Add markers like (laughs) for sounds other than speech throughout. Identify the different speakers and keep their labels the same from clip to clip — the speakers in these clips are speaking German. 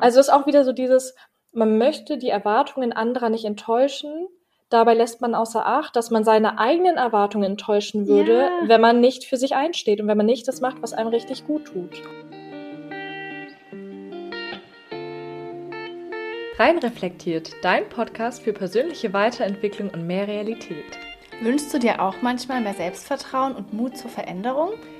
Speaker 1: Also ist auch wieder so dieses, man möchte die Erwartungen anderer nicht enttäuschen. Dabei lässt man außer Acht, dass man seine eigenen Erwartungen enttäuschen würde,
Speaker 2: Ja.
Speaker 1: wenn man nicht für sich einsteht und wenn man nicht das macht, was einem richtig gut tut. Rein reflektiert, dein Podcast für persönliche Weiterentwicklung und mehr Realität.
Speaker 2: Wünschst du dir auch manchmal mehr Selbstvertrauen und Mut zur Veränderung?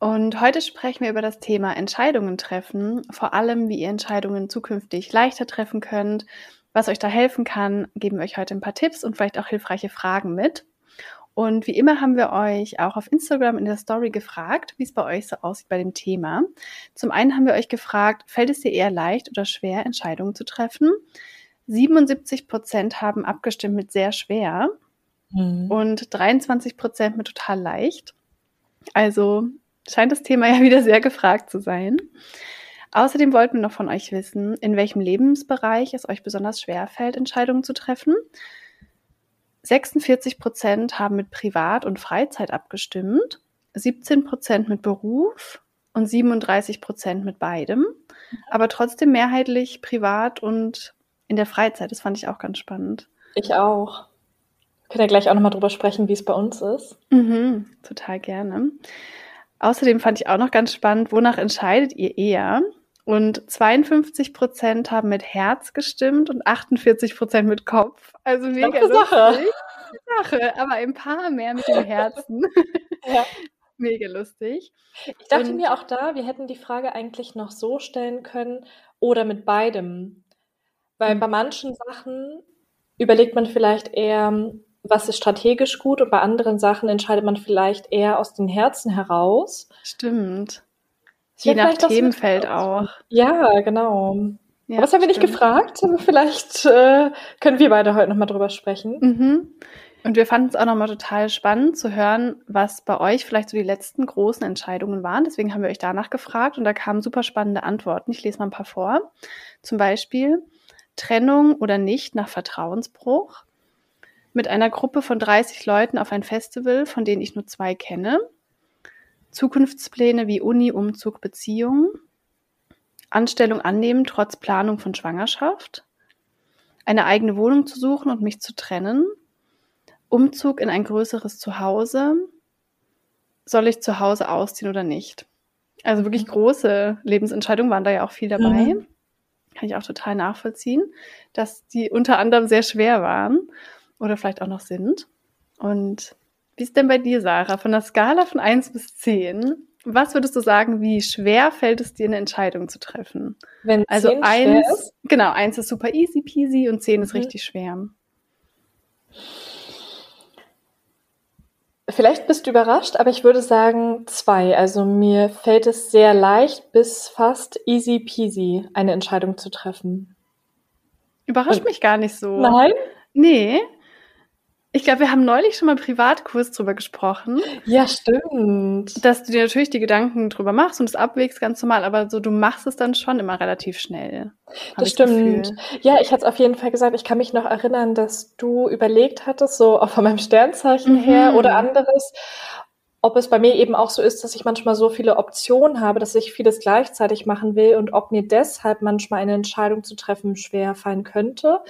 Speaker 2: Und heute sprechen wir über das Thema Entscheidungen treffen, vor allem wie ihr Entscheidungen zukünftig leichter treffen könnt, was euch da helfen kann, geben wir euch heute ein paar Tipps und vielleicht auch hilfreiche Fragen mit. Und wie immer haben wir euch auch auf Instagram in der Story gefragt, wie es bei euch so aussieht bei dem Thema. Zum einen haben wir euch gefragt, fällt es dir eher leicht oder schwer, Entscheidungen zu treffen? 77 Prozent haben abgestimmt mit sehr schwer
Speaker 1: Und
Speaker 2: und 23 Prozent mit total leicht. Also scheint das Thema (laughs) ja wieder sehr gefragt zu sein. Außerdem wollten wir noch von euch wissen, in welchem Lebensbereich es euch besonders schwer fällt, Entscheidungen zu treffen. 46 Prozent haben mit Privat und Freizeit abgestimmt, 17 Prozent mit Beruf und 37 Prozent mit beidem, aber trotzdem mehrheitlich privat und in der Freizeit. Das fand ich auch ganz spannend.
Speaker 1: ich auch. Wir können ja gleich auch nochmal drüber sprechen, wie es bei uns ist.
Speaker 2: Mhm, total gerne. Außerdem fand ich auch noch ganz spannend, wonach entscheidet ihr eher? Und 52 Prozent haben mit Herz gestimmt und 48 Prozent mit Kopf. Also mega
Speaker 1: Sache.
Speaker 2: lustig. Sache, aber ein paar mehr mit dem Herzen. (laughs)
Speaker 1: Ja.
Speaker 2: mega lustig.
Speaker 1: Ich dachte
Speaker 2: Und-
Speaker 1: mir auch da, wir hätten die Frage eigentlich noch so stellen können oder mit beidem. Weil
Speaker 2: Mhm.
Speaker 1: bei manchen Sachen überlegt man vielleicht eher, was ist strategisch gut und bei anderen Sachen entscheidet man vielleicht eher aus den Herzen heraus.
Speaker 2: Stimmt. Je nach
Speaker 1: vielleicht was
Speaker 2: Themenfeld auch.
Speaker 1: Ja, genau.
Speaker 2: Ja,
Speaker 1: das haben wir nicht gefragt, vielleicht äh, können wir beide heute nochmal drüber sprechen.
Speaker 2: Mhm. Und wir fanden es auch nochmal total spannend zu hören, was bei euch vielleicht so die letzten großen Entscheidungen waren. Deswegen haben wir euch danach gefragt und da kamen super spannende Antworten. Ich lese mal ein paar vor. Zum Beispiel Trennung oder nicht nach Vertrauensbruch. Mit einer Gruppe von 30 Leuten auf ein Festival, von denen ich nur zwei kenne. Zukunftspläne wie Uni, Umzug, Beziehung. Anstellung annehmen trotz Planung von Schwangerschaft. Eine eigene Wohnung zu suchen und mich zu trennen. Umzug in ein größeres Zuhause. Soll ich zu Hause ausziehen oder nicht? Also wirklich große Lebensentscheidungen waren da ja auch viel dabei.
Speaker 1: Mhm.
Speaker 2: Kann ich auch total nachvollziehen, dass die unter anderem sehr schwer waren oder vielleicht auch noch sind. Und wie ist denn bei dir, Sarah? Von der Skala von 1 bis 10, was würdest du sagen, wie schwer fällt es dir, eine Entscheidung zu treffen?
Speaker 1: Wenn
Speaker 2: Also
Speaker 1: 10 schwer
Speaker 2: eins,
Speaker 1: ist,
Speaker 2: genau, eins ist super easy peasy und 10 ist
Speaker 1: Mhm.
Speaker 2: richtig schwer.
Speaker 1: Vielleicht bist du überrascht, aber ich würde sagen zwei. Also mir fällt es sehr leicht bis fast easy peasy, eine Entscheidung zu treffen.
Speaker 2: Überrascht
Speaker 1: Und-
Speaker 2: mich gar nicht so.
Speaker 1: Nein?
Speaker 2: Nee. Ich glaube, wir haben neulich schon mal Privatkurs drüber gesprochen,
Speaker 1: Ja, stimmt.
Speaker 2: dass du dir natürlich die Gedanken drüber machst und es abwägst ganz normal, aber so du machst es dann schon immer relativ schnell.
Speaker 1: Das
Speaker 2: das
Speaker 1: stimmt.
Speaker 2: Gefühl.
Speaker 1: Ja, ich hatte es auf jeden Fall gesagt. Ich kann mich noch erinnern, dass du überlegt hattest, so auch (laughs) von meinem Sternzeichen
Speaker 2: Mhm.
Speaker 1: her oder anderes, ob es bei mir eben auch so ist, dass ich manchmal so viele Optionen habe, dass ich vieles gleichzeitig machen will und ob mir deshalb manchmal eine Entscheidung zu treffen schwer fallen könnte.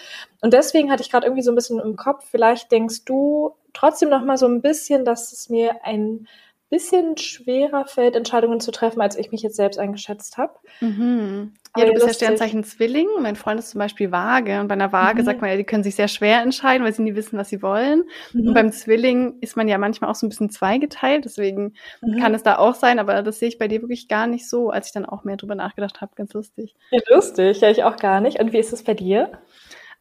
Speaker 1: Und deswegen hatte ich gerade irgendwie so ein bisschen im Kopf, vielleicht denkst du trotzdem noch mal so ein bisschen, dass es mir ein bisschen schwerer fällt, Entscheidungen zu treffen, als ich mich jetzt selbst eingeschätzt habe.
Speaker 2: Mhm. Ja, du bist ja. Sternzeichen Zwilling. Mein Freund ist zum Beispiel Vage. Und bei einer Waage
Speaker 1: Mhm.
Speaker 2: sagt man ja, die können sich sehr schwer entscheiden, weil sie nie wissen, was sie wollen. Und beim Zwilling ist man ja manchmal auch so ein bisschen zweigeteilt. Deswegen
Speaker 1: Mhm.
Speaker 2: kann es da auch sein. Aber das sehe ich bei dir wirklich gar nicht so, als ich dann auch mehr drüber nachgedacht habe. Ganz lustig.
Speaker 1: Ja, lustig, ja, ich auch gar nicht. Und wie ist es bei dir?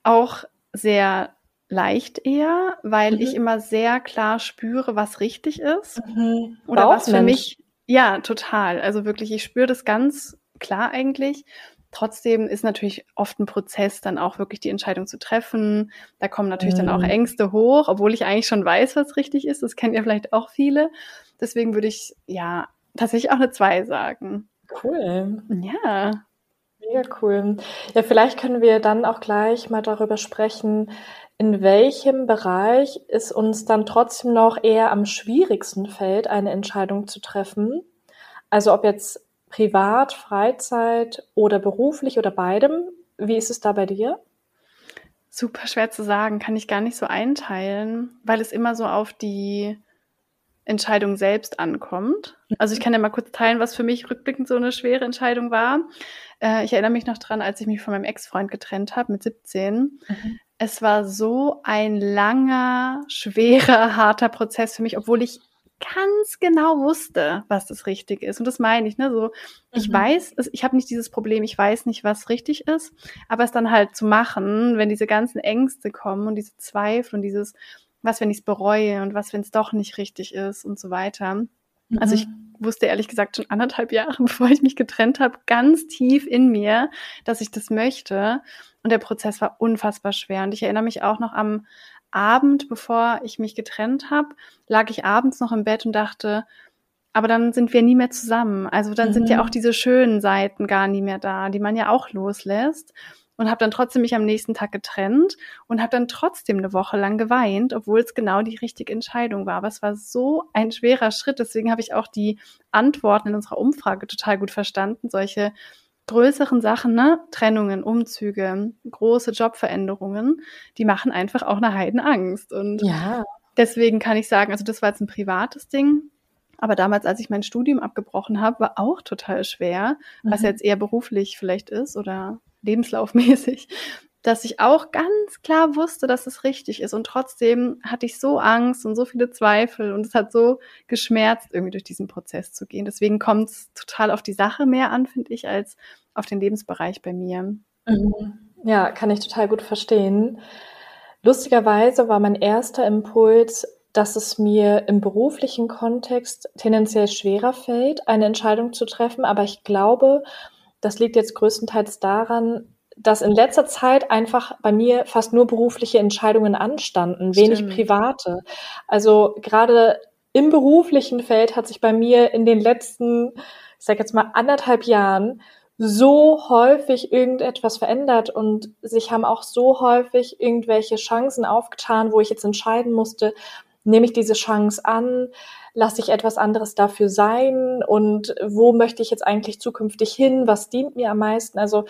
Speaker 2: Auch sehr leicht eher, weil
Speaker 1: Mhm.
Speaker 2: ich immer sehr klar spüre, was richtig ist.
Speaker 1: Mhm.
Speaker 2: Oder was für mich, ja, total. Also wirklich, ich spüre das ganz klar eigentlich. Trotzdem ist natürlich oft ein Prozess, dann auch wirklich die Entscheidung zu treffen. Da kommen natürlich mhm. dann auch mhm. Ängste hoch, obwohl ich eigentlich schon weiß, was richtig ist. Das kennen ja vielleicht auch viele. Deswegen würde ich ja tatsächlich auch eine 2 sagen.
Speaker 1: Cool.
Speaker 2: Ja.
Speaker 1: Mega cool. Ja, vielleicht können wir dann auch gleich mal darüber sprechen, in welchem Bereich es uns dann trotzdem noch eher am schwierigsten fällt, eine Entscheidung zu treffen. Also ob jetzt privat, Freizeit oder beruflich oder beidem. Wie ist es da bei dir?
Speaker 2: Super schwer zu sagen, kann ich gar nicht so einteilen, weil es immer so auf die Entscheidung selbst ankommt. Also ich kann ja mal kurz teilen, was für mich rückblickend so eine schwere Entscheidung war. Äh, ich erinnere mich noch dran, als ich mich von meinem Ex-Freund getrennt habe mit 17. Mhm. Es war so ein langer, schwerer, harter Prozess für mich, obwohl ich ganz genau wusste, was das richtig ist. Und das meine ich, ne? So, ich mhm. weiß, ich habe nicht dieses Problem, ich weiß nicht, was richtig ist, aber es dann halt zu machen, wenn diese ganzen Ängste kommen und diese Zweifel und dieses, was, wenn ich es bereue und was, wenn es doch nicht richtig ist und so weiter. Mhm. Also ich mhm. wusste ehrlich gesagt schon anderthalb Jahre, (laughs) bevor ich mich getrennt habe, ganz tief in mir, dass ich das möchte. Und der Prozess war unfassbar schwer. Und ich erinnere mich auch noch am Abend, bevor ich mich getrennt habe, lag ich abends noch im Bett und dachte, aber dann sind wir nie mehr zusammen. Also dann mhm. sind ja mhm. auch diese schönen Seiten gar nie mehr da, die man ja auch loslässt und habe dann trotzdem mich am nächsten Tag getrennt und habe dann trotzdem eine Woche lang geweint, obwohl es genau die richtige Entscheidung war. Aber es war so ein schwerer Schritt. Deswegen habe ich auch die Antworten in unserer Umfrage total gut verstanden. Solche größeren Sachen, ne? Trennungen, Umzüge, große Jobveränderungen, die machen einfach auch eine Heidenangst. Und ja. deswegen kann ich sagen, also das war jetzt ein privates Ding. Aber damals, als ich mein Studium abgebrochen habe, war auch total schwer, mhm. was jetzt eher beruflich vielleicht ist oder lebenslaufmäßig, dass ich auch ganz klar wusste, dass es richtig ist. Und trotzdem hatte ich so Angst und so viele Zweifel und es hat so geschmerzt, irgendwie durch diesen Prozess zu gehen. Deswegen kommt es total auf die Sache mehr an, finde ich, als auf den Lebensbereich bei mir.
Speaker 1: Mhm. Ja, kann ich total gut verstehen. Lustigerweise war mein erster Impuls, dass es mir im beruflichen Kontext tendenziell schwerer fällt, eine Entscheidung zu treffen. Aber ich glaube, das liegt jetzt größtenteils daran, dass in letzter Zeit einfach bei mir fast nur berufliche Entscheidungen anstanden, wenig Stimmt. private. Also gerade im beruflichen Feld hat sich bei mir in den letzten, ich sage jetzt mal anderthalb Jahren so häufig irgendetwas verändert und sich haben auch so häufig irgendwelche Chancen aufgetan, wo ich jetzt entscheiden musste, nehme ich diese Chance an, lasse ich etwas anderes dafür sein und wo möchte ich jetzt eigentlich zukünftig hin, was dient mir am meisten. Also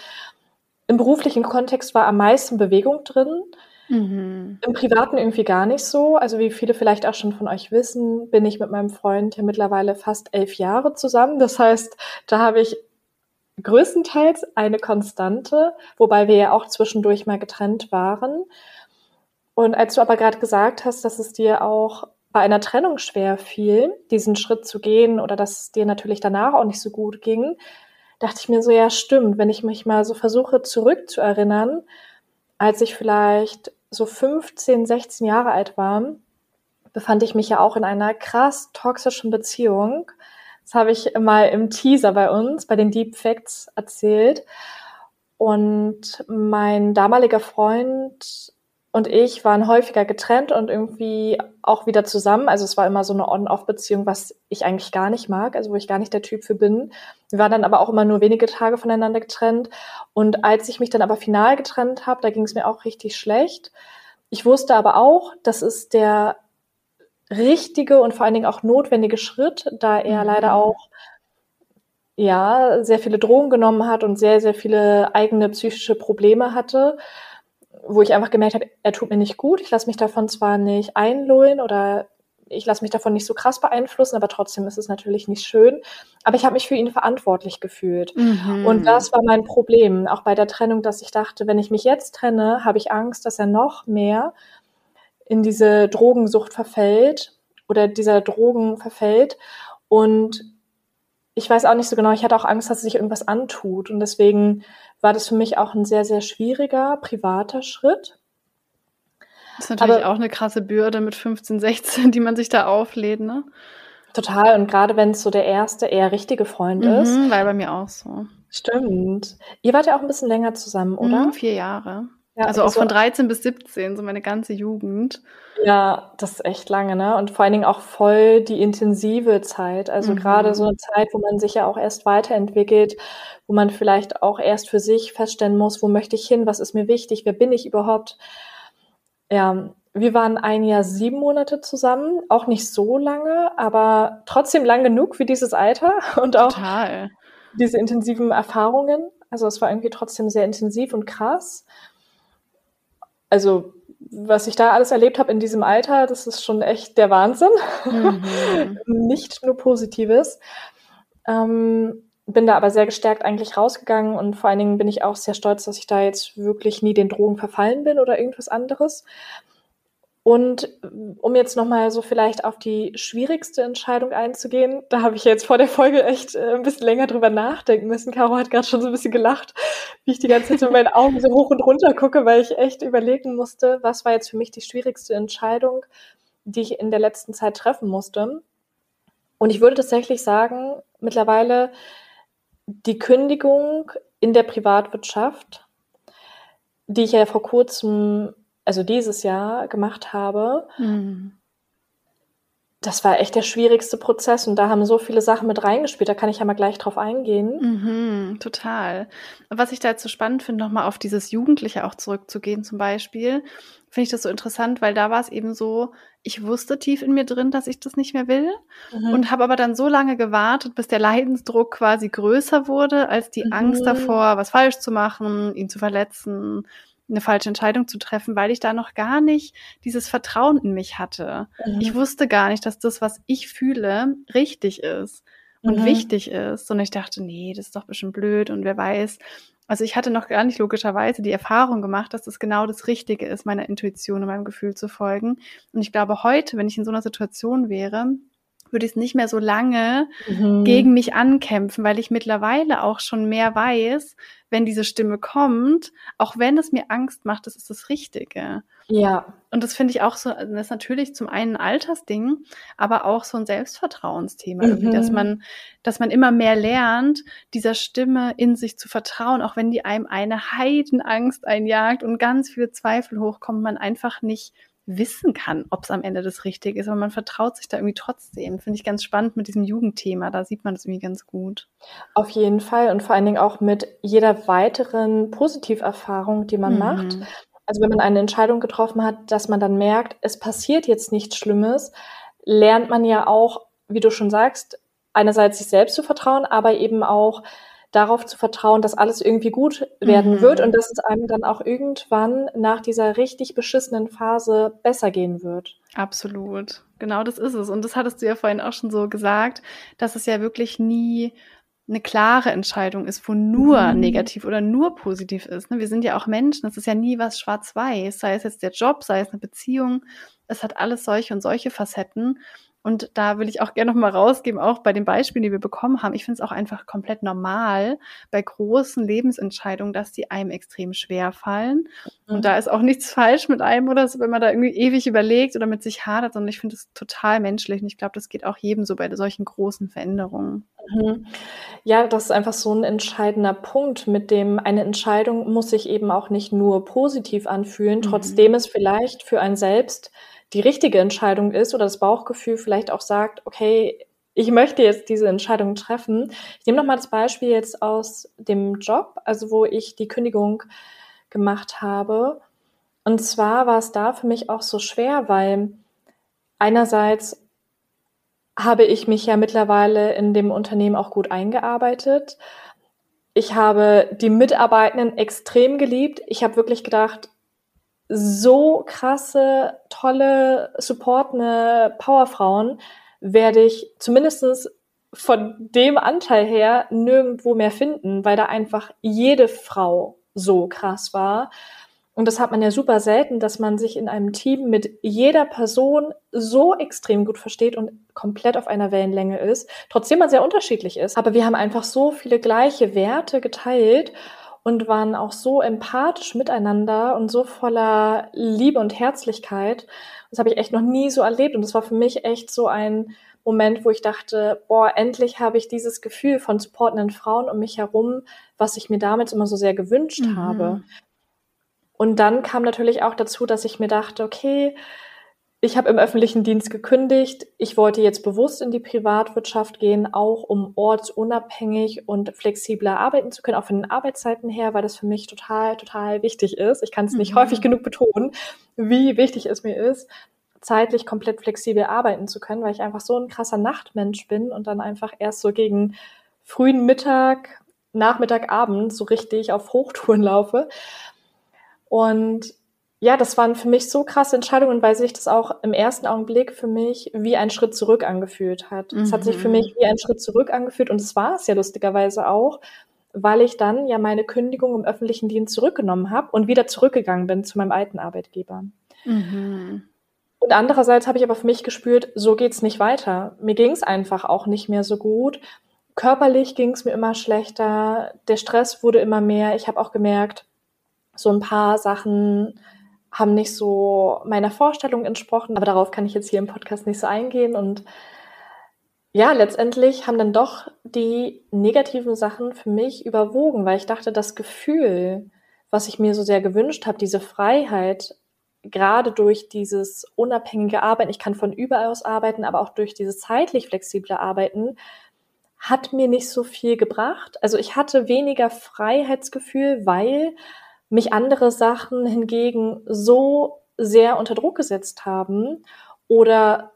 Speaker 1: im beruflichen Kontext war am meisten Bewegung drin. Mhm. Im Privaten irgendwie gar nicht so. Also wie viele vielleicht auch schon von euch wissen, bin ich mit meinem Freund hier mittlerweile fast elf Jahre zusammen. Das heißt, da habe ich größtenteils eine Konstante, wobei wir ja auch zwischendurch mal getrennt waren. Und als du aber gerade gesagt hast, dass es dir auch bei einer Trennung schwer fiel, diesen Schritt zu gehen oder dass es dir natürlich danach auch nicht so gut ging, dachte ich mir so, ja, stimmt, wenn ich mich mal so versuche zurückzuerinnern, als ich vielleicht so 15, 16 Jahre alt war, befand ich mich ja auch in einer krass toxischen Beziehung. Das habe ich mal im Teaser bei uns, bei den Deep Facts erzählt. Und mein damaliger Freund und ich waren häufiger getrennt und irgendwie auch wieder zusammen. Also es war immer so eine On-Off-Beziehung, was ich eigentlich gar nicht mag, also wo ich gar nicht der Typ für bin. Wir waren dann aber auch immer nur wenige Tage voneinander getrennt. Und als ich mich dann aber final getrennt habe, da ging es mir auch richtig schlecht. Ich wusste aber auch, das ist der richtige und vor allen Dingen auch notwendige Schritt, da er mhm. leider auch ja sehr viele Drogen genommen hat und sehr sehr viele eigene psychische Probleme hatte wo ich einfach gemerkt habe, er tut mir nicht gut. Ich lasse mich davon zwar nicht einlullen oder ich lasse mich davon nicht so krass beeinflussen, aber trotzdem ist es natürlich nicht schön. Aber ich habe mich für ihn verantwortlich gefühlt. Mhm. Und das war mein Problem, auch bei der Trennung, dass ich dachte, wenn ich mich jetzt trenne, habe ich Angst, dass er noch mehr in diese Drogensucht verfällt oder dieser Drogen verfällt. Und ich weiß auch nicht so genau, ich hatte auch Angst, dass er sich irgendwas antut. Und deswegen war das für mich auch ein sehr, sehr schwieriger privater Schritt.
Speaker 2: Das ist natürlich Aber, auch eine krasse Bürde mit 15, 16, die man sich da auflädt, ne?
Speaker 1: Total. Und gerade wenn es so der erste, eher richtige Freund
Speaker 2: mhm,
Speaker 1: ist.
Speaker 2: War bei mir auch so.
Speaker 1: Stimmt. Ihr wart ja auch ein bisschen länger zusammen, oder?
Speaker 2: Mhm, vier Jahre. Ja, also auch also, von 13 bis 17, so meine ganze Jugend.
Speaker 1: Ja, das ist echt lange, ne? Und vor allen Dingen auch voll die intensive Zeit. Also mhm. gerade so eine Zeit, wo man sich ja auch erst weiterentwickelt, wo man vielleicht auch erst für sich feststellen muss, wo möchte ich hin, was ist mir wichtig, wer bin ich überhaupt. Ja, wir waren ein Jahr sieben Monate zusammen, auch nicht so lange, aber trotzdem lang genug für dieses Alter (laughs) und auch Total. diese intensiven Erfahrungen. Also es war irgendwie trotzdem sehr intensiv und krass also was ich da alles erlebt habe in diesem Alter, das ist schon echt der Wahnsinn. Mhm. (laughs) Nicht nur Positives. Ähm, bin da aber sehr gestärkt eigentlich rausgegangen und vor allen Dingen bin ich auch sehr stolz, dass ich da jetzt wirklich nie den Drogen verfallen bin oder irgendwas anderes. Und um jetzt nochmal so vielleicht auf die schwierigste Entscheidung einzugehen, da habe ich jetzt vor der Folge echt äh, ein bisschen länger drüber nachdenken müssen. Caro hat gerade schon so ein bisschen gelacht, wie ich die ganze Zeit mit meinen Augen so hoch und runter gucke, weil ich echt überlegen musste, was war jetzt für mich die schwierigste Entscheidung, die ich in der letzten Zeit treffen musste. Und ich würde tatsächlich sagen, mittlerweile die Kündigung in der Privatwirtschaft, die ich ja vor kurzem also dieses Jahr gemacht habe, mhm. das war echt der schwierigste Prozess und da haben so viele Sachen mit reingespielt. Da kann ich ja mal gleich drauf eingehen.
Speaker 2: Mhm, total. Was ich da jetzt so spannend finde, nochmal auf dieses Jugendliche auch zurückzugehen zum Beispiel, finde ich das so interessant, weil da war es eben so, ich wusste tief in mir drin, dass ich das nicht mehr will mhm. und habe aber dann so lange gewartet, bis der Leidensdruck quasi größer wurde, als die mhm. Angst davor, was falsch zu machen, ihn zu verletzen, eine falsche Entscheidung zu treffen, weil ich da noch gar nicht dieses Vertrauen in mich hatte. Mhm. Ich wusste gar nicht, dass das, was ich fühle, richtig ist und mhm. wichtig ist. Und ich dachte, nee, das ist doch bestimmt blöd und wer weiß. Also ich hatte noch gar nicht logischerweise die Erfahrung gemacht, dass das genau das Richtige ist, meiner Intuition und meinem Gefühl zu folgen. Und ich glaube, heute, wenn ich in so einer Situation wäre, würde ich es nicht mehr so lange mhm. gegen mich ankämpfen, weil ich mittlerweile auch schon mehr weiß, wenn diese Stimme kommt, auch wenn es mir Angst macht, das ist das Richtige.
Speaker 1: Ja.
Speaker 2: Und das finde ich auch so, das ist natürlich zum einen ein Altersding, aber auch so ein Selbstvertrauensthema mhm. dass man, dass man immer mehr lernt, dieser Stimme in sich zu vertrauen, auch wenn die einem eine Heidenangst einjagt und ganz viele Zweifel hochkommen, man einfach nicht wissen kann, ob es am Ende das Richtige ist. Aber man vertraut sich da irgendwie trotzdem. Finde ich ganz spannend mit diesem Jugendthema. Da sieht man das irgendwie ganz gut.
Speaker 1: Auf jeden Fall und vor allen Dingen auch mit jeder weiteren Positiverfahrung, die man mhm. macht. Also wenn man eine Entscheidung getroffen hat, dass man dann merkt, es passiert jetzt nichts Schlimmes, lernt man ja auch, wie du schon sagst, einerseits sich selbst zu vertrauen, aber eben auch darauf zu vertrauen, dass alles irgendwie gut werden mhm. wird und dass es einem dann auch irgendwann nach dieser richtig beschissenen Phase besser gehen wird.
Speaker 2: Absolut. Genau das ist es. Und das hattest du ja vorhin auch schon so gesagt, dass es ja wirklich nie eine klare Entscheidung ist, wo nur mhm. negativ oder nur positiv ist. Ne? Wir sind ja auch Menschen, es ist ja nie was schwarz-weiß, sei es jetzt der Job, sei es eine Beziehung, es hat alles solche und solche Facetten. Und da will ich auch gerne noch mal rausgeben, auch bei den Beispielen, die wir bekommen haben. Ich finde es auch einfach komplett normal bei großen Lebensentscheidungen, dass die einem extrem schwer fallen. Mhm. Und da ist auch nichts falsch mit einem oder so, wenn man da irgendwie ewig überlegt oder mit sich hadert, sondern ich finde es total menschlich. Und ich glaube, das geht auch jedem so bei solchen großen Veränderungen.
Speaker 1: Mhm. Ja, das ist einfach so ein entscheidender Punkt, mit dem eine Entscheidung muss sich eben auch nicht nur positiv anfühlen, mhm. trotzdem es vielleicht für einen selbst die richtige Entscheidung ist oder das Bauchgefühl vielleicht auch sagt, okay, ich möchte jetzt diese Entscheidung treffen. Ich nehme nochmal das Beispiel jetzt aus dem Job, also wo ich die Kündigung gemacht habe. Und zwar war es da für mich auch so schwer, weil einerseits habe ich mich ja mittlerweile in dem Unternehmen auch gut eingearbeitet. Ich habe die Mitarbeitenden extrem geliebt. Ich habe wirklich gedacht, so krasse, tolle, supportende Powerfrauen werde ich zumindestens von dem Anteil her nirgendwo mehr finden, weil da einfach jede Frau so krass war. Und das hat man ja super selten, dass man sich in einem Team mit jeder Person so extrem gut versteht und komplett auf einer Wellenlänge ist, trotzdem man sehr unterschiedlich ist. Aber wir haben einfach so viele gleiche Werte geteilt und waren auch so empathisch miteinander und so voller Liebe und Herzlichkeit. Das habe ich echt noch nie so erlebt und das war für mich echt so ein Moment, wo ich dachte, boah, endlich habe ich dieses Gefühl von supportenden Frauen um mich herum, was ich mir damals immer so sehr gewünscht mhm. habe. Und dann kam natürlich auch dazu, dass ich mir dachte, okay, ich habe im öffentlichen Dienst gekündigt. Ich wollte jetzt bewusst in die Privatwirtschaft gehen, auch um ortsunabhängig und flexibler arbeiten zu können, auch von den Arbeitszeiten her, weil das für mich total, total wichtig ist. Ich kann es nicht mhm. häufig genug betonen, wie wichtig es mir ist, zeitlich komplett flexibel arbeiten zu können, weil ich einfach so ein krasser Nachtmensch bin und dann einfach erst so gegen frühen Mittag, Nachmittag, Abend so richtig auf Hochtouren laufe. Und ja, das waren für mich so krasse Entscheidungen, weil sich das auch im ersten Augenblick für mich wie ein Schritt zurück angefühlt hat. Mhm. Es hat sich für mich wie ein Schritt zurück angefühlt und es war es ja lustigerweise auch, weil ich dann ja meine Kündigung im öffentlichen Dienst zurückgenommen habe und wieder zurückgegangen bin zu meinem alten Arbeitgeber. Mhm. Und andererseits habe ich aber für mich gespürt, so geht's nicht weiter. Mir ging es einfach auch nicht mehr so gut. Körperlich ging es mir immer schlechter, der Stress wurde immer mehr. Ich habe auch gemerkt, so ein paar Sachen haben nicht so meiner Vorstellung entsprochen, aber darauf kann ich jetzt hier im Podcast nicht so eingehen. Und ja, letztendlich haben dann doch die negativen Sachen für mich überwogen, weil ich dachte, das Gefühl, was ich mir so sehr gewünscht habe, diese Freiheit, gerade durch dieses unabhängige Arbeiten, ich kann von überall aus arbeiten, aber auch durch dieses zeitlich flexible Arbeiten, hat mir nicht so viel gebracht. Also ich hatte weniger Freiheitsgefühl, weil mich andere Sachen hingegen so sehr unter Druck gesetzt haben oder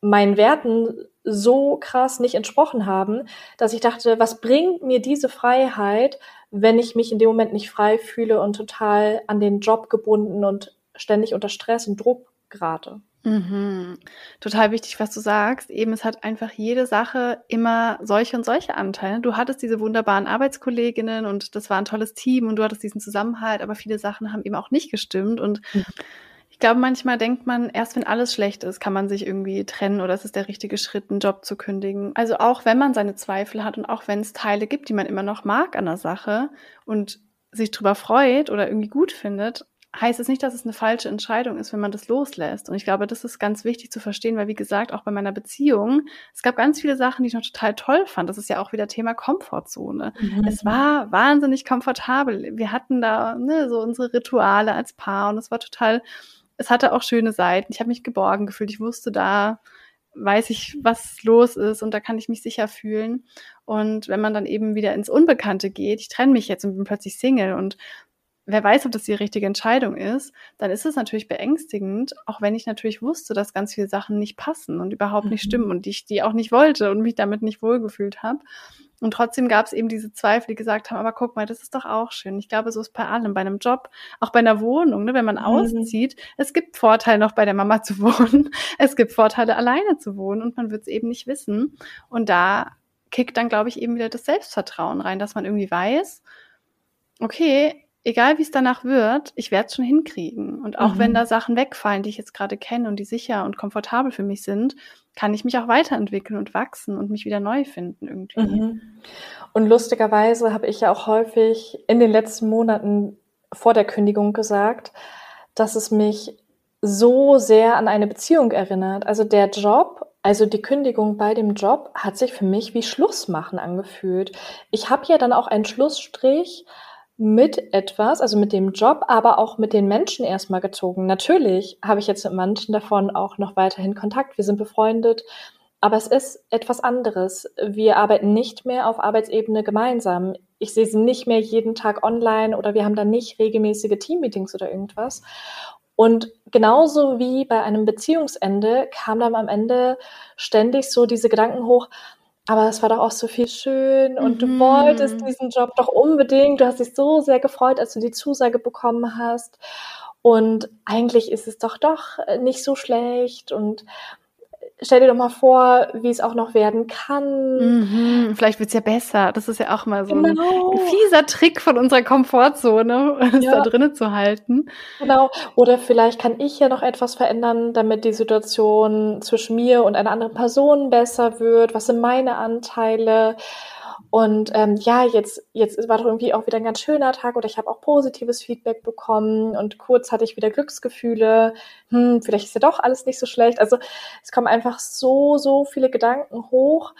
Speaker 1: meinen Werten so krass nicht entsprochen haben, dass ich dachte, was bringt mir diese Freiheit, wenn ich mich in dem Moment nicht frei fühle und total an den Job gebunden und ständig unter Stress und Druck gerate.
Speaker 2: Mhm. Total wichtig, was du sagst. Eben, es hat einfach jede Sache immer solche und solche Anteile. Du hattest diese wunderbaren Arbeitskolleginnen und das war ein tolles Team und du hattest diesen Zusammenhalt, aber viele Sachen haben eben auch nicht gestimmt und mhm. ich glaube, manchmal denkt man, erst wenn alles schlecht ist, kann man sich irgendwie trennen oder es ist der richtige Schritt, einen Job zu kündigen. Also auch wenn man seine Zweifel hat und auch wenn es Teile gibt, die man immer noch mag an der Sache und sich drüber freut oder irgendwie gut findet, heißt es nicht, dass es eine falsche Entscheidung ist, wenn man das loslässt. Und ich glaube, das ist ganz wichtig zu verstehen, weil wie gesagt, auch bei meiner Beziehung, es gab ganz viele Sachen, die ich noch total toll fand. Das ist ja auch wieder Thema Komfortzone. Mhm. Es war wahnsinnig komfortabel. Wir hatten da ne, so unsere Rituale als Paar und es war total, es hatte auch schöne Seiten. Ich habe mich geborgen gefühlt. Ich wusste da, weiß ich, was los ist und da kann ich mich sicher fühlen. Und wenn man dann eben wieder ins Unbekannte geht, ich trenne mich jetzt und bin plötzlich Single und wer weiß, ob das die richtige Entscheidung ist, dann ist es natürlich beängstigend, auch wenn ich natürlich wusste, dass ganz viele Sachen nicht passen und überhaupt nicht mhm. stimmen und ich die auch nicht wollte und mich damit nicht wohlgefühlt habe. Und trotzdem gab es eben diese Zweifel, die gesagt haben, aber guck mal, das ist doch auch schön. Ich glaube, so ist bei allem, bei einem Job, auch bei einer Wohnung, ne, wenn man mhm. auszieht. Es gibt Vorteile, noch bei der Mama (laughs) zu wohnen. Es gibt Vorteile, alleine zu wohnen und man wird es eben nicht wissen. Und da kickt dann, glaube ich, eben wieder das Selbstvertrauen rein, dass man irgendwie weiß, okay, egal wie es danach wird, ich werde es schon hinkriegen. Und auch mhm. wenn da Sachen wegfallen, die ich jetzt gerade kenne und die sicher und komfortabel für mich sind, kann ich mich auch weiterentwickeln und wachsen und mich wieder neu finden irgendwie. Mhm.
Speaker 1: Und lustigerweise habe ich ja auch häufig in den letzten Monaten vor der Kündigung gesagt, dass es mich so sehr an eine Beziehung erinnert. Also der Job, also die Kündigung bei dem Job hat sich für mich wie Schlussmachen angefühlt. Ich habe ja dann auch einen Schlussstrich mit etwas, also mit dem Job, aber auch mit den Menschen erstmal gezogen. Natürlich habe ich jetzt mit manchen davon auch noch weiterhin Kontakt. Wir sind befreundet, aber es ist etwas anderes. Wir arbeiten nicht mehr auf Arbeitsebene gemeinsam. Ich sehe sie nicht mehr jeden Tag online oder wir haben dann nicht regelmäßige Teammeetings oder irgendwas. Und genauso wie bei einem Beziehungsende kam dann am Ende ständig so diese Gedanken hoch, aber es war doch auch so viel schön und mhm. du wolltest diesen Job doch unbedingt. Du hast dich so sehr gefreut, als du die Zusage bekommen hast. Und eigentlich ist es doch doch nicht so schlecht und stell dir doch mal vor, wie es auch noch werden kann.
Speaker 2: Mhm, vielleicht wird's ja besser. Das ist ja auch mal so genau. ein fieser Trick von unserer Komfortzone, (laughs) es ja. da drinnen zu halten.
Speaker 1: Genau. Oder vielleicht kann ich ja noch etwas verändern, damit die Situation zwischen mir und einer anderen Person besser wird. Was sind meine Anteile? Und ähm, ja, jetzt, jetzt war doch irgendwie auch wieder ein ganz schöner Tag oder ich habe auch positives Feedback bekommen und kurz hatte ich wieder Glücksgefühle. Hm, vielleicht ist ja doch alles nicht so schlecht. Also es kommen einfach so, so viele Gedanken hoch,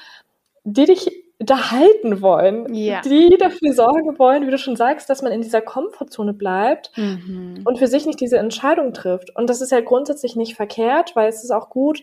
Speaker 1: die dich da halten wollen, ja. die dafür sorgen wollen, wie du schon sagst, dass man in dieser Komfortzone bleibt mhm. und für sich nicht diese Entscheidung trifft. Und das ist ja grundsätzlich nicht verkehrt, weil es ist auch gut,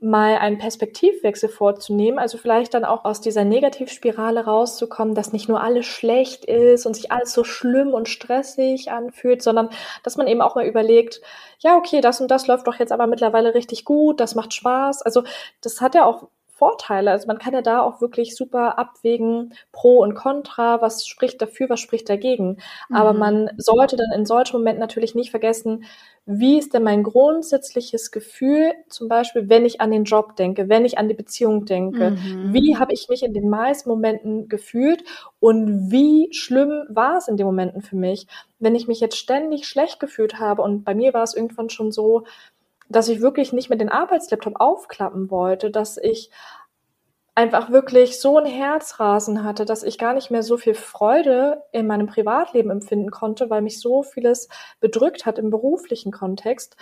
Speaker 1: mal einen Perspektivwechsel vorzunehmen, also vielleicht dann auch aus dieser Negativspirale rauszukommen, dass nicht nur alles schlecht ist und sich alles so schlimm und stressig anfühlt, sondern dass man eben auch mal überlegt, ja, okay, das und das läuft doch jetzt aber mittlerweile richtig gut, das macht Spaß. Also das hat ja auch Vorteile. Also man kann ja da auch wirklich super abwägen, pro und contra, was spricht dafür, was spricht dagegen. Mhm. Aber man sollte dann in solchen Momenten natürlich nicht vergessen, wie ist denn mein grundsätzliches Gefühl, zum Beispiel, wenn ich an den Job denke, wenn ich an die Beziehung denke, mhm. wie habe ich mich in den meisten Momenten gefühlt und wie schlimm war es in den Momenten für mich, wenn ich mich jetzt ständig schlecht gefühlt habe und bei mir war es irgendwann schon so, dass ich wirklich nicht mehr den Arbeitslaptop aufklappen wollte, dass ich einfach wirklich so ein Herzrasen hatte, dass ich gar nicht mehr so viel Freude in meinem Privatleben empfinden konnte, weil mich so vieles bedrückt hat im beruflichen Kontext,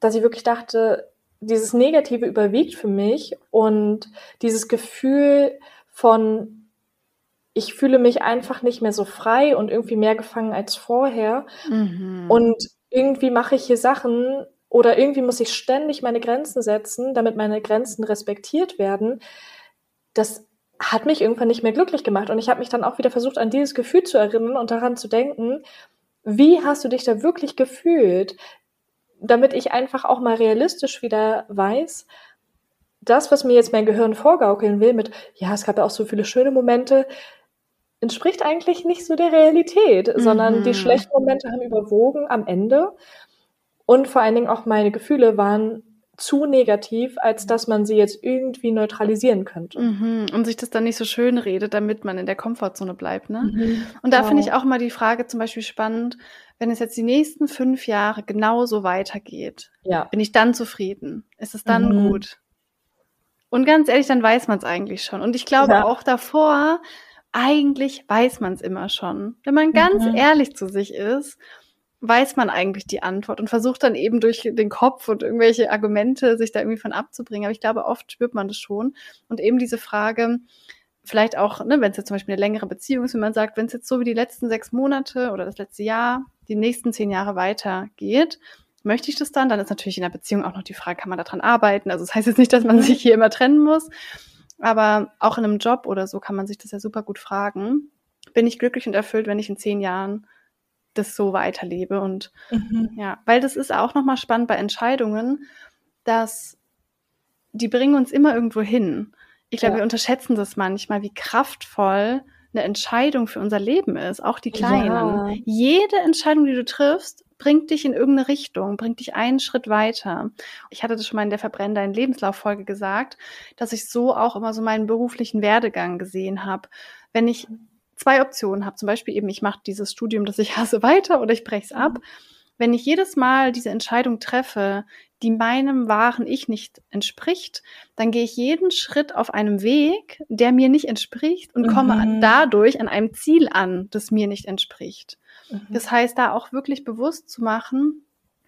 Speaker 1: dass ich wirklich dachte, dieses Negative überwiegt für mich und dieses Gefühl von, ich fühle mich einfach nicht mehr so frei und irgendwie mehr gefangen als vorher. Mhm. Und irgendwie mache ich hier Sachen, oder irgendwie muss ich ständig meine Grenzen setzen, damit meine Grenzen respektiert werden. Das hat mich irgendwann nicht mehr glücklich gemacht. Und ich habe mich dann auch wieder versucht, an dieses Gefühl zu erinnern und daran zu denken, wie hast du dich da wirklich gefühlt? Damit ich einfach auch mal realistisch wieder weiß, das, was mir jetzt mein Gehirn vorgaukeln will, mit, ja, es gab ja auch so viele schöne Momente, entspricht eigentlich nicht so der Realität, mhm. sondern die mhm. schlechten Momente haben überwogen am Ende. Und vor allen Dingen auch meine Gefühle waren zu negativ, als dass man sie jetzt irgendwie neutralisieren könnte.
Speaker 2: Mhm. Und sich das dann nicht so schön redet, damit man in der Komfortzone bleibt. Ne? Mhm. Und da genau. finde ich auch mal die Frage zum Beispiel spannend, wenn es jetzt die nächsten fünf Jahre genauso weitergeht, ja. bin ich dann zufrieden? Ist es dann mhm. gut? Und ganz ehrlich, dann weiß man es eigentlich schon. Und ich glaube ja. auch davor, eigentlich weiß man es immer schon. Wenn man ganz mhm. ehrlich zu sich ist weiß man eigentlich die Antwort und versucht dann eben durch den Kopf und irgendwelche Argumente sich da irgendwie von abzubringen. Aber ich glaube, oft spürt man das schon. Und eben diese Frage, vielleicht auch, ne, wenn es jetzt zum Beispiel eine längere Beziehung ist, wenn man sagt, wenn es jetzt so wie die letzten sechs Monate oder das letzte Jahr, die nächsten zehn Jahre weitergeht, möchte ich das dann? Dann ist natürlich in der Beziehung auch noch die Frage, kann man daran arbeiten? Also das heißt jetzt nicht, dass man sich hier immer trennen muss, aber auch in einem Job oder so kann man sich das ja super gut fragen. Bin ich glücklich und erfüllt, wenn ich in zehn Jahren das so weiterlebe. Und mhm. ja, weil das ist auch nochmal spannend bei Entscheidungen, dass die bringen uns immer irgendwo hin. Ich glaube, ja. wir unterschätzen das manchmal, wie kraftvoll eine Entscheidung für unser Leben ist, auch die kleinen. Ja. Jede Entscheidung, die du triffst, bringt dich in irgendeine Richtung, bringt dich einen Schritt weiter. Ich hatte das schon mal in der Verbrenn deinen Lebenslauf-Folge gesagt, dass ich so auch immer so meinen beruflichen Werdegang gesehen habe. Wenn ich zwei Optionen habe, zum Beispiel eben, ich mache dieses Studium, das ich (laughs) hasse, weiter oder ich breche es ab. Mhm. Wenn ich jedes Mal diese Entscheidung treffe, die meinem wahren Ich nicht entspricht, dann gehe ich jeden Schritt auf einem Weg, der mir nicht entspricht und mhm. komme dadurch an einem Ziel an, das mir nicht entspricht. Mhm. Das heißt, da auch wirklich bewusst zu machen,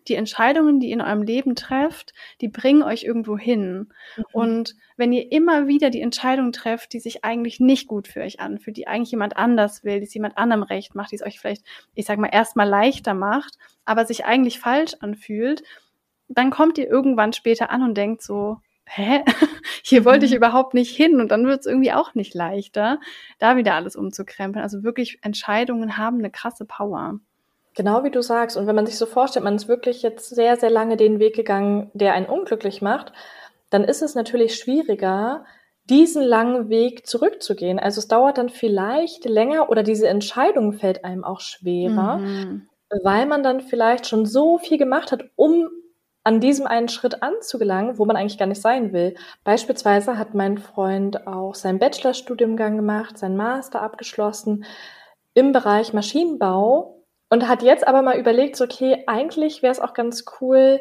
Speaker 2: die Entscheidungen, die ihr in eurem Leben trefft, die bringen euch irgendwo hin. Mhm. Und wenn ihr immer wieder die Entscheidung trefft, die sich eigentlich nicht gut für euch anfühlt, die eigentlich jemand anders will, die es jemand anderem recht macht, die es euch vielleicht, ich sag mal, erstmal leichter macht, aber sich eigentlich falsch anfühlt, dann kommt ihr irgendwann später an und denkt so, hä, (laughs) hier wollte ich mhm. überhaupt nicht hin und dann wird es irgendwie auch nicht leichter, da wieder alles umzukrempeln. Also wirklich Entscheidungen haben eine krasse Power.
Speaker 1: Genau wie du sagst. Und wenn man sich so vorstellt, man ist wirklich jetzt sehr, sehr lange den Weg gegangen, der einen unglücklich macht, dann ist es natürlich schwieriger, diesen langen Weg zurückzugehen. Also es dauert dann vielleicht länger oder diese Entscheidung fällt einem auch schwerer, mhm. weil man dann vielleicht schon so viel gemacht hat, um an diesem einen Schritt anzugelangen, wo man eigentlich gar nicht sein will. Beispielsweise hat mein Freund auch sein Bachelorstudiumgang gemacht, sein Master abgeschlossen im Bereich Maschinenbau und hat jetzt aber mal überlegt, so, okay, eigentlich wäre es auch ganz cool,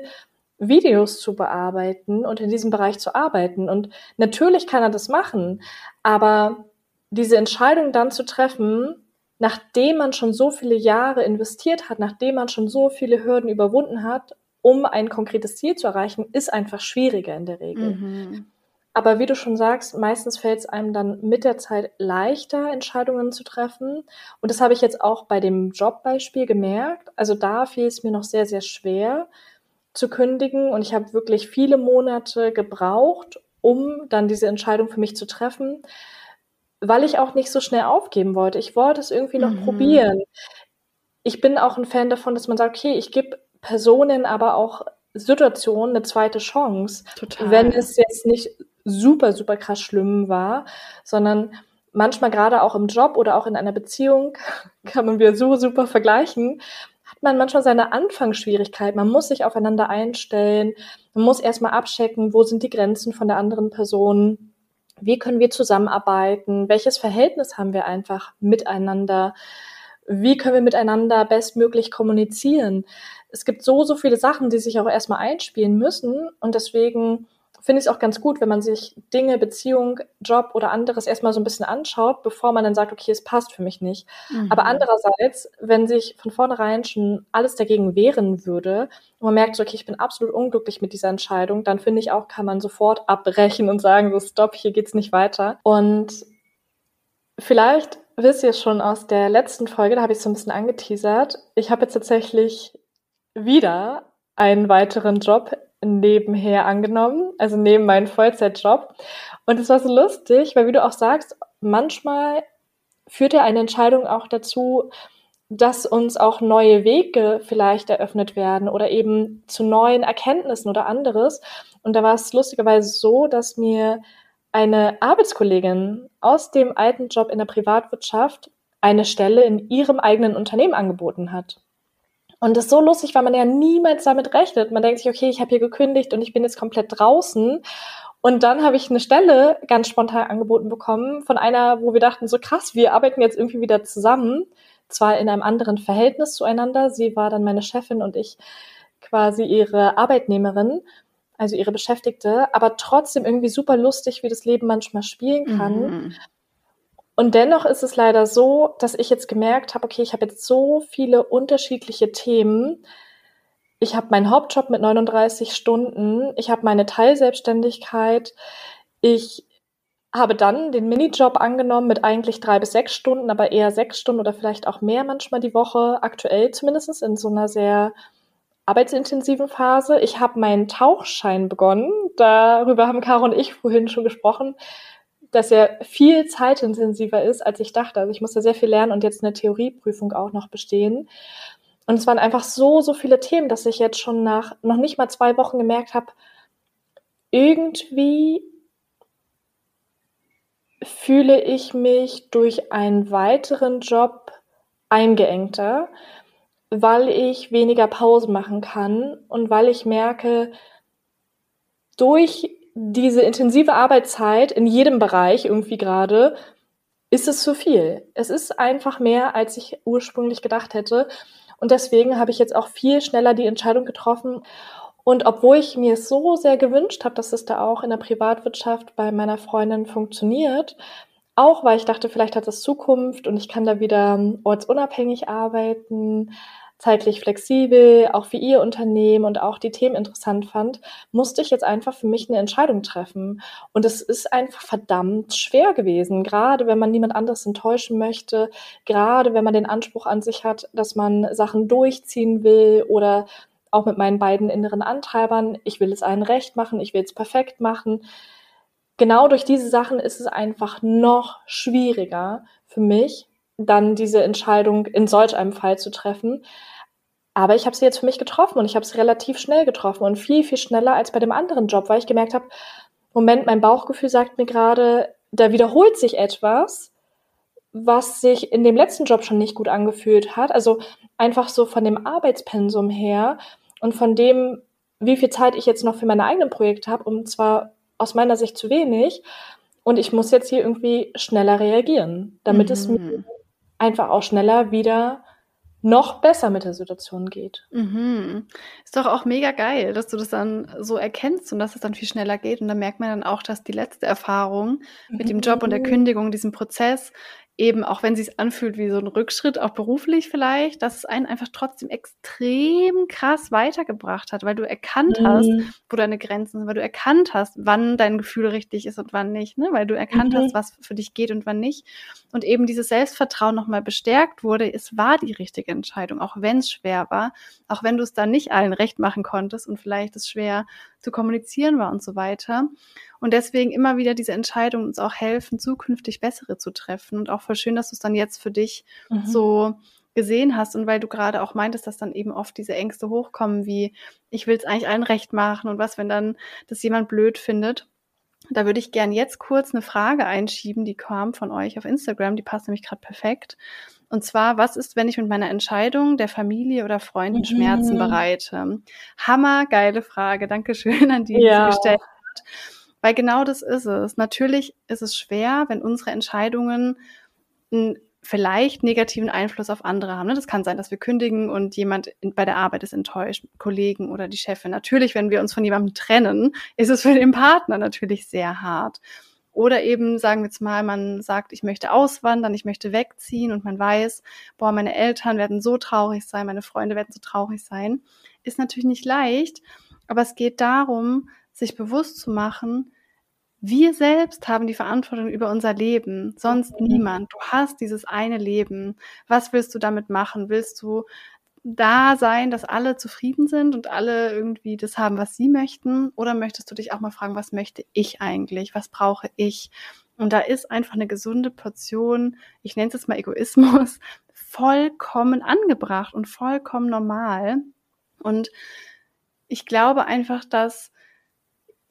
Speaker 1: Videos zu bearbeiten und in diesem Bereich zu arbeiten. Und natürlich kann er das machen, aber diese Entscheidung dann zu treffen, nachdem man schon so viele Jahre investiert hat, nachdem man schon so viele Hürden überwunden hat, um ein konkretes Ziel zu erreichen, ist einfach schwieriger in der Regel. Mhm. Aber wie du schon sagst, meistens fällt es einem dann mit der Zeit leichter, Entscheidungen zu treffen. Und das habe ich jetzt auch bei dem Jobbeispiel gemerkt. Also da fiel es mir noch sehr, sehr schwer zu kündigen. Und ich habe wirklich viele Monate gebraucht, um dann diese Entscheidung für mich zu treffen, weil ich auch nicht so schnell aufgeben wollte. Ich wollte es irgendwie noch mhm. probieren. Ich bin auch ein Fan davon, dass man sagt, okay, ich gebe Personen, aber auch Situationen eine zweite Chance. Total. Wenn es jetzt nicht super, super krass schlimm war, sondern manchmal gerade auch im Job oder auch in einer Beziehung, (laughs) kann man wieder so super vergleichen, hat man manchmal seine Anfangsschwierigkeit. Man muss sich aufeinander einstellen, man muss erstmal abchecken, wo sind die Grenzen von der anderen Person, wie können wir zusammenarbeiten, welches Verhältnis haben wir einfach miteinander, wie können wir miteinander bestmöglich kommunizieren. Es gibt so, so viele Sachen, die sich auch erstmal einspielen müssen und deswegen finde ich es auch ganz gut, wenn man sich Dinge, Beziehung, Job oder anderes erstmal so ein bisschen anschaut, bevor man dann sagt, okay, es passt für mich nicht. Mhm. Aber andererseits, wenn sich von vornherein schon alles dagegen wehren würde und man merkt so, okay, ich bin absolut unglücklich mit dieser Entscheidung, dann finde ich auch, kann man sofort abbrechen und sagen, so, stopp, hier geht's nicht weiter. Und vielleicht wisst ihr schon aus der letzten Folge, da habe ich so ein bisschen angeteasert. Ich habe jetzt tatsächlich wieder einen weiteren Job nebenher angenommen, also neben meinem Vollzeitjob. Und es war so lustig, weil wie du auch sagst, manchmal führt ja eine Entscheidung auch dazu, dass uns auch neue Wege vielleicht eröffnet werden oder eben zu neuen Erkenntnissen oder anderes. Und da war es lustigerweise so, dass mir eine Arbeitskollegin aus dem alten Job in der Privatwirtschaft eine Stelle in ihrem eigenen Unternehmen angeboten hat. Und das ist so lustig, weil man ja niemals damit rechnet. Man denkt sich, okay, ich habe hier gekündigt und ich bin jetzt komplett draußen. Und dann habe ich eine Stelle ganz spontan angeboten bekommen von einer, wo wir dachten, so krass, wir arbeiten jetzt irgendwie wieder zusammen. Zwar in einem anderen Verhältnis zueinander. Sie war dann meine Chefin und ich quasi ihre Arbeitnehmerin, also ihre Beschäftigte, aber trotzdem irgendwie super lustig, wie das Leben manchmal spielen kann. Mhm. Und dennoch ist es leider so, dass ich jetzt gemerkt habe, okay, ich habe jetzt so viele unterschiedliche Themen. Ich habe meinen Hauptjob mit 39 Stunden, ich habe meine Teilselbstständigkeit, ich habe dann den Minijob angenommen mit eigentlich drei bis sechs Stunden, aber eher sechs Stunden oder vielleicht auch mehr manchmal die Woche, aktuell zumindest in so einer sehr arbeitsintensiven Phase. Ich habe meinen Tauchschein begonnen. Darüber haben Caro und ich vorhin schon gesprochen dass er viel zeitintensiver ist, als ich dachte. Also ich musste sehr viel lernen und jetzt eine Theorieprüfung auch noch bestehen. Und es waren einfach so, so viele Themen, dass ich jetzt schon nach noch nicht mal zwei Wochen gemerkt habe, irgendwie fühle ich mich durch einen weiteren Job eingeengter, weil ich weniger Pause machen kann und weil ich merke, durch diese intensive Arbeitszeit in jedem Bereich irgendwie gerade, ist es zu viel. Es ist einfach mehr, als ich ursprünglich gedacht hätte. Und deswegen habe ich jetzt auch viel schneller die Entscheidung getroffen. Und obwohl ich mir es so sehr gewünscht habe, dass es da auch in der Privatwirtschaft bei meiner Freundin funktioniert, auch weil ich dachte, vielleicht hat es Zukunft und ich kann da wieder ortsunabhängig arbeiten, zeitlich flexibel, auch für ihr Unternehmen und auch die Themen interessant fand, musste ich jetzt einfach für mich eine Entscheidung treffen. Und es ist einfach verdammt schwer gewesen, gerade wenn man niemand anderes enttäuschen möchte, gerade wenn man den Anspruch an sich hat, dass man Sachen durchziehen will oder auch mit meinen beiden inneren Antreibern, ich will es allen recht machen, ich will es perfekt machen. Genau durch diese Sachen ist es einfach noch schwieriger für mich, dann diese Entscheidung in solch einem Fall zu treffen. Aber ich habe sie jetzt für mich getroffen und ich habe sie relativ schnell getroffen und viel, viel schneller als bei dem anderen Job, weil ich gemerkt habe, Moment, mein Bauchgefühl sagt mir gerade, da wiederholt sich etwas, was sich in dem letzten Job schon nicht gut angefühlt hat. Also einfach so von dem Arbeitspensum her und von dem, wie viel Zeit ich jetzt noch für meine eigenen Projekte habe, und zwar aus meiner Sicht zu wenig. Und ich muss jetzt hier irgendwie schneller reagieren, damit mhm. es mir einfach auch schneller wieder noch besser mit der Situation geht.
Speaker 2: Mhm. Ist doch auch mega geil, dass du das dann so erkennst und dass es dann viel schneller geht. Und da merkt man dann auch, dass die letzte Erfahrung mit dem Job und der mhm. Kündigung, diesem Prozess, eben, auch wenn es anfühlt wie so ein Rückschritt, auch beruflich vielleicht, dass es einen einfach trotzdem extrem krass weitergebracht hat, weil du erkannt mhm. hast, wo deine Grenzen sind, weil du erkannt hast, wann dein Gefühl richtig ist und wann nicht, ne? weil du erkannt mhm. hast, was für dich geht und wann nicht. Und eben dieses Selbstvertrauen nochmal bestärkt wurde, es war die richtige Entscheidung, auch wenn es schwer war, auch wenn du es dann nicht allen recht machen konntest und vielleicht es schwer zu kommunizieren war und so weiter. Und deswegen immer wieder diese Entscheidungen uns auch helfen, zukünftig bessere zu treffen. Und auch voll schön, dass du es dann jetzt für dich mhm. so gesehen hast und weil du gerade auch meintest, dass dann eben oft diese Ängste hochkommen, wie ich will es eigentlich allen recht machen und was, wenn dann das jemand blöd findet. Da würde ich gern jetzt kurz eine Frage einschieben, die kam von euch auf Instagram, die passt nämlich gerade perfekt. Und zwar, was ist, wenn ich mit meiner Entscheidung der Familie oder Freunden mhm. Schmerzen bereite? Hammergeile Frage. Dankeschön an die, die ja. sie gestellt hat. Weil genau das ist es. Natürlich ist es schwer, wenn unsere Entscheidungen einen vielleicht negativen Einfluss auf andere haben. Ne? Das kann sein, dass wir kündigen und jemand bei der Arbeit ist enttäuscht, Kollegen oder die Chefin. Natürlich, wenn wir uns von jemandem trennen, ist es für den Partner natürlich sehr hart. Oder eben, sagen wir jetzt mal, man sagt, ich möchte auswandern, ich möchte wegziehen und man weiß, boah, meine Eltern werden so traurig sein, meine Freunde werden so traurig sein. Ist natürlich nicht leicht, aber es geht darum, sich bewusst zu machen, wir selbst haben die Verantwortung über unser Leben, sonst mhm. niemand. Du hast dieses eine Leben. Was willst du damit machen? Willst du da sein, dass alle zufrieden sind und alle irgendwie das haben, was sie möchten? Oder möchtest du dich auch mal fragen, was möchte ich eigentlich? Was brauche ich? Und da ist einfach eine gesunde Portion, ich nenne es jetzt mal Egoismus, (laughs) vollkommen angebracht und vollkommen normal. Und ich glaube einfach, dass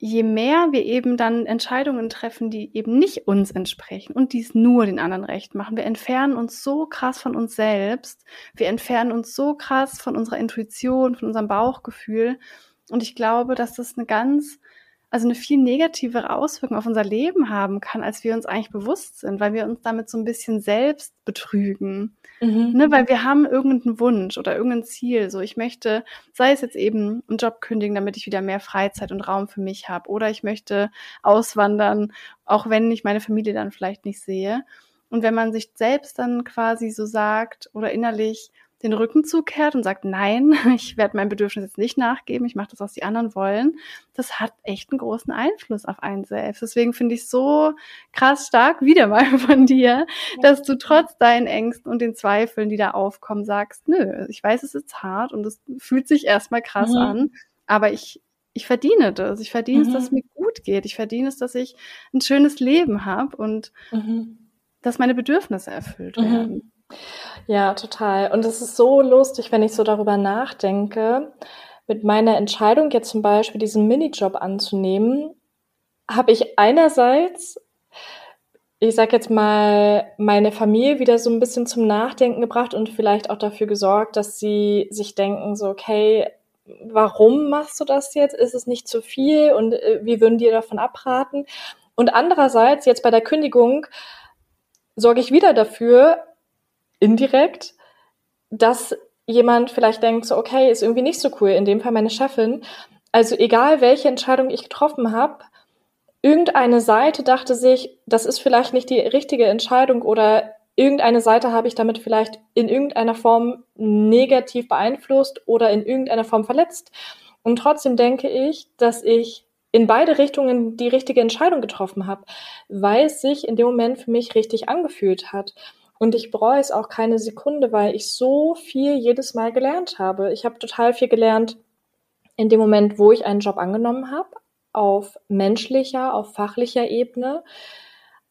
Speaker 2: je mehr wir eben dann Entscheidungen treffen, die eben nicht uns entsprechen und dies nur den anderen recht machen, wir entfernen uns so krass von uns selbst, wir entfernen uns so krass von unserer Intuition, von unserem Bauchgefühl. Und ich glaube, dass das eine ganz also eine viel negativere Auswirkung auf unser Leben haben kann, als wir uns eigentlich bewusst sind, weil wir uns damit so ein bisschen selbst betrügen. Mhm. Ne, weil wir haben irgendeinen Wunsch oder irgendein Ziel. So, ich möchte, sei es jetzt eben einen Job kündigen, damit ich wieder mehr Freizeit und Raum für mich habe, oder ich möchte auswandern, auch wenn ich meine Familie dann vielleicht nicht sehe. Und wenn man sich selbst dann quasi so sagt oder innerlich, den Rücken zukehrt und sagt, nein, (laughs) ich werde mein Bedürfnis jetzt nicht nachgeben, ich mache das, was die anderen wollen, das hat echt einen großen Einfluss auf einen selbst. Deswegen finde ich so krass stark (laughs) wieder mal von dir, dass du trotz deinen Ängsten und den Zweifeln, die da aufkommen, sagst, nö, ich weiß, es ist hart und es fühlt sich erstmal krass mhm. an, aber ich ich verdiene das. Ich verdiene mhm. es, dass es mir gut geht. Ich verdiene es, dass ich ein schönes Leben habe und mhm. dass meine Bedürfnisse erfüllt mhm. werden.
Speaker 1: Ja, total. Und es ist so lustig, wenn ich so darüber nachdenke. Mit meiner Entscheidung, jetzt zum Beispiel diesen Minijob anzunehmen, habe ich einerseits, ich sag jetzt mal, meine Familie wieder so ein bisschen zum Nachdenken gebracht und vielleicht auch dafür gesorgt, dass sie sich denken, so, okay, warum machst du das jetzt? Ist es nicht zu viel und äh, wie würden die davon abraten? Und andererseits, jetzt bei der Kündigung, sorge ich wieder dafür, indirekt, dass jemand vielleicht denkt, so, okay, ist irgendwie nicht so cool, in dem Fall meine Chefin. Also egal, welche Entscheidung ich getroffen habe, irgendeine Seite dachte sich, das ist vielleicht nicht die richtige Entscheidung oder irgendeine Seite habe ich damit vielleicht in irgendeiner Form negativ beeinflusst oder in irgendeiner Form verletzt. Und trotzdem denke ich, dass ich in beide Richtungen die richtige Entscheidung getroffen habe, weil es sich in dem Moment für mich richtig angefühlt hat. Und ich bereue es auch keine Sekunde, weil ich so viel jedes Mal gelernt habe. Ich habe total viel gelernt in dem Moment, wo ich einen Job angenommen habe, auf menschlicher, auf fachlicher Ebene.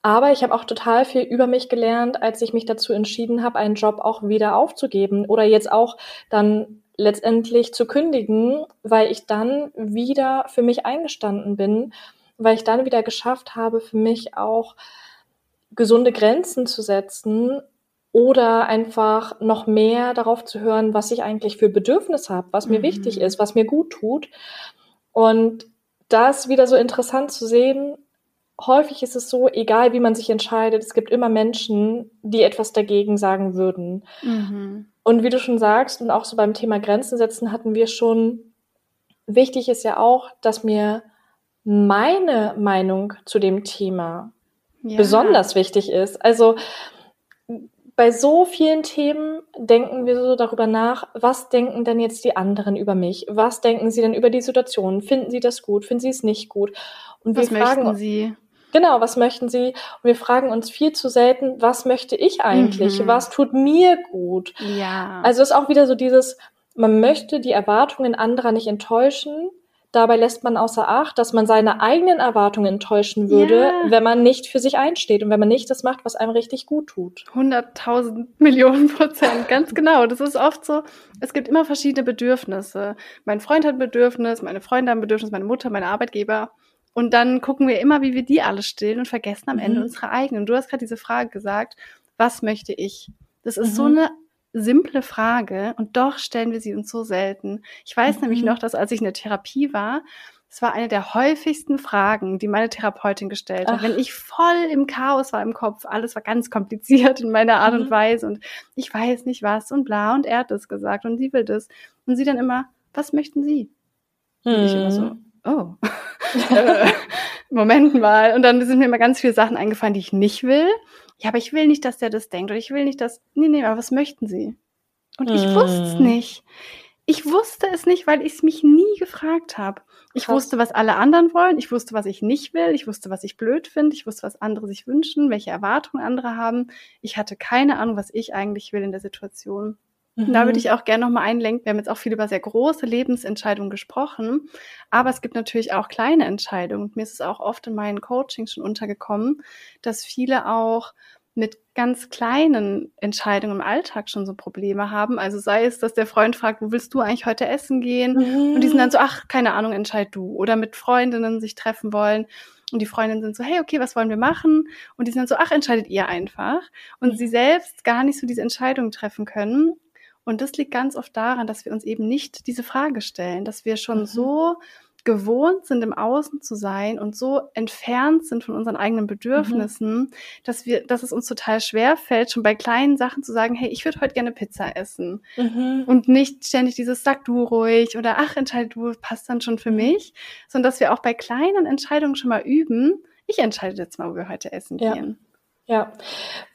Speaker 1: Aber ich habe auch total viel über mich gelernt, als ich mich dazu entschieden habe, einen Job auch wieder aufzugeben oder jetzt auch dann letztendlich zu kündigen, weil ich dann wieder für mich eingestanden bin, weil ich dann wieder geschafft habe, für mich auch gesunde Grenzen zu setzen oder einfach noch mehr darauf zu hören, was ich eigentlich für Bedürfnisse habe, was mir mhm. wichtig ist, was mir gut tut. Und das wieder so interessant zu sehen. Häufig ist es so, egal wie man sich entscheidet, es gibt immer Menschen, die etwas dagegen sagen würden. Mhm. Und wie du schon sagst, und auch so beim Thema Grenzen setzen hatten wir schon, wichtig ist ja auch, dass mir meine Meinung zu dem Thema ja. besonders wichtig ist. Also bei so vielen Themen denken wir so darüber nach, was denken denn jetzt die anderen über mich? Was denken sie denn über die Situation? Finden sie das gut? Finden sie es nicht gut?
Speaker 2: Und was wir fragen, sie?
Speaker 1: Genau, was möchten sie? Und wir fragen uns viel zu selten, was möchte ich eigentlich? Mhm. Was tut mir gut?
Speaker 2: Ja.
Speaker 1: Also ist auch wieder so dieses, man möchte die Erwartungen anderer nicht enttäuschen, Dabei lässt man außer Acht, dass man seine eigenen Erwartungen enttäuschen würde, ja. wenn man nicht für sich einsteht und wenn man nicht das macht, was einem richtig gut tut.
Speaker 2: 100.000 (laughs) Millionen Prozent, ganz genau. Das ist oft so. Es gibt immer verschiedene Bedürfnisse. Mein Freund hat ein Bedürfnis, meine Freunde haben ein Bedürfnis, meine Mutter, meine Arbeitgeber. Und dann gucken wir immer, wie wir die alle stillen und vergessen am mhm. Ende unsere eigenen. Du hast gerade diese Frage gesagt, was möchte ich? Das ist mhm. so eine simple Frage und doch stellen wir sie uns so selten. Ich weiß mhm. nämlich noch, dass als ich in der Therapie war, es war eine der häufigsten Fragen, die meine Therapeutin gestellt hat. Ach. Wenn ich voll im Chaos war im Kopf, alles war ganz kompliziert in meiner Art mhm. und Weise und ich weiß nicht was und bla und er hat das gesagt und sie will das. Und sie dann immer, was möchten Sie? Mhm. Und ich immer so, mhm. oh, (laughs) (laughs) äh, Moment mal. Und dann sind mir immer ganz viele Sachen eingefallen, die ich nicht will ja, aber ich will nicht, dass der das denkt oder ich will nicht, dass, nee, nee, aber was möchten Sie? Und ich wusste es hm. nicht. Ich wusste es nicht, weil ich es mich nie gefragt habe. Ich Krass. wusste, was alle anderen wollen. Ich wusste, was ich nicht will. Ich wusste, was ich blöd finde. Ich wusste, was andere sich wünschen, welche Erwartungen andere haben. Ich hatte keine Ahnung, was ich eigentlich will in der Situation. Mhm. Da würde mhm. ich auch gerne nochmal einlenken. Wir haben jetzt auch viel über sehr große Lebensentscheidungen gesprochen, aber es gibt natürlich auch kleine Entscheidungen. Mir ist es auch oft in meinen Coachings schon untergekommen, dass viele auch mit ganz kleinen Entscheidungen im Alltag schon so Probleme haben. Also sei es, dass der Freund fragt, wo willst du eigentlich heute essen gehen? Mhm. Und die sind dann so, ach, keine Ahnung, entscheid du. Oder mit Freundinnen sich treffen wollen. Und die Freundinnen sind so, hey, okay, was wollen wir machen? Und die sind dann so, ach, entscheidet ihr einfach. Und mhm. sie selbst gar nicht so diese Entscheidungen treffen können. Und das liegt ganz oft daran, dass wir uns eben nicht diese Frage stellen, dass wir schon mhm. so gewohnt sind, im Außen zu sein und so entfernt sind von unseren eigenen Bedürfnissen, mhm. dass wir, dass es uns total schwer fällt, schon bei kleinen Sachen zu sagen, hey, ich würde heute gerne Pizza essen. Mhm. Und nicht ständig dieses sag du ruhig oder ach, entscheide du, passt dann schon für mhm. mich, sondern dass wir auch bei kleinen Entscheidungen schon mal üben, ich entscheide jetzt mal, wo wir heute essen ja. gehen.
Speaker 1: Ja,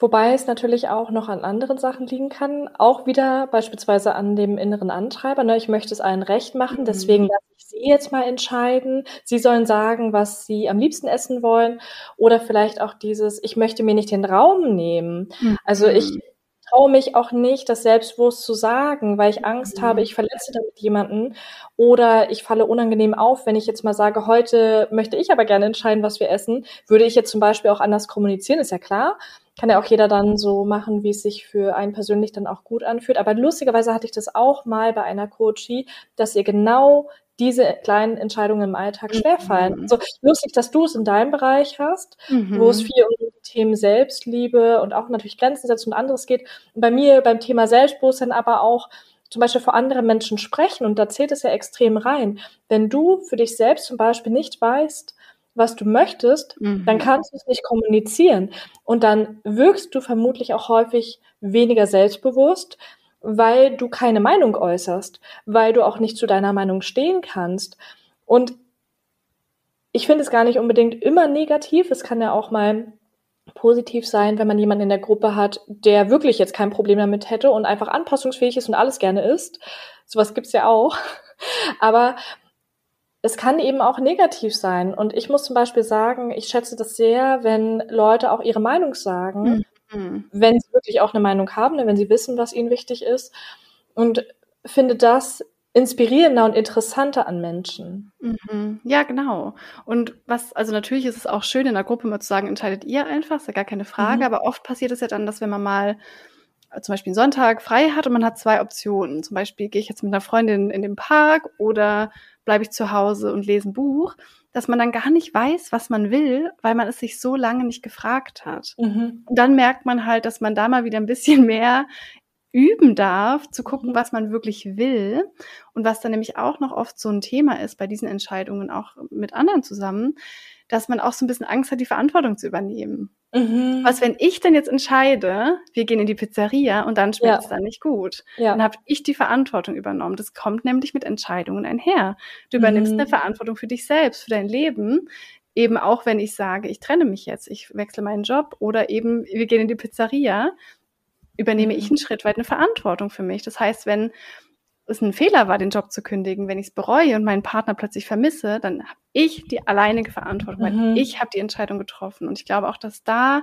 Speaker 1: wobei es natürlich auch noch an anderen Sachen liegen kann. Auch wieder beispielsweise an dem inneren Antreiber. Ne? Ich möchte es allen recht machen, mhm. deswegen lasse ich Sie jetzt mal entscheiden. Sie sollen sagen, was Sie am liebsten essen wollen. Oder vielleicht auch dieses, ich möchte mir nicht den Raum nehmen. Also ich mhm traue mich auch nicht, das selbstbewusst zu sagen, weil ich Angst habe, mhm. ich verletze damit jemanden oder ich falle unangenehm auf, wenn ich jetzt mal sage, heute möchte ich aber gerne entscheiden, was wir essen. Würde ich jetzt zum Beispiel auch anders kommunizieren, ist ja klar. Kann ja auch jeder dann so machen, wie es sich für einen persönlich dann auch gut anfühlt. Aber lustigerweise hatte ich das auch mal bei einer Coachie, dass ihr genau diese kleinen Entscheidungen im Alltag mhm. schwerfallen. Mhm. So lustig, dass du es in deinem Bereich hast, mhm. wo es viel um die Themen Selbstliebe und auch natürlich Grenzen setzen und anderes geht. Und bei mir beim Thema Selbstbewusstsein aber auch zum Beispiel vor anderen Menschen sprechen und da zählt es ja extrem rein. Wenn du für dich selbst zum Beispiel nicht weißt, was du möchtest, mhm. dann kannst du es nicht kommunizieren. Und dann wirkst du vermutlich auch häufig weniger selbstbewusst, weil du keine Meinung äußerst, weil du auch nicht zu deiner Meinung stehen kannst. Und ich finde es gar nicht unbedingt immer negativ. Es kann ja auch mal positiv sein, wenn man jemanden in der Gruppe hat, der wirklich jetzt kein Problem damit hätte und einfach anpassungsfähig ist und alles gerne isst. Sowas gibt's ja auch. (laughs) Aber es kann eben auch negativ sein. Und ich muss zum Beispiel sagen, ich schätze das sehr, wenn Leute auch ihre Meinung sagen. Mhm. Mhm. wenn sie wirklich auch eine Meinung haben, ne, wenn sie wissen, was ihnen wichtig ist. Und finde das inspirierender und interessanter an Menschen.
Speaker 2: Mhm. Ja, genau. Und was, also natürlich ist es auch schön, in der Gruppe mal zu sagen, entscheidet ihr einfach, ist ja gar keine Frage, mhm. aber oft passiert es ja dann, dass wenn man mal äh, zum Beispiel einen Sonntag frei hat und man hat zwei Optionen. Zum Beispiel gehe ich jetzt mit einer Freundin in den Park oder bleibe ich zu Hause und lese ein Buch dass man dann gar nicht weiß, was man will, weil man es sich so lange nicht gefragt hat. Mhm. Und dann merkt man halt, dass man da mal wieder ein bisschen (laughs) mehr üben darf, zu gucken, mhm. was man wirklich will. Und was dann nämlich auch noch oft so ein Thema ist bei diesen Entscheidungen, auch mit anderen zusammen, dass man auch so ein bisschen Angst hat, die Verantwortung zu übernehmen. Mhm. Was, wenn ich denn jetzt entscheide, wir gehen in die Pizzeria und dann schmeckt ja. es dann nicht gut, ja. dann habe ich die Verantwortung übernommen. Das kommt nämlich mit Entscheidungen einher. Du übernimmst mhm. eine Verantwortung für dich selbst, für dein Leben. Eben auch, wenn ich sage, ich trenne mich jetzt, ich wechsle meinen Job oder eben wir gehen in die Pizzeria, übernehme ich mhm. einen Schritt weit eine Verantwortung für mich. Das heißt, wenn es ein Fehler war, den Job zu kündigen, wenn ich es bereue und meinen Partner plötzlich vermisse, dann habe ich die alleinige Verantwortung, weil mhm. ich habe die Entscheidung getroffen. Und ich glaube auch, dass da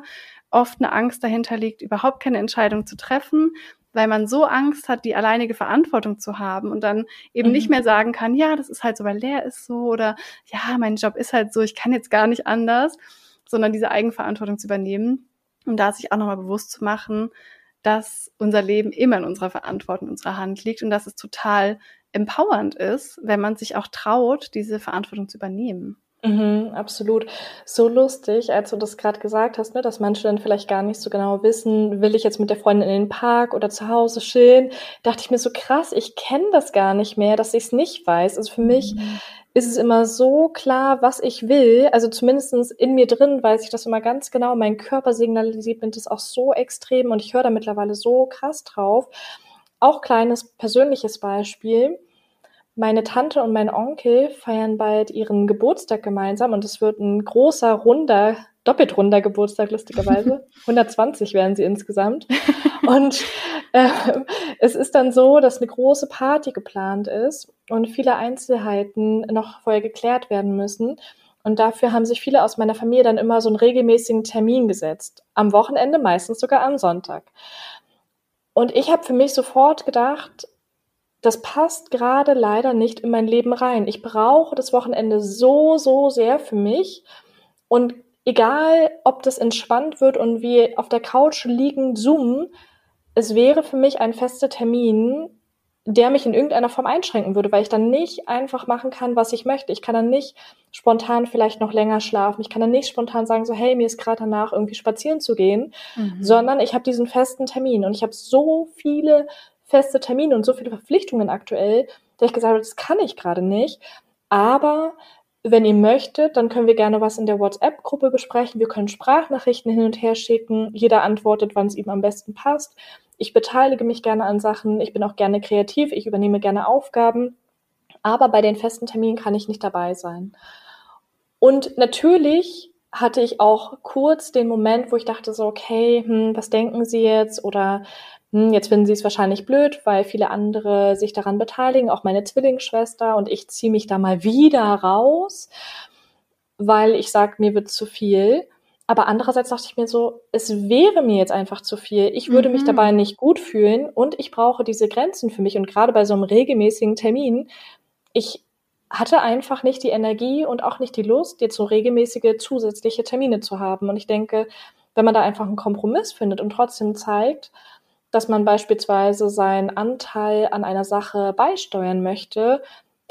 Speaker 2: oft eine Angst dahinter liegt, überhaupt keine Entscheidung zu treffen, weil man so Angst hat, die alleinige Verantwortung zu haben und dann eben mhm. nicht mehr sagen kann, ja, das ist halt so, weil der ist so oder ja, mein Job ist halt so, ich kann jetzt gar nicht anders, sondern diese Eigenverantwortung zu übernehmen und da sich auch nochmal bewusst zu machen, dass unser Leben immer in unserer Verantwortung, in unserer Hand liegt und dass es total empowernd ist, wenn man sich auch traut, diese Verantwortung zu übernehmen.
Speaker 1: Mhm, absolut. So lustig, als du das gerade gesagt hast, ne, dass manche dann vielleicht gar nicht so genau wissen, will ich jetzt mit der Freundin in den Park oder zu Hause chillen, dachte ich mir so krass, ich kenne das gar nicht mehr, dass ich es nicht weiß. Also für mich mhm ist es immer so klar, was ich will. Also zumindestens in mir drin weiß ich das immer ganz genau. Mein Körper signalisiert mir das auch so extrem und ich höre da mittlerweile so krass drauf. Auch kleines persönliches Beispiel. Meine Tante und mein Onkel feiern bald ihren Geburtstag gemeinsam und es wird ein großer, runder doppelt runder Geburtstag, lustigerweise. (laughs) 120 werden sie insgesamt. (laughs) Und äh, es ist dann so, dass eine große Party geplant ist und viele Einzelheiten noch vorher geklärt werden müssen. Und dafür haben sich viele aus meiner Familie dann immer so einen regelmäßigen Termin gesetzt. Am Wochenende, meistens sogar am Sonntag. Und ich habe für mich sofort gedacht, das passt gerade leider nicht in mein Leben rein. Ich brauche das Wochenende so, so sehr für mich. Und egal ob das entspannt wird und wir auf der Couch liegen, zoomen, es wäre für mich ein fester Termin, der mich in irgendeiner Form einschränken würde, weil ich dann nicht einfach machen kann, was ich möchte. Ich kann dann nicht spontan vielleicht noch länger schlafen. Ich kann dann nicht spontan sagen, so, hey, mir ist gerade danach irgendwie spazieren zu gehen, mhm. sondern ich habe diesen festen Termin und ich habe so viele feste Termine und so viele Verpflichtungen aktuell, dass ich gesagt habe, das kann ich gerade nicht. Aber wenn ihr möchtet, dann können wir gerne was in der WhatsApp-Gruppe besprechen. Wir können Sprachnachrichten hin und her schicken. Jeder antwortet, wann es ihm am besten passt. Ich beteilige mich gerne an Sachen. Ich bin auch gerne kreativ. Ich übernehme gerne Aufgaben. Aber bei den festen Terminen kann ich nicht dabei sein. Und natürlich hatte ich auch kurz den Moment, wo ich dachte so, okay, hm, was denken Sie jetzt? Oder hm, jetzt finden sie es wahrscheinlich blöd, weil viele andere sich daran beteiligen, auch meine Zwillingsschwester und ich ziehe mich da mal wieder raus, weil ich sage, mir wird zu viel. Aber andererseits dachte ich mir so, es wäre mir jetzt einfach zu viel. Ich würde mhm. mich dabei nicht gut fühlen und ich brauche diese Grenzen für mich. Und gerade bei so einem regelmäßigen Termin, ich hatte einfach nicht die Energie und auch nicht die Lust, jetzt so regelmäßige zusätzliche Termine zu haben. Und ich denke, wenn man da einfach einen Kompromiss findet und trotzdem zeigt, dass man beispielsweise seinen Anteil an einer Sache beisteuern möchte,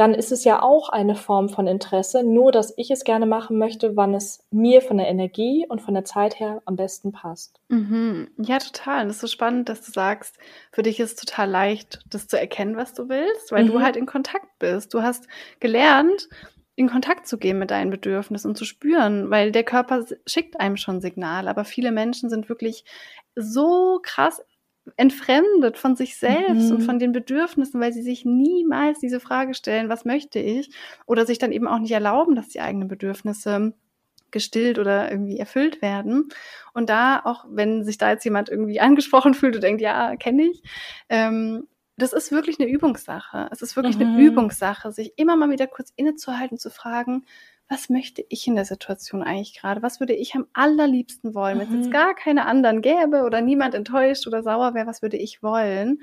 Speaker 1: dann ist es ja auch eine Form von Interesse, nur dass ich es gerne machen möchte, wann es mir von der Energie und von der Zeit her am besten passt.
Speaker 2: Mhm. Ja, total. Und es ist so spannend, dass du sagst, für dich ist es total leicht, das zu erkennen, was du willst, weil mhm. du halt in Kontakt bist. Du hast gelernt, in Kontakt zu gehen mit deinen Bedürfnissen und zu spüren, weil der Körper schickt einem schon Signal, aber viele Menschen sind wirklich so krass entfremdet von sich selbst mhm. und von den Bedürfnissen, weil sie sich niemals diese Frage stellen, was möchte ich? Oder sich dann eben auch nicht erlauben, dass die eigenen Bedürfnisse gestillt oder irgendwie erfüllt werden. Und da, auch wenn sich da jetzt jemand irgendwie (laughs) angesprochen fühlt und denkt, ja, kenne ich, ähm, das ist wirklich eine Übungssache. Es ist wirklich mhm. eine Übungssache, sich immer mal wieder kurz innezuhalten, zu fragen, was möchte ich in der Situation eigentlich gerade? Was würde ich am allerliebsten wollen? Mhm. Wenn es jetzt mhm. gar keine anderen gäbe oder niemand enttäuscht oder sauer wäre, was würde ich wollen?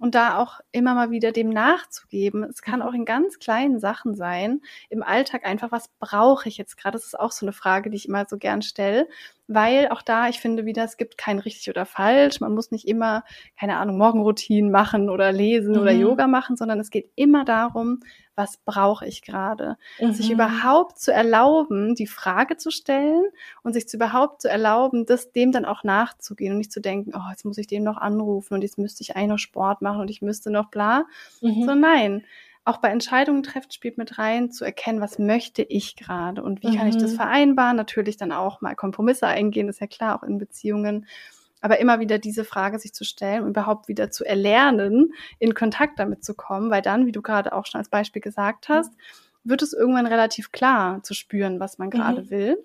Speaker 2: und da auch immer mal wieder dem nachzugeben. Es kann auch in ganz kleinen Sachen sein. Im Alltag einfach, was brauche ich jetzt gerade? Das ist auch so eine Frage, die ich immer so gern stelle, weil auch da, ich finde wieder, es gibt kein richtig oder falsch. Man muss nicht immer, keine Ahnung, Morgenroutinen machen oder lesen mhm. oder Yoga machen, sondern es geht immer darum, was brauche ich gerade? Mhm. Sich überhaupt zu erlauben, die Frage zu stellen und sich zu überhaupt zu erlauben, das dem dann auch nachzugehen und nicht zu denken, oh, jetzt muss ich dem noch anrufen und jetzt müsste ich eigentlich noch Sport machen und ich müsste noch bla. Mhm. So nein, auch bei Entscheidungen treffen spielt mit rein, zu erkennen, was möchte ich gerade und wie mhm. kann ich das mhm. vereinbaren. Natürlich dann auch mal Kompromisse eingehen, ist ja klar, auch in Beziehungen. Aber immer wieder diese Frage sich zu stellen und überhaupt wieder zu erlernen, in Kontakt damit zu kommen, weil dann, wie du gerade auch schon als Beispiel gesagt hast, wird es irgendwann relativ klar zu spüren, was man gerade mhm. will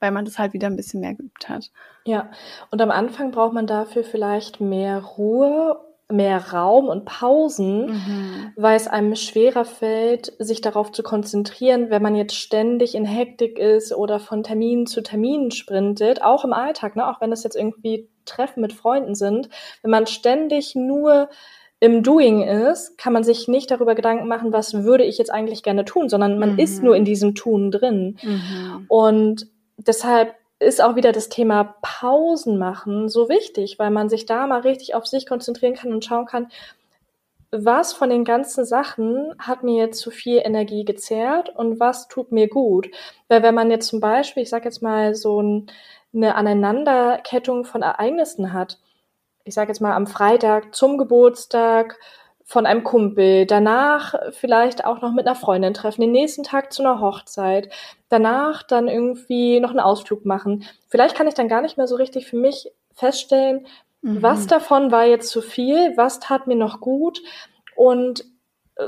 Speaker 2: weil man das halt wieder ein bisschen mehr geübt hat.
Speaker 1: Ja, und am Anfang braucht man dafür vielleicht mehr Ruhe mehr Raum und Pausen, mhm. weil es einem schwerer fällt, sich darauf zu konzentrieren, wenn man jetzt ständig in Hektik ist oder von Termin zu Termin sprintet, auch im Alltag, ne? auch wenn es jetzt irgendwie Treffen mit Freunden sind, wenn man ständig nur im Doing ist, kann man sich nicht darüber Gedanken machen, was würde ich jetzt eigentlich gerne tun, sondern man mhm. ist nur in diesem Tun drin. Mhm. Und deshalb ist auch wieder das Thema Pausen machen so wichtig, weil man sich da mal richtig auf sich konzentrieren kann und schauen kann, was von den ganzen Sachen hat mir jetzt zu viel Energie gezehrt und was tut mir gut. Weil wenn man jetzt zum Beispiel, ich sage jetzt mal so ein, eine Aneinanderkettung von Ereignissen hat, ich sage jetzt mal am Freitag zum Geburtstag von einem Kumpel, danach vielleicht auch noch mit einer Freundin treffen, den nächsten Tag zu einer Hochzeit, danach dann irgendwie noch einen Ausflug machen. Vielleicht kann ich dann gar nicht mehr so richtig für mich feststellen, mhm. was davon war jetzt zu viel, was tat mir noch gut und äh,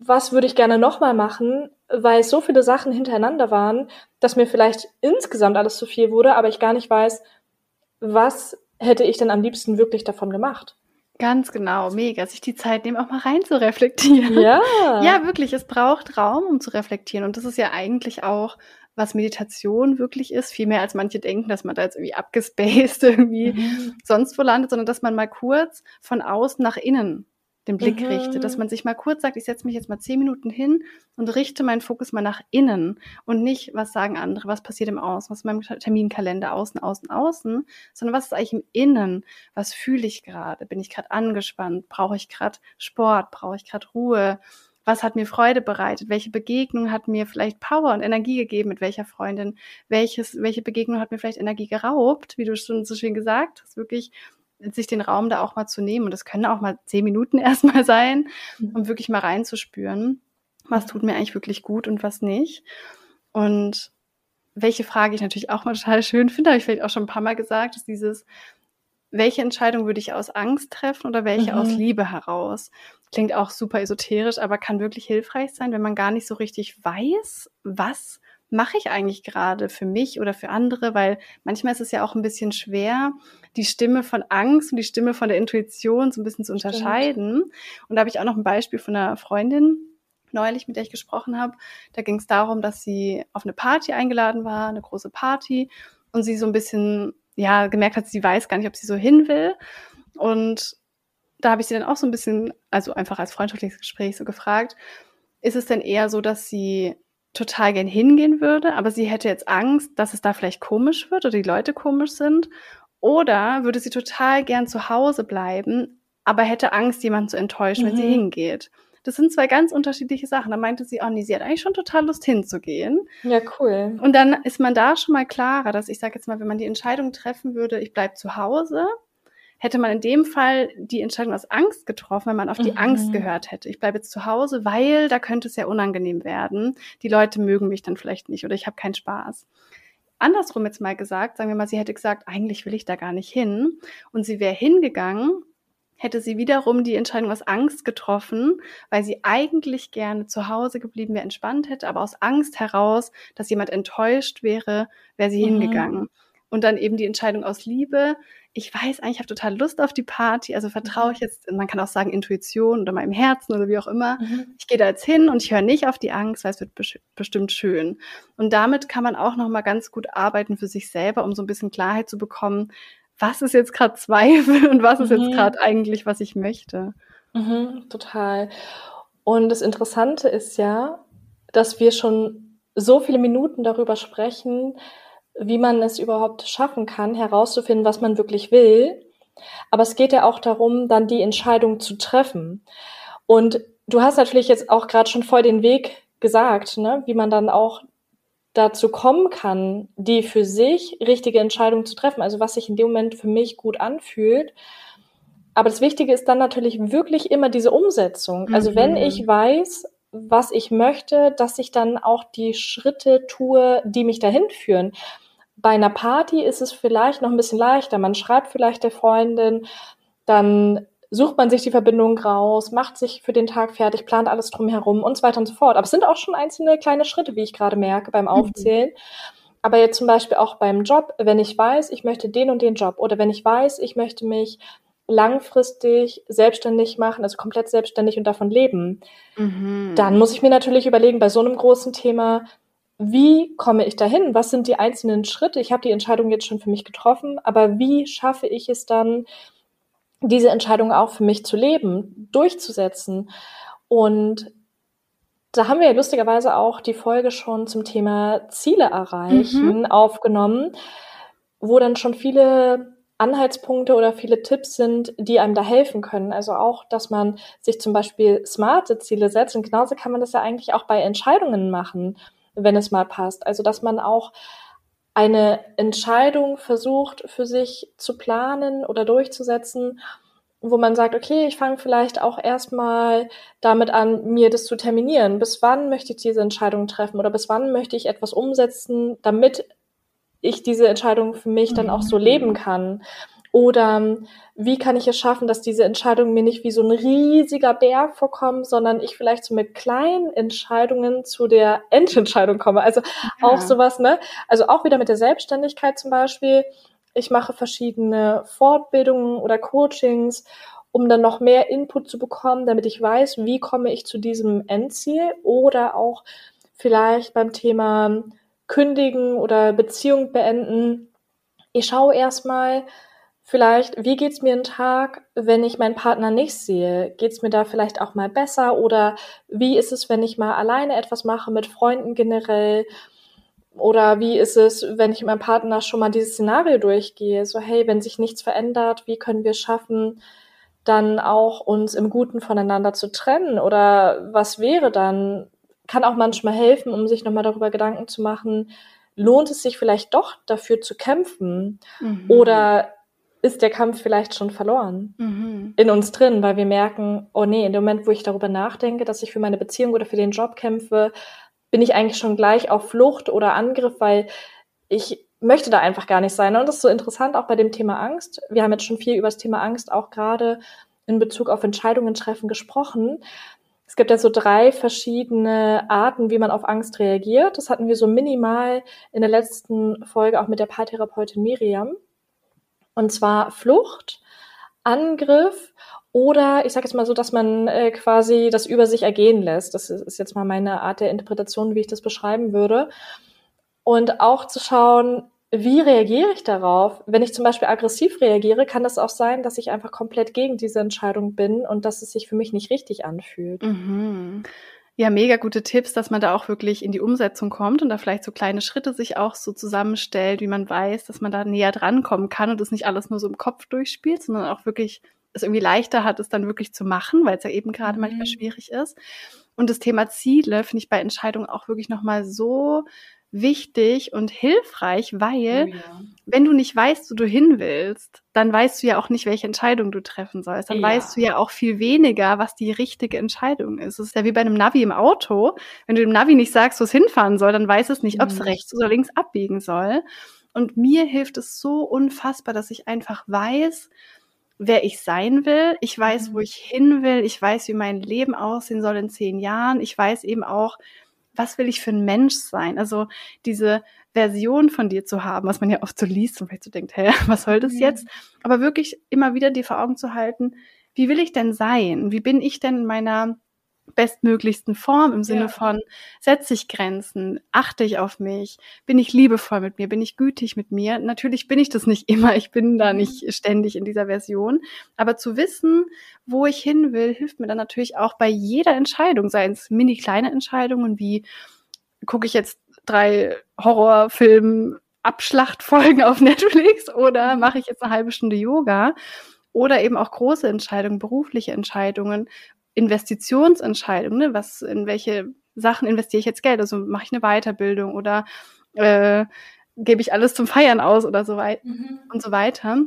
Speaker 1: was würde ich gerne nochmal machen, weil es so viele Sachen hintereinander waren, dass mir vielleicht insgesamt alles zu viel wurde, aber ich gar nicht weiß, was hätte ich denn am liebsten wirklich davon gemacht.
Speaker 2: Ganz genau, mega. Sich die Zeit nehmen, auch mal rein zu reflektieren. Ja. (laughs) Ja, wirklich. Es braucht Raum, um zu reflektieren. Und das ist ja eigentlich auch, was Meditation wirklich ist. Viel mehr als manche denken, dass man da jetzt irgendwie abgespaced (laughs) irgendwie mhm. sonst wo landet, sondern dass man mal kurz von außen nach innen den Blick mhm. richte, dass man sich mal kurz sagt, ich setze mich jetzt mal zehn Minuten hin und richte meinen Fokus mal nach innen und nicht, was sagen andere, was passiert im Außen, was ist in meinem Terminkalender, außen, außen, außen, sondern was ist eigentlich im Innen, was fühle ich gerade, bin ich gerade angespannt, brauche ich gerade Sport, brauche ich gerade Ruhe, was hat mir Freude bereitet, welche Begegnung hat mir vielleicht Power und Energie gegeben, mit welcher Freundin, welches, welche Begegnung hat mir vielleicht Energie geraubt, wie du schon so schön gesagt hast, wirklich sich den Raum da auch mal zu nehmen. Und das können auch mal zehn Minuten (laughs) erstmal sein, mhm. um wirklich mal reinzuspüren, was tut mir eigentlich wirklich gut und was nicht. Und welche Frage ich natürlich auch mal total schön finde, habe ich vielleicht auch schon ein paar Mal gesagt, ist dieses, welche Entscheidung würde ich aus Angst treffen oder welche mhm. aus Liebe heraus? Klingt auch super esoterisch, aber kann wirklich hilfreich sein, wenn man gar nicht so richtig weiß, was mache ich eigentlich gerade für mich oder für andere, weil manchmal ist es ja auch ein bisschen schwer, die Stimme von Angst und die Stimme von der Intuition so ein bisschen zu unterscheiden. Stimmt. Und da habe ich auch noch ein Beispiel von einer Freundin neulich, mit der ich gesprochen habe. Da ging es darum, dass sie auf eine Party eingeladen war, eine große Party, und sie so ein bisschen, ja, gemerkt hat, sie weiß gar nicht, ob sie so hin will. Und da habe ich sie dann auch so ein bisschen, also einfach als freundschaftliches Gespräch so gefragt, ist es denn eher so, dass sie total gern hingehen würde, aber sie hätte jetzt Angst, dass es da vielleicht komisch wird oder die Leute komisch sind. Oder würde sie total gern zu Hause bleiben, aber hätte Angst, jemanden zu enttäuschen, mhm. wenn sie mhm. hingeht. Das sind zwei ganz unterschiedliche Sachen. Da meinte sie, oh nee, sie hat eigentlich schon total Lust hinzugehen.
Speaker 1: Ja, cool.
Speaker 2: Und dann ist man da schon mal klarer, dass ich sage jetzt mal, wenn man die Entscheidung treffen würde, ich bleibe zu Hause, hätte man in dem Fall die Entscheidung aus Angst getroffen, wenn man auf die mhm. Angst gehört hätte. Ich bleibe jetzt zu Hause, weil da könnte es ja unangenehm werden. Die Leute mögen mich dann vielleicht nicht oder ich habe keinen Spaß. Andersrum jetzt mal gesagt, sagen wir mal, sie hätte gesagt, eigentlich will ich da gar nicht hin und sie wäre hingegangen, hätte sie wiederum die Entscheidung aus Angst getroffen, weil sie eigentlich gerne zu Hause geblieben wäre, entspannt hätte, aber aus Angst heraus, dass jemand enttäuscht wäre, wäre sie mhm. hingegangen. Und dann eben die Entscheidung aus Liebe, ich weiß eigentlich, ich habe total Lust auf die Party, also vertraue ich mhm. jetzt, man kann auch sagen Intuition oder meinem Herzen oder wie auch immer. Mhm. Ich gehe da jetzt hin und ich höre nicht auf die Angst, weil es wird bestimmt schön. Und damit kann man auch noch mal ganz gut arbeiten für sich selber, um so ein bisschen Klarheit zu bekommen, was ist jetzt gerade Zweifel und was ist mhm. jetzt gerade eigentlich, was ich möchte.
Speaker 1: Mhm, total. Und das Interessante ist ja, dass wir schon so viele Minuten darüber sprechen, wie man es überhaupt schaffen kann, herauszufinden, was man wirklich will. Aber es geht ja auch darum, dann die Entscheidung zu treffen. Und du hast natürlich jetzt auch gerade schon voll den Weg gesagt, ne? wie man dann auch dazu kommen kann, die für sich richtige Entscheidung zu treffen. Also was sich in dem Moment für mich gut anfühlt. aber das Wichtige ist dann natürlich wirklich immer diese Umsetzung. Also wenn
Speaker 2: Mhm.
Speaker 1: ich weiß, was ich möchte, dass ich dann auch die Schritte tue, die mich dahin führen. Bei einer Party ist es vielleicht noch ein bisschen leichter. Man schreibt vielleicht der Freundin, dann sucht man sich die Verbindung raus, macht sich für den Tag fertig, plant alles drumherum und so weiter und so fort. Aber es sind auch schon einzelne kleine Schritte, wie ich gerade merke beim Aufzählen. Aber jetzt zum Beispiel auch beim Job, wenn ich weiß, ich möchte den und den Job oder wenn ich weiß, ich möchte mich langfristig selbstständig machen, also komplett selbstständig und davon leben,
Speaker 2: Mhm.
Speaker 1: dann muss ich mir natürlich überlegen, bei so einem großen Thema, wie komme ich dahin? Was sind die einzelnen Schritte? Ich habe die Entscheidung jetzt schon für mich getroffen, aber wie schaffe ich es dann, diese Entscheidung auch für mich zu leben, durchzusetzen? Und da haben wir ja lustigerweise auch die Folge schon zum Thema Ziele erreichen
Speaker 2: Mhm.
Speaker 1: aufgenommen, wo dann schon viele Anhaltspunkte oder viele Tipps sind, die einem da helfen können. Also auch, dass man sich zum Beispiel smarte Ziele setzt. Und genauso kann man das ja eigentlich auch bei Entscheidungen machen, wenn es mal passt. Also dass man auch eine Entscheidung versucht für sich zu planen oder durchzusetzen, wo man sagt, okay, ich fange vielleicht auch erstmal damit an, mir das zu terminieren. Bis wann möchte ich diese Entscheidung treffen oder bis wann möchte ich etwas umsetzen, damit ich diese Entscheidung für mich dann auch so leben kann? Oder wie kann ich es schaffen, dass diese Entscheidungen mir nicht wie so ein riesiger Berg vorkommen, sondern ich vielleicht so mit kleinen Entscheidungen zu der Endentscheidung komme? Also auch sowas, ne? Also auch wieder mit der Selbstständigkeit zum Beispiel. Ich mache verschiedene Fortbildungen oder Coachings, um dann noch mehr Input zu bekommen, damit ich weiß, wie komme ich zu diesem Endziel oder auch vielleicht beim Thema kündigen oder Beziehung beenden. Ich schaue erstmal vielleicht, wie geht's mir einen Tag, wenn ich meinen Partner nicht sehe? Geht's mir da vielleicht auch mal besser? Oder wie ist es, wenn ich mal alleine etwas mache mit Freunden generell? Oder wie ist es, wenn ich mit meinem Partner schon mal dieses Szenario durchgehe? So, hey, wenn sich nichts verändert, wie können wir schaffen, dann auch uns im Guten voneinander zu trennen? Oder was wäre dann? Kann auch manchmal helfen, um sich nochmal darüber Gedanken zu machen, lohnt es sich vielleicht doch dafür zu kämpfen?
Speaker 2: Mhm.
Speaker 1: Oder ist der Kampf vielleicht schon verloren
Speaker 2: Mhm.
Speaker 1: in uns drin, weil wir merken, oh nee, in dem Moment, wo ich darüber nachdenke, dass ich für meine Beziehung oder für den Job kämpfe, bin ich eigentlich schon gleich auf Flucht oder Angriff, weil ich möchte da einfach gar nicht sein. Und das ist so interessant auch bei dem Thema Angst. Wir haben jetzt schon viel über das Thema Angst auch gerade in Bezug auf Entscheidungen treffen gesprochen. Es gibt ja so drei verschiedene Arten, wie man auf Angst reagiert. Das hatten wir so minimal in der letzten Folge auch mit der Paartherapeutin Miriam. Und zwar Flucht, Angriff oder ich sage jetzt mal so, dass man äh, quasi das über sich ergehen lässt. Das ist, jetzt mal meine Art der Interpretation, wie ich das beschreiben würde. Und auch zu schauen, wie reagiere ich darauf? Wenn ich zum Beispiel aggressiv reagiere, kann das auch sein, dass ich einfach komplett gegen diese Entscheidung bin und dass es sich für mich nicht richtig anfühlt.
Speaker 2: Mhm. Ja, mega gute Tipps, dass man da auch wirklich in die Umsetzung kommt und da vielleicht so kleine Schritte sich auch so zusammenstellt, wie man weiß, dass man da näher drankommen kann und es nicht alles nur so im Kopf durchspielt, sondern auch wirklich es irgendwie leichter hat, es dann wirklich zu machen, weil es ja eben gerade
Speaker 1: Mhm.
Speaker 2: manchmal schwierig ist. Und das Thema Ziele finde ich bei Entscheidungen auch wirklich nochmal so wichtig und hilfreich, weil wenn du nicht weißt, wo du hin willst, dann weißt du ja auch nicht, welche Entscheidung du treffen sollst. Dann
Speaker 1: Ja.
Speaker 2: weißt du ja auch viel weniger, was die richtige Entscheidung ist. Es ist ja wie bei einem Navi im Auto. Wenn du dem Navi nicht sagst, wo es hinfahren soll, dann weiß es nicht, ob es
Speaker 1: Mhm.
Speaker 2: rechts oder links abbiegen soll. Und mir hilft es so unfassbar, dass ich einfach weiß, wer ich sein will. Ich weiß, wo
Speaker 1: Mhm.
Speaker 2: ich hin will. Ich weiß, wie mein Leben aussehen soll in zehn Jahren. Ich weiß eben auch, was will ich für ein Mensch sein? Also diese Version von dir zu haben, was man ja oft so liest und vielleicht so denkt, hä, was soll das jetzt? Aber wirklich immer wieder dir vor Augen zu halten, wie will ich denn sein? Wie bin ich denn in meiner bestmöglichsten Form im Sinne
Speaker 1: Ja.
Speaker 2: von, setze ich Grenzen, achte ich auf mich, bin ich liebevoll mit mir, bin ich gütig mit mir? Natürlich bin ich das nicht (laughs) immer, ich bin da
Speaker 1: Mhm.
Speaker 2: nicht ständig in dieser Version, aber zu wissen, wo ich hin will, hilft mir dann natürlich auch bei jeder Entscheidung, seien es mini kleine Entscheidungen wie, gucke ich jetzt drei Horrorfilm Abschlachtfolgen auf (laughs) Netflix oder mache ich jetzt eine halbe Stunde Yoga oder eben auch große Entscheidungen, berufliche Entscheidungen, Investitionsentscheidungen, ne? was in welche Sachen investiere ich jetzt Geld? Also mache ich eine Weiterbildung oder äh, gebe ich alles zum Feiern aus oder so weiter
Speaker 1: Mhm.
Speaker 2: und so weiter.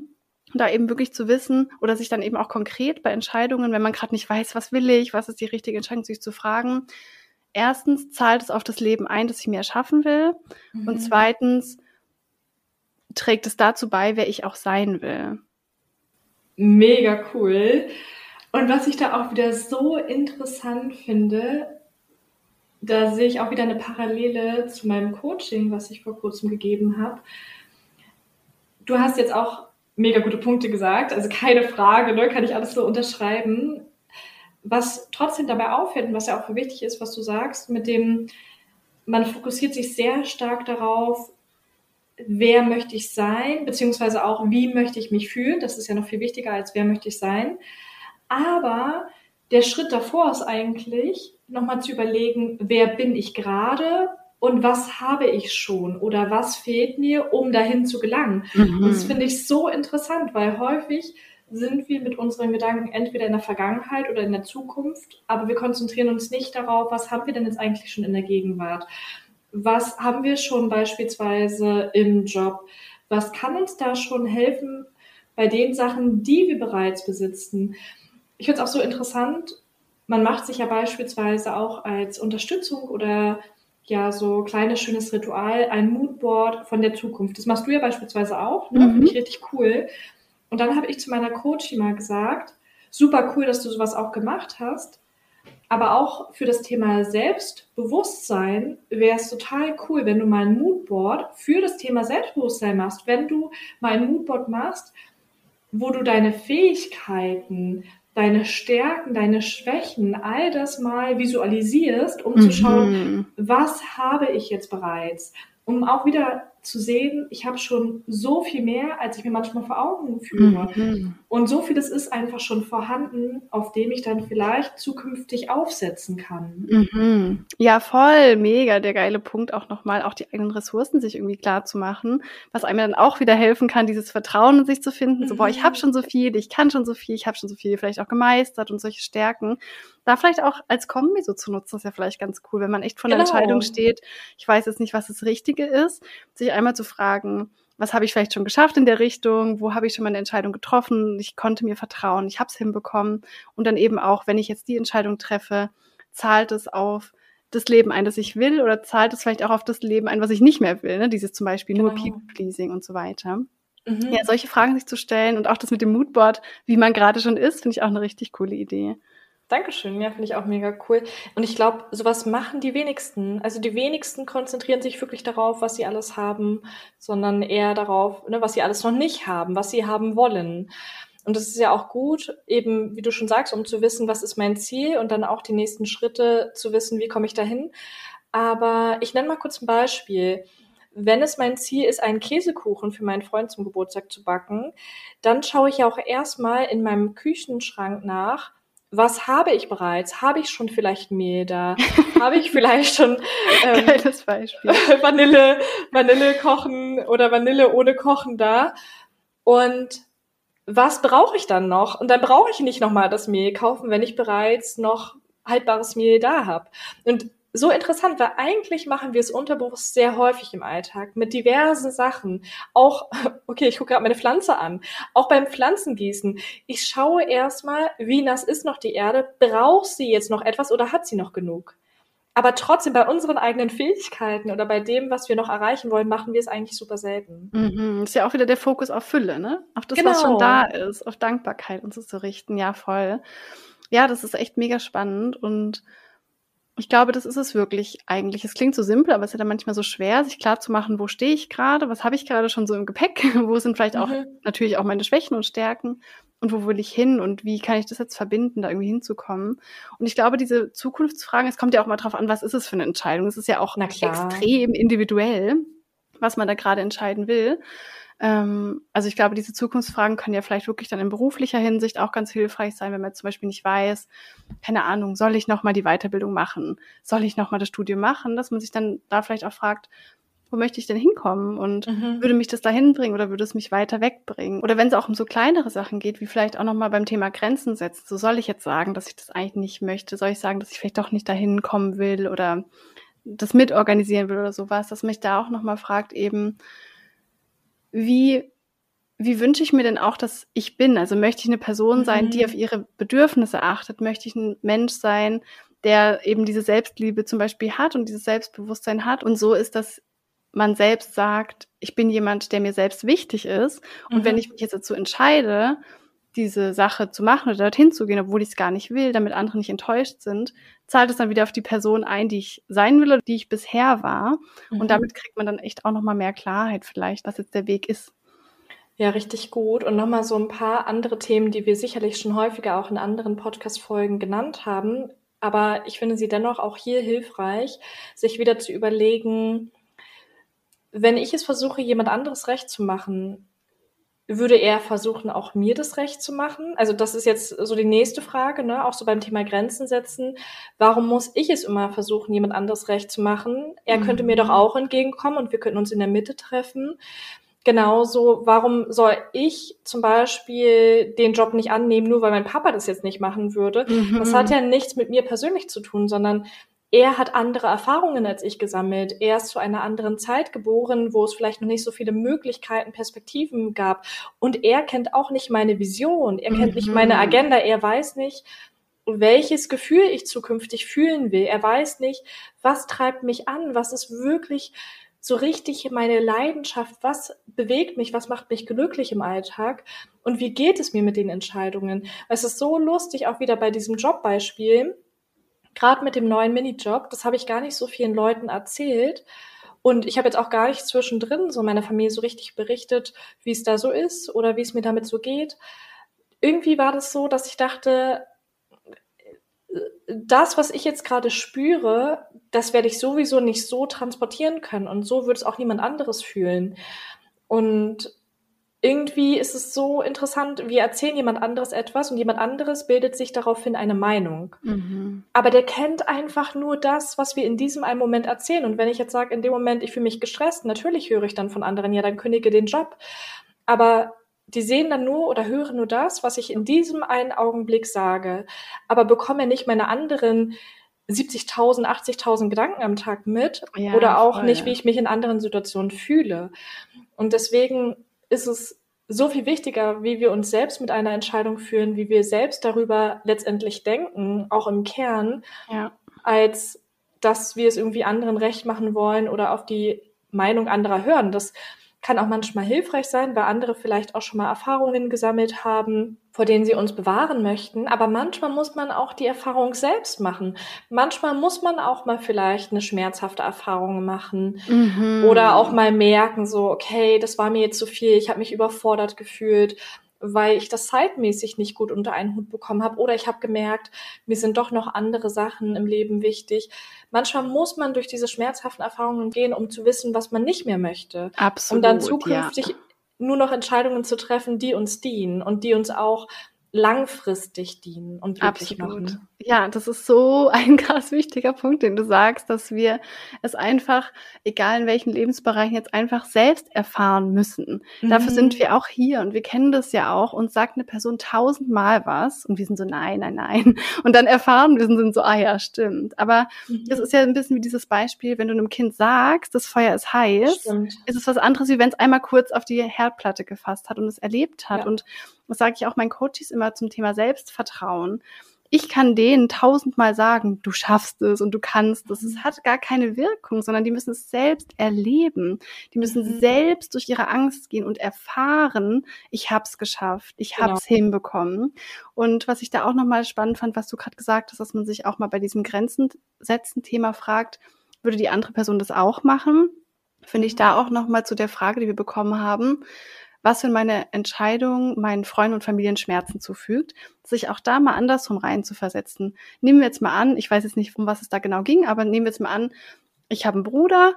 Speaker 2: da eben wirklich zu wissen oder sich dann eben auch konkret bei Entscheidungen, wenn man gerade nicht weiß, was will ich, was ist die richtige Entscheidung, sich zu fragen. Erstens zahlt es auf das Leben ein, das ich mir erschaffen will. Mhm. Und zweitens trägt es dazu bei, wer ich auch sein will.
Speaker 1: Mega cool. Und was ich da auch wieder so interessant finde, da sehe ich auch wieder eine Parallele zu meinem Coaching, was ich vor kurzem gegeben habe. Du hast jetzt auch mega gute Punkte gesagt, also keine Frage, ne, kann ich alles so unterschreiben. Was trotzdem dabei auffällt und was ja auch wichtig ist, was du sagst, mit dem, man fokussiert sich sehr stark darauf, wer möchte ich sein, beziehungsweise auch, wie möchte ich mich fühlen. Das ist ja noch viel wichtiger als wer möchte ich sein. Aber der Schritt davor ist eigentlich, nochmal zu überlegen, wer bin ich gerade und was habe ich schon oder was fehlt mir, um dahin zu gelangen. Mhm. Und das finde ich so interessant, weil häufig sind wir mit unseren Gedanken entweder in der Vergangenheit oder in der Zukunft, aber wir konzentrieren uns nicht darauf, was haben wir denn jetzt eigentlich schon in der Gegenwart was haben wir schon beispielsweise im Job? Was kann uns da schon helfen bei den Sachen, die wir bereits besitzen? Ich finde es auch so interessant, man macht sich ja beispielsweise auch als Unterstützung oder ja so kleines schönes Ritual ein Moodboard von der Zukunft. Das machst du ja beispielsweise auch, ne? Mhm. Finde ich richtig cool. Und dann habe ich zu meiner Coach mal gesagt, super cool, dass du sowas auch gemacht hast. Aber auch für das Thema Selbstbewusstsein wäre es total cool, wenn du mal ein Moodboard für das Thema Selbstbewusstsein machst. Wenn du mal ein Moodboard machst, wo du deine Fähigkeiten, deine Stärken, deine Schwächen, all das mal visualisierst, um mhm. zu schauen, was habe ich jetzt bereits, um auch wieder zu sehen, ich habe schon so viel mehr, als ich mir manchmal vor Augen führe. Mhm. Und so vieles ist einfach schon vorhanden, auf dem ich dann vielleicht zukünftig aufsetzen kann.
Speaker 2: Mhm. Ja, voll, mega, der geile Punkt auch nochmal, auch die eigenen Ressourcen sich irgendwie klar zu machen, was einem dann auch wieder helfen kann, dieses Vertrauen in sich zu finden, so, boah, ich habe mhm. schon so viel, ich kann schon so viel, ich habe schon so viel vielleicht auch gemeistert und solche Stärken. Da vielleicht auch als Kombi so zu nutzen, ist ja vielleicht ganz cool, wenn man echt vor genau. der Entscheidung steht, ich weiß jetzt nicht, was das Richtige ist, sich einmal zu fragen, was habe ich vielleicht schon geschafft in der Richtung, wo habe ich schon meine Entscheidung getroffen, ich konnte mir vertrauen, ich habe es hinbekommen und dann eben auch, wenn ich jetzt die Entscheidung treffe, zahlt es auf das Leben ein, das ich will oder zahlt es vielleicht auch auf das Leben ein, was ich nicht mehr will, ne? dieses zum Beispiel genau. nur People-Pleasing und so weiter. Mhm. Ja, solche Fragen sich zu stellen und auch das mit dem Moodboard, wie man gerade schon ist, finde ich auch eine richtig coole Idee.
Speaker 1: Dankeschön, ja, finde ich auch mega cool. Und ich glaube, sowas machen die wenigsten. Also die wenigsten konzentrieren sich wirklich darauf, was sie alles haben, sondern eher darauf, ne, was sie alles noch nicht haben, was sie haben wollen. Und das ist ja auch gut, eben, wie du schon sagst, um zu wissen, was ist mein Ziel und dann auch die nächsten Schritte zu wissen, wie komme ich dahin. Aber ich nenne mal kurz ein Beispiel. Wenn es mein Ziel ist, einen Käsekuchen für meinen Freund zum Geburtstag zu backen, dann schaue ich ja auch erstmal in meinem Küchenschrank nach, was habe ich bereits? Habe ich schon vielleicht Mehl da? (laughs) habe ich vielleicht schon
Speaker 2: ähm, Geiles Beispiel. (laughs)
Speaker 1: Vanille, Vanille kochen oder Vanille ohne Kochen da? Und was brauche ich dann noch? Und dann brauche ich nicht nochmal das Mehl kaufen, wenn ich bereits noch haltbares Mehl da habe. Und so interessant, weil eigentlich machen wir es unterbewusst sehr häufig im Alltag mit diversen Sachen. Auch, (laughs) okay, ich gucke gerade meine Pflanze an. Auch beim Pflanzengießen. Ich schaue erstmal, wie nass ist noch die Erde. Braucht sie jetzt noch etwas oder hat sie noch genug? Aber trotzdem bei unseren eigenen Fähigkeiten oder bei dem, was wir noch erreichen wollen, machen wir es eigentlich super selten.
Speaker 2: Mhm. Ist ja auch wieder der Fokus auf Fülle, ne? Auf das, genau. was schon da ist, auf Dankbarkeit und so zu richten. Ja, voll. Ja, das ist echt mega spannend und ich glaube, das ist es wirklich eigentlich. Es klingt so simpel, aber es ist ja dann manchmal so schwer, sich klar zu machen, wo stehe ich gerade, was habe ich gerade schon so im Gepäck, (laughs) wo sind vielleicht auch mhm. natürlich auch meine Schwächen und Stärken und wo will ich hin und wie kann ich das jetzt verbinden, da irgendwie hinzukommen. Und ich glaube, diese Zukunftsfragen, es kommt ja auch mal drauf an, was ist es für eine Entscheidung. Es ist ja auch extrem individuell, was man da gerade entscheiden will. Ähm, also ich glaube, diese Zukunftsfragen können ja vielleicht wirklich dann in beruflicher Hinsicht auch ganz hilfreich sein, wenn man zum Beispiel nicht weiß, keine Ahnung, soll ich nochmal die Weiterbildung machen? Soll ich nochmal das Studium machen? Dass man sich dann da vielleicht auch fragt, wo möchte ich denn hinkommen und mhm. würde mich das dahin bringen oder würde es mich weiter wegbringen? Oder wenn es auch um so kleinere Sachen geht, wie vielleicht auch nochmal beim Thema Grenzen setzen, so soll ich jetzt sagen, dass ich das eigentlich nicht möchte? Soll ich sagen, dass ich vielleicht doch nicht dahin kommen will oder das mitorganisieren will oder sowas, dass mich da auch nochmal fragt eben, wie wie wünsche ich mir denn auch, dass ich bin? Also möchte ich eine Person sein, die mhm. auf ihre Bedürfnisse achtet? Möchte ich ein Mensch sein, der eben diese Selbstliebe zum Beispiel hat und dieses Selbstbewusstsein hat? Und so ist, dass man selbst sagt, ich bin jemand, der mir selbst wichtig ist. Und mhm. wenn ich mich jetzt dazu entscheide, diese Sache zu machen oder dorthin zu gehen, obwohl ich es gar nicht will, damit andere nicht enttäuscht sind, zahlt es dann wieder auf die Person ein, die ich sein will oder die ich bisher war. Mhm. Und damit kriegt man dann echt auch nochmal mehr Klarheit vielleicht, was jetzt der Weg ist.
Speaker 1: Ja, richtig gut. Und nochmal so ein paar andere Themen, die wir sicherlich schon häufiger auch in anderen Podcast-Folgen genannt haben. Aber ich finde sie dennoch auch hier hilfreich, sich wieder zu überlegen, wenn ich es versuche, jemand anderes recht zu machen, würde er versuchen, auch mir das Recht zu machen? Also das ist jetzt so die nächste Frage, ne? auch so beim Thema Grenzen setzen. Warum muss ich es immer versuchen, jemand anderes Recht zu machen? Er mhm. könnte mir doch auch entgegenkommen und wir könnten uns in der Mitte treffen. Genauso, warum soll ich zum Beispiel den Job nicht annehmen, nur weil mein Papa das jetzt nicht machen würde? Mhm. Das hat ja nichts mit mir persönlich zu tun, sondern er hat andere Erfahrungen als ich gesammelt. Er ist zu einer anderen Zeit geboren, wo es vielleicht noch nicht so viele Möglichkeiten, Perspektiven gab. Und er kennt auch nicht meine Vision. Er kennt mhm. nicht meine mhm. Agenda. Er weiß nicht, welches Gefühl ich zukünftig fühlen will. Er weiß nicht, was treibt mich an, was ist wirklich so richtig meine Leidenschaft, was bewegt mich, was macht mich glücklich im Alltag und wie geht es mir mit den Entscheidungen. Es ist so lustig, auch wieder bei diesem Jobbeispiel, gerade mit dem neuen Minijob, das habe ich gar nicht so vielen Leuten erzählt. Und ich habe jetzt auch gar nicht zwischendrin so meiner Familie so richtig berichtet, wie es da so ist oder wie es mir damit so geht. Irgendwie war das so, dass ich dachte, das, was ich jetzt gerade spüre, das werde ich sowieso nicht so transportieren können und so wird es auch niemand anderes fühlen. Und irgendwie ist es so interessant, wir erzählen jemand anderes etwas und jemand anderes bildet sich daraufhin eine Meinung. Mhm. Aber der kennt einfach nur das, was wir in diesem einen Moment erzählen. Und wenn ich jetzt sage, in dem Moment, ich fühle mich gestresst, natürlich höre ich dann von anderen, ja, dann kündige den Job. Aber die sehen dann nur oder hören nur das, was ich in diesem einen Augenblick sage, aber bekomme nicht meine anderen 70.000, 80.000 Gedanken am Tag mit ja, oder auch voll. nicht, wie ich mich in anderen Situationen fühle. Und deswegen ist es so viel wichtiger, wie wir uns selbst mit einer Entscheidung führen, wie wir selbst darüber letztendlich denken, auch im Kern, ja. als dass wir es irgendwie anderen recht machen wollen oder auf die Meinung anderer hören. Das kann auch manchmal hilfreich sein, weil andere vielleicht auch schon mal Erfahrungen gesammelt haben, vor denen sie uns bewahren möchten. Aber manchmal muss man auch die Erfahrung selbst machen. Manchmal muss man auch mal vielleicht eine schmerzhafte Erfahrung machen mhm. oder auch mal merken, so, okay, das war mir jetzt zu viel, ich habe mich überfordert gefühlt weil ich das zeitmäßig nicht gut unter einen Hut bekommen habe oder ich habe gemerkt, mir sind doch noch andere Sachen im Leben wichtig. Manchmal muss man durch diese schmerzhaften Erfahrungen gehen, um zu wissen, was man nicht mehr möchte.
Speaker 2: Absolut.
Speaker 1: Um dann zukünftig ja. Nur noch Entscheidungen zu treffen, die uns dienen und die uns auch langfristig dienen und glücklich Absolut. machen.
Speaker 2: Ja, das ist so (laughs) ein krass wichtiger Punkt, den du sagst, dass wir es einfach, egal in welchen Lebensbereichen, jetzt einfach selbst erfahren müssen. Mhm. Dafür sind mhm. wir auch hier und wir kennen das ja auch. und sagt eine Person tausendmal was und wir sind so, nein, nein, nein. (laughs) Und dann erfahren wir sind so, ah ja, stimmt. Aber mhm. das ist ja ein bisschen wie dieses Beispiel, wenn du einem Kind sagst, das Feuer ist heiß, stimmt. ist es was anderes, wie wenn es einmal kurz auf die Herdplatte gefasst hat und es erlebt hat. Ja. Und das sage ich auch meinen Coaches immer zum Thema Selbstvertrauen. Ich kann denen tausendmal sagen, du schaffst es und du kannst es. Es mhm. hat gar keine Wirkung, sondern die müssen es selbst erleben. Die müssen mhm. selbst durch ihre Angst gehen und erfahren, ich hab's geschafft, ich genau. hab's hinbekommen. Und was ich da auch nochmal spannend fand, was du gerade gesagt hast, dass man sich auch mal bei diesem Grenzen setzen Thema fragt, würde die andere Person das auch machen? Finde ich mhm. da auch nochmal zu der Frage, die wir bekommen haben was für meine Entscheidung meinen Freunden und Familien Schmerzen zufügt, sich auch da mal andersrum rein zu versetzen. Nehmen wir jetzt mal an, ich weiß jetzt nicht, um was es da genau ging, aber nehmen wir jetzt mal an, ich habe einen Bruder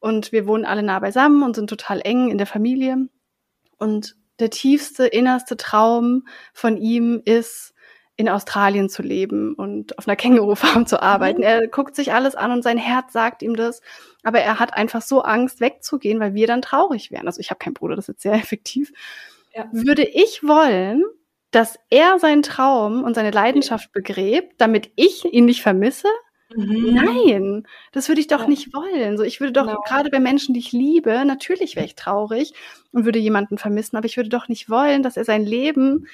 Speaker 2: und wir wohnen alle nah beisammen und sind total eng in der Familie. Und der tiefste, innerste Traum von ihm ist, in Australien zu leben und auf einer Kängurufarm zu arbeiten. Mhm. Er guckt sich alles an und sein Herz sagt ihm das. Aber er hat einfach so Angst, wegzugehen, weil wir dann traurig wären. Also ich habe keinen Bruder, das ist jetzt sehr (laughs) effektiv. Ja. Würde ich wollen, dass er seinen Traum und seine Leidenschaft begräbt, damit ich ihn nicht vermisse? Mhm. Nein, das würde ich doch ja. nicht wollen. So, ich würde doch genau. gerade bei Menschen, die ich liebe, natürlich wäre ich traurig und würde jemanden vermissen, aber ich würde doch nicht wollen, dass er sein Leben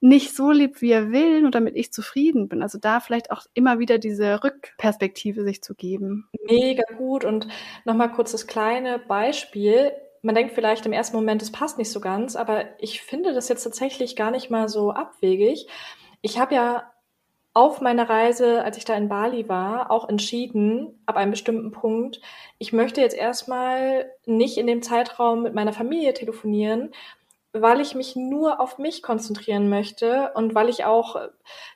Speaker 2: nicht so lebt, wie er will, nur damit ich zufrieden bin. Also da vielleicht auch immer wieder diese Rückperspektive sich zu geben.
Speaker 1: Mega gut. Und nochmal kurz das kleine Beispiel. Man denkt vielleicht im ersten Moment, es passt nicht so ganz, aber ich finde das jetzt tatsächlich gar nicht mal so abwegig. Ich habe ja auf meiner Reise, als ich da in Bali war, auch entschieden, ab einem bestimmten Punkt, ich möchte jetzt erstmal nicht in dem Zeitraum mit meiner Familie telefonieren, weil ich mich nur auf mich konzentrieren möchte und weil ich auch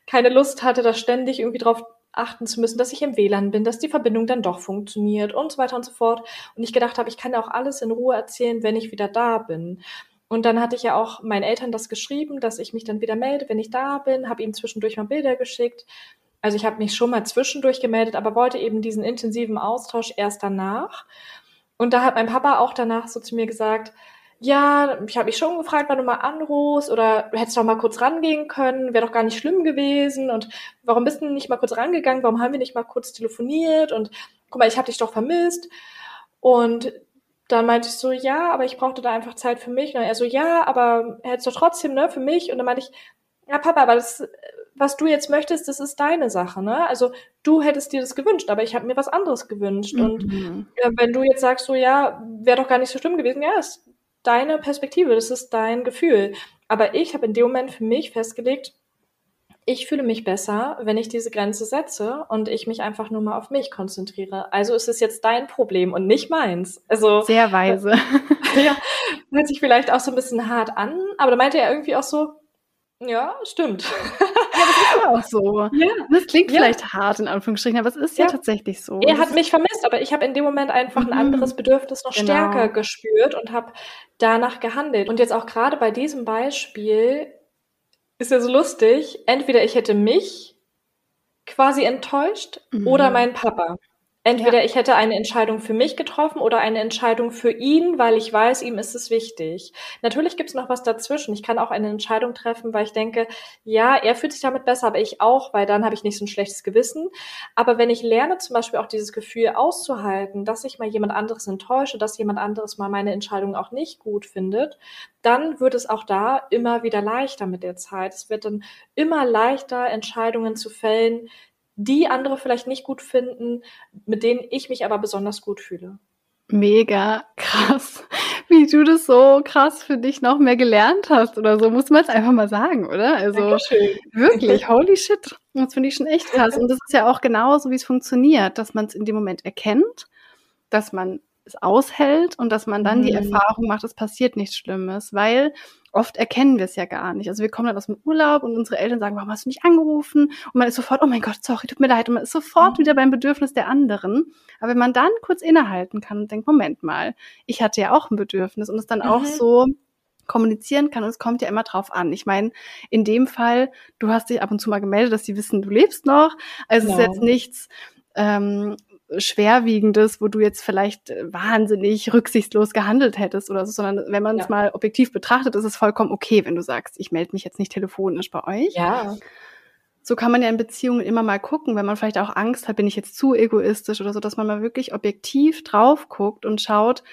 Speaker 1: keine Lust hatte, da ständig irgendwie drauf achten zu müssen, dass ich im WLAN bin, dass die Verbindung dann doch funktioniert und so weiter und so fort. Und ich gedacht habe, ich kann auch alles in Ruhe erzählen, wenn ich wieder da bin. Und dann hatte ich ja auch meinen Eltern das geschrieben, dass ich mich dann wieder melde, wenn ich da bin, habe ihnen zwischendurch mal Bilder geschickt. Also ich habe mich schon mal zwischendurch gemeldet, aber wollte eben diesen intensiven Austausch erst danach. Und da hat mein Papa auch danach so zu mir gesagt, ja, ich habe mich schon gefragt, wann du mal anrufst oder du hättest doch mal kurz rangehen können, wäre doch gar nicht schlimm gewesen und warum bist du nicht mal kurz rangegangen, warum haben wir nicht mal kurz telefoniert und guck mal, ich habe dich doch vermisst und dann meinte ich so, ja, aber ich brauchte da einfach Zeit für mich. Und er so, ja, aber hättest du trotzdem, ne, für mich. Und dann meinte ich, ja, Papa, aber das, was du jetzt möchtest, das ist deine Sache, ne? Also du hättest dir das gewünscht, aber ich habe mir was anderes gewünscht. Mhm. Und äh, wenn du jetzt sagst, so, ja, wäre doch gar nicht so schlimm gewesen, ja, ist deine Perspektive, das ist dein Gefühl. Aber ich habe in dem Moment für mich festgelegt, ich fühle mich besser, wenn ich diese Grenze setze und ich mich einfach nur mal auf mich konzentriere. Also ist es jetzt dein Problem und nicht meins. Also
Speaker 2: sehr weise. (laughs)
Speaker 1: ja, hört sich vielleicht auch so ein bisschen hart an, aber da meinte er irgendwie auch so, ja, stimmt. (laughs)
Speaker 2: Ist ja auch so. Ja. Das klingt ja. vielleicht hart in Anführungsstrichen, aber es ist ja, ja tatsächlich so.
Speaker 1: Er hat mich vermisst, aber ich habe in dem Moment einfach mhm. ein anderes Bedürfnis noch genau. stärker gespürt und habe danach gehandelt. Und jetzt auch gerade bei diesem Beispiel ist ja so lustig. Entweder ich hätte mich quasi enttäuscht mhm. oder meinen Papa. Entweder ja. ich hätte eine Entscheidung für mich getroffen oder eine Entscheidung für ihn, weil ich weiß, ihm ist es wichtig. Natürlich gibt es noch was dazwischen. Ich kann auch eine Entscheidung treffen, weil ich denke, ja, er fühlt sich damit besser, aber ich auch, weil dann habe ich nicht so ein schlechtes Gewissen. Aber wenn ich lerne zum Beispiel auch dieses Gefühl auszuhalten, dass ich mal jemand anderes enttäusche, dass jemand anderes mal meine Entscheidung auch nicht gut findet, dann wird es auch da immer wieder leichter mit der Zeit. Es wird dann immer leichter, Entscheidungen zu fällen, die andere vielleicht nicht gut finden, mit denen ich mich aber besonders gut fühle.
Speaker 2: Mega krass, wie du das so krass für dich noch mehr gelernt hast oder so, muss man es einfach mal sagen, oder? Also Dankeschön. (laughs) wirklich, holy shit, das finde ich schon echt krass. Und das ist ja auch genauso, wie es funktioniert, dass man es in dem Moment erkennt, dass man es aushält und dass man dann mhm. die Erfahrung macht, es passiert nichts Schlimmes, weil oft erkennen wir es ja gar nicht. Also wir kommen dann aus dem Urlaub und unsere Eltern sagen, warum hast du mich angerufen? Und man ist sofort, oh mein Gott, sorry, tut mir leid. Und man ist sofort mhm. wieder beim Bedürfnis der anderen. Aber wenn man dann kurz innehalten kann und denkt, Moment mal, ich hatte ja auch ein Bedürfnis und es dann mhm. auch so kommunizieren kann und es kommt ja immer drauf an. Ich meine, in dem Fall, du hast dich ab und zu mal gemeldet, dass sie wissen, du lebst noch. Also ja. es ist jetzt nichts, ähm, Schwerwiegendes, wo du jetzt vielleicht äh, wahnsinnig rücksichtslos gehandelt hättest oder so, sondern wenn man es ja. mal objektiv betrachtet, ist es vollkommen okay, wenn du sagst, ich melde mich jetzt nicht telefonisch bei euch.
Speaker 1: Ja.
Speaker 2: So kann man ja in Beziehungen immer mal gucken, wenn man vielleicht auch Angst hat, bin ich jetzt zu egoistisch oder so, dass man mal wirklich objektiv drauf guckt und schaut,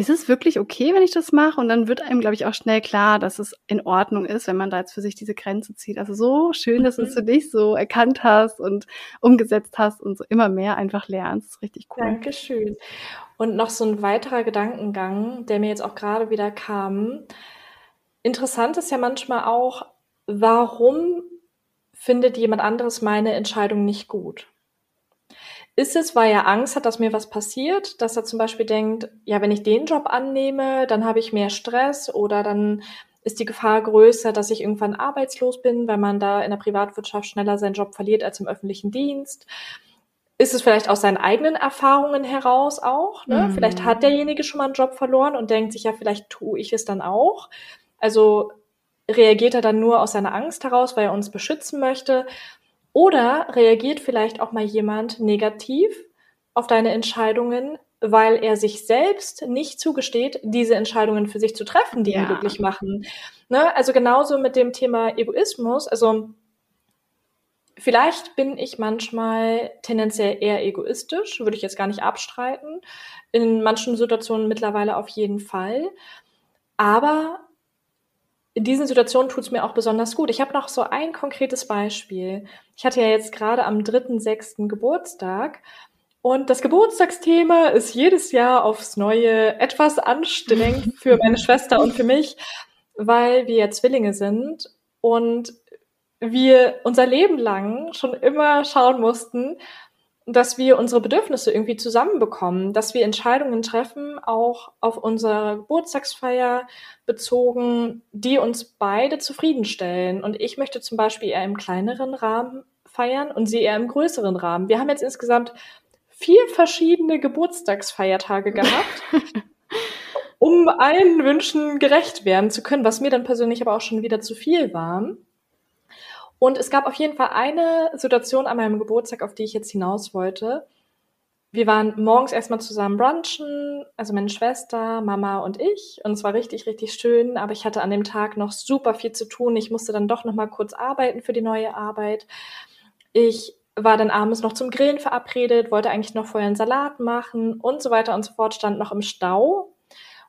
Speaker 2: ist es wirklich okay, wenn ich das mache? Und dann wird einem, glaube ich, auch schnell klar, dass es in Ordnung ist, wenn man da jetzt für sich diese Grenze zieht. Also so schön, dass du es mhm. für dich so erkannt hast und umgesetzt hast und so immer mehr einfach lernst. Das ist richtig cool.
Speaker 1: Dankeschön. Und noch so ein weiterer Gedankengang, der mir jetzt auch gerade wieder kam. Interessant ist ja manchmal auch, warum findet jemand anderes meine Entscheidung nicht gut? Ist es, weil er Angst hat, dass mir was passiert, dass er zum Beispiel denkt, ja, wenn ich den Job annehme, dann habe ich mehr Stress oder dann ist die Gefahr größer, dass ich irgendwann arbeitslos bin, weil man da in der Privatwirtschaft schneller seinen Job verliert als im öffentlichen Dienst. Ist es vielleicht aus seinen eigenen Erfahrungen heraus auch? Ne? Mhm. Vielleicht hat derjenige schon mal einen Job verloren und denkt sich ja, vielleicht tue ich es dann auch. Also reagiert er dann nur aus seiner Angst heraus, weil er uns beschützen möchte? Oder reagiert vielleicht auch mal jemand negativ auf deine Entscheidungen, weil er sich selbst nicht zugesteht, diese Entscheidungen für sich zu treffen, die ja. ihn glücklich machen. Ne? Also genauso mit dem Thema Egoismus. Also Vielleicht bin ich manchmal tendenziell eher egoistisch, würde ich jetzt gar nicht abstreiten. In manchen Situationen mittlerweile auf jeden Fall. Aber in diesen Situationen tut es mir auch besonders gut. Ich habe noch so ein konkretes Beispiel. Ich hatte ja jetzt gerade am 3.6. Geburtstag und das Geburtstagsthema ist jedes Jahr aufs Neue etwas anstrengend (laughs) für meine Schwester und für mich, weil wir ja Zwillinge sind und wir unser Leben lang schon immer schauen mussten, dass wir unsere Bedürfnisse irgendwie zusammenbekommen, dass wir Entscheidungen treffen, auch auf unsere Geburtstagsfeier bezogen, die uns beide zufriedenstellen. Und ich möchte zum Beispiel eher im kleineren Rahmen feiern und sie eher im größeren Rahmen. Wir haben jetzt insgesamt vier verschiedene Geburtstagsfeiertage gehabt, (laughs) um allen Wünschen gerecht werden zu können, was mir dann persönlich aber auch schon wieder zu viel war. Und es gab auf jeden Fall eine Situation an meinem Geburtstag, auf die ich jetzt hinaus wollte. Wir waren morgens erstmal zusammen brunchen, also meine Schwester, Mama und ich. Und es war richtig, richtig schön. Aber ich hatte an dem Tag noch super viel zu tun. Ich musste dann doch noch mal kurz arbeiten für die neue Arbeit. Ich war dann abends noch zum Grillen verabredet, wollte eigentlich noch vorher einen Salat machen und so weiter und so fort, stand noch im Stau.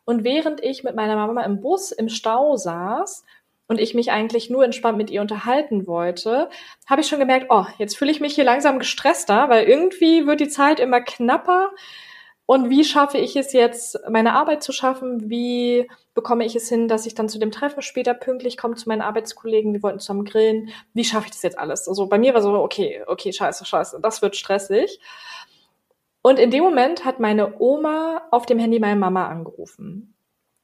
Speaker 1: Und während ich mit meiner Mama im Bus im Stau saß und ich mich eigentlich nur entspannt mit ihr unterhalten wollte, habe ich schon gemerkt, oh, jetzt fühle ich mich hier langsam gestresster, weil irgendwie wird die Zeit immer knapper. Und wie schaffe ich es jetzt, meine Arbeit zu schaffen? Wie bekomme ich es hin, dass ich dann zu dem Treffen später pünktlich komme zu meinen Arbeitskollegen? Wir wollten zusammen grillen. Wie schaffe ich das jetzt alles? Also bei mir war so, okay, okay, scheiße, scheiße, das wird stressig. Und in dem Moment hat meine Oma auf dem Handy meine Mama angerufen.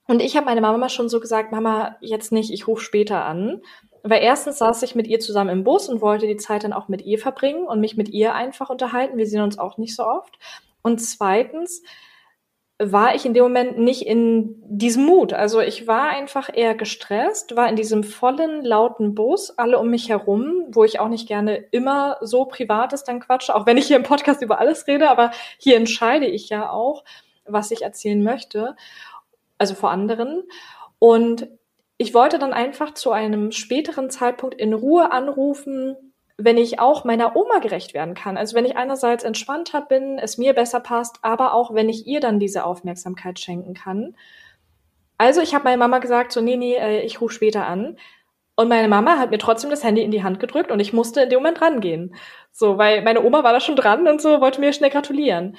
Speaker 1: Und ich habe meine Mama schon so gesagt, Mama, jetzt nicht, ich rufe später an. Weil erstens saß ich mit ihr zusammen im Bus und wollte die Zeit dann auch mit ihr verbringen und mich mit ihr einfach unterhalten. Wir sehen uns auch nicht so oft. Und zweitens war ich in dem Moment nicht in diesem Mut. Also ich war einfach eher gestresst, war in diesem vollen, lauten Bus, alle um mich herum, wo ich auch nicht gerne immer so privates dann quatsche, auch wenn ich hier im Podcast über alles rede, aber hier entscheide ich ja auch, was ich erzählen möchte also vor anderen. Und ich wollte dann einfach zu einem späteren Zeitpunkt in Ruhe anrufen, wenn ich auch meiner Oma gerecht werden kann. Also wenn ich einerseits entspannter bin, es mir besser passt, aber auch wenn ich ihr dann diese Aufmerksamkeit schenken kann. Also ich habe meiner Mama gesagt, so nee, nee, äh, ich rufe später an. Und meine Mama hat mir trotzdem das Handy in die Hand gedrückt und ich musste in dem Moment rangehen. So, weil meine Oma war da schon dran und so wollte mir schnell gratulieren.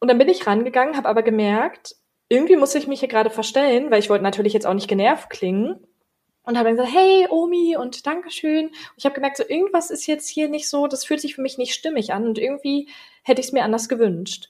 Speaker 1: Und dann bin ich rangegangen, habe aber gemerkt, irgendwie muss ich mich hier gerade verstellen, weil ich wollte natürlich jetzt auch nicht genervt klingen. Und habe dann gesagt, hey Omi und Dankeschön. Und ich habe gemerkt, so irgendwas ist jetzt hier nicht so, das fühlt sich für mich nicht stimmig an und irgendwie hätte ich es mir anders gewünscht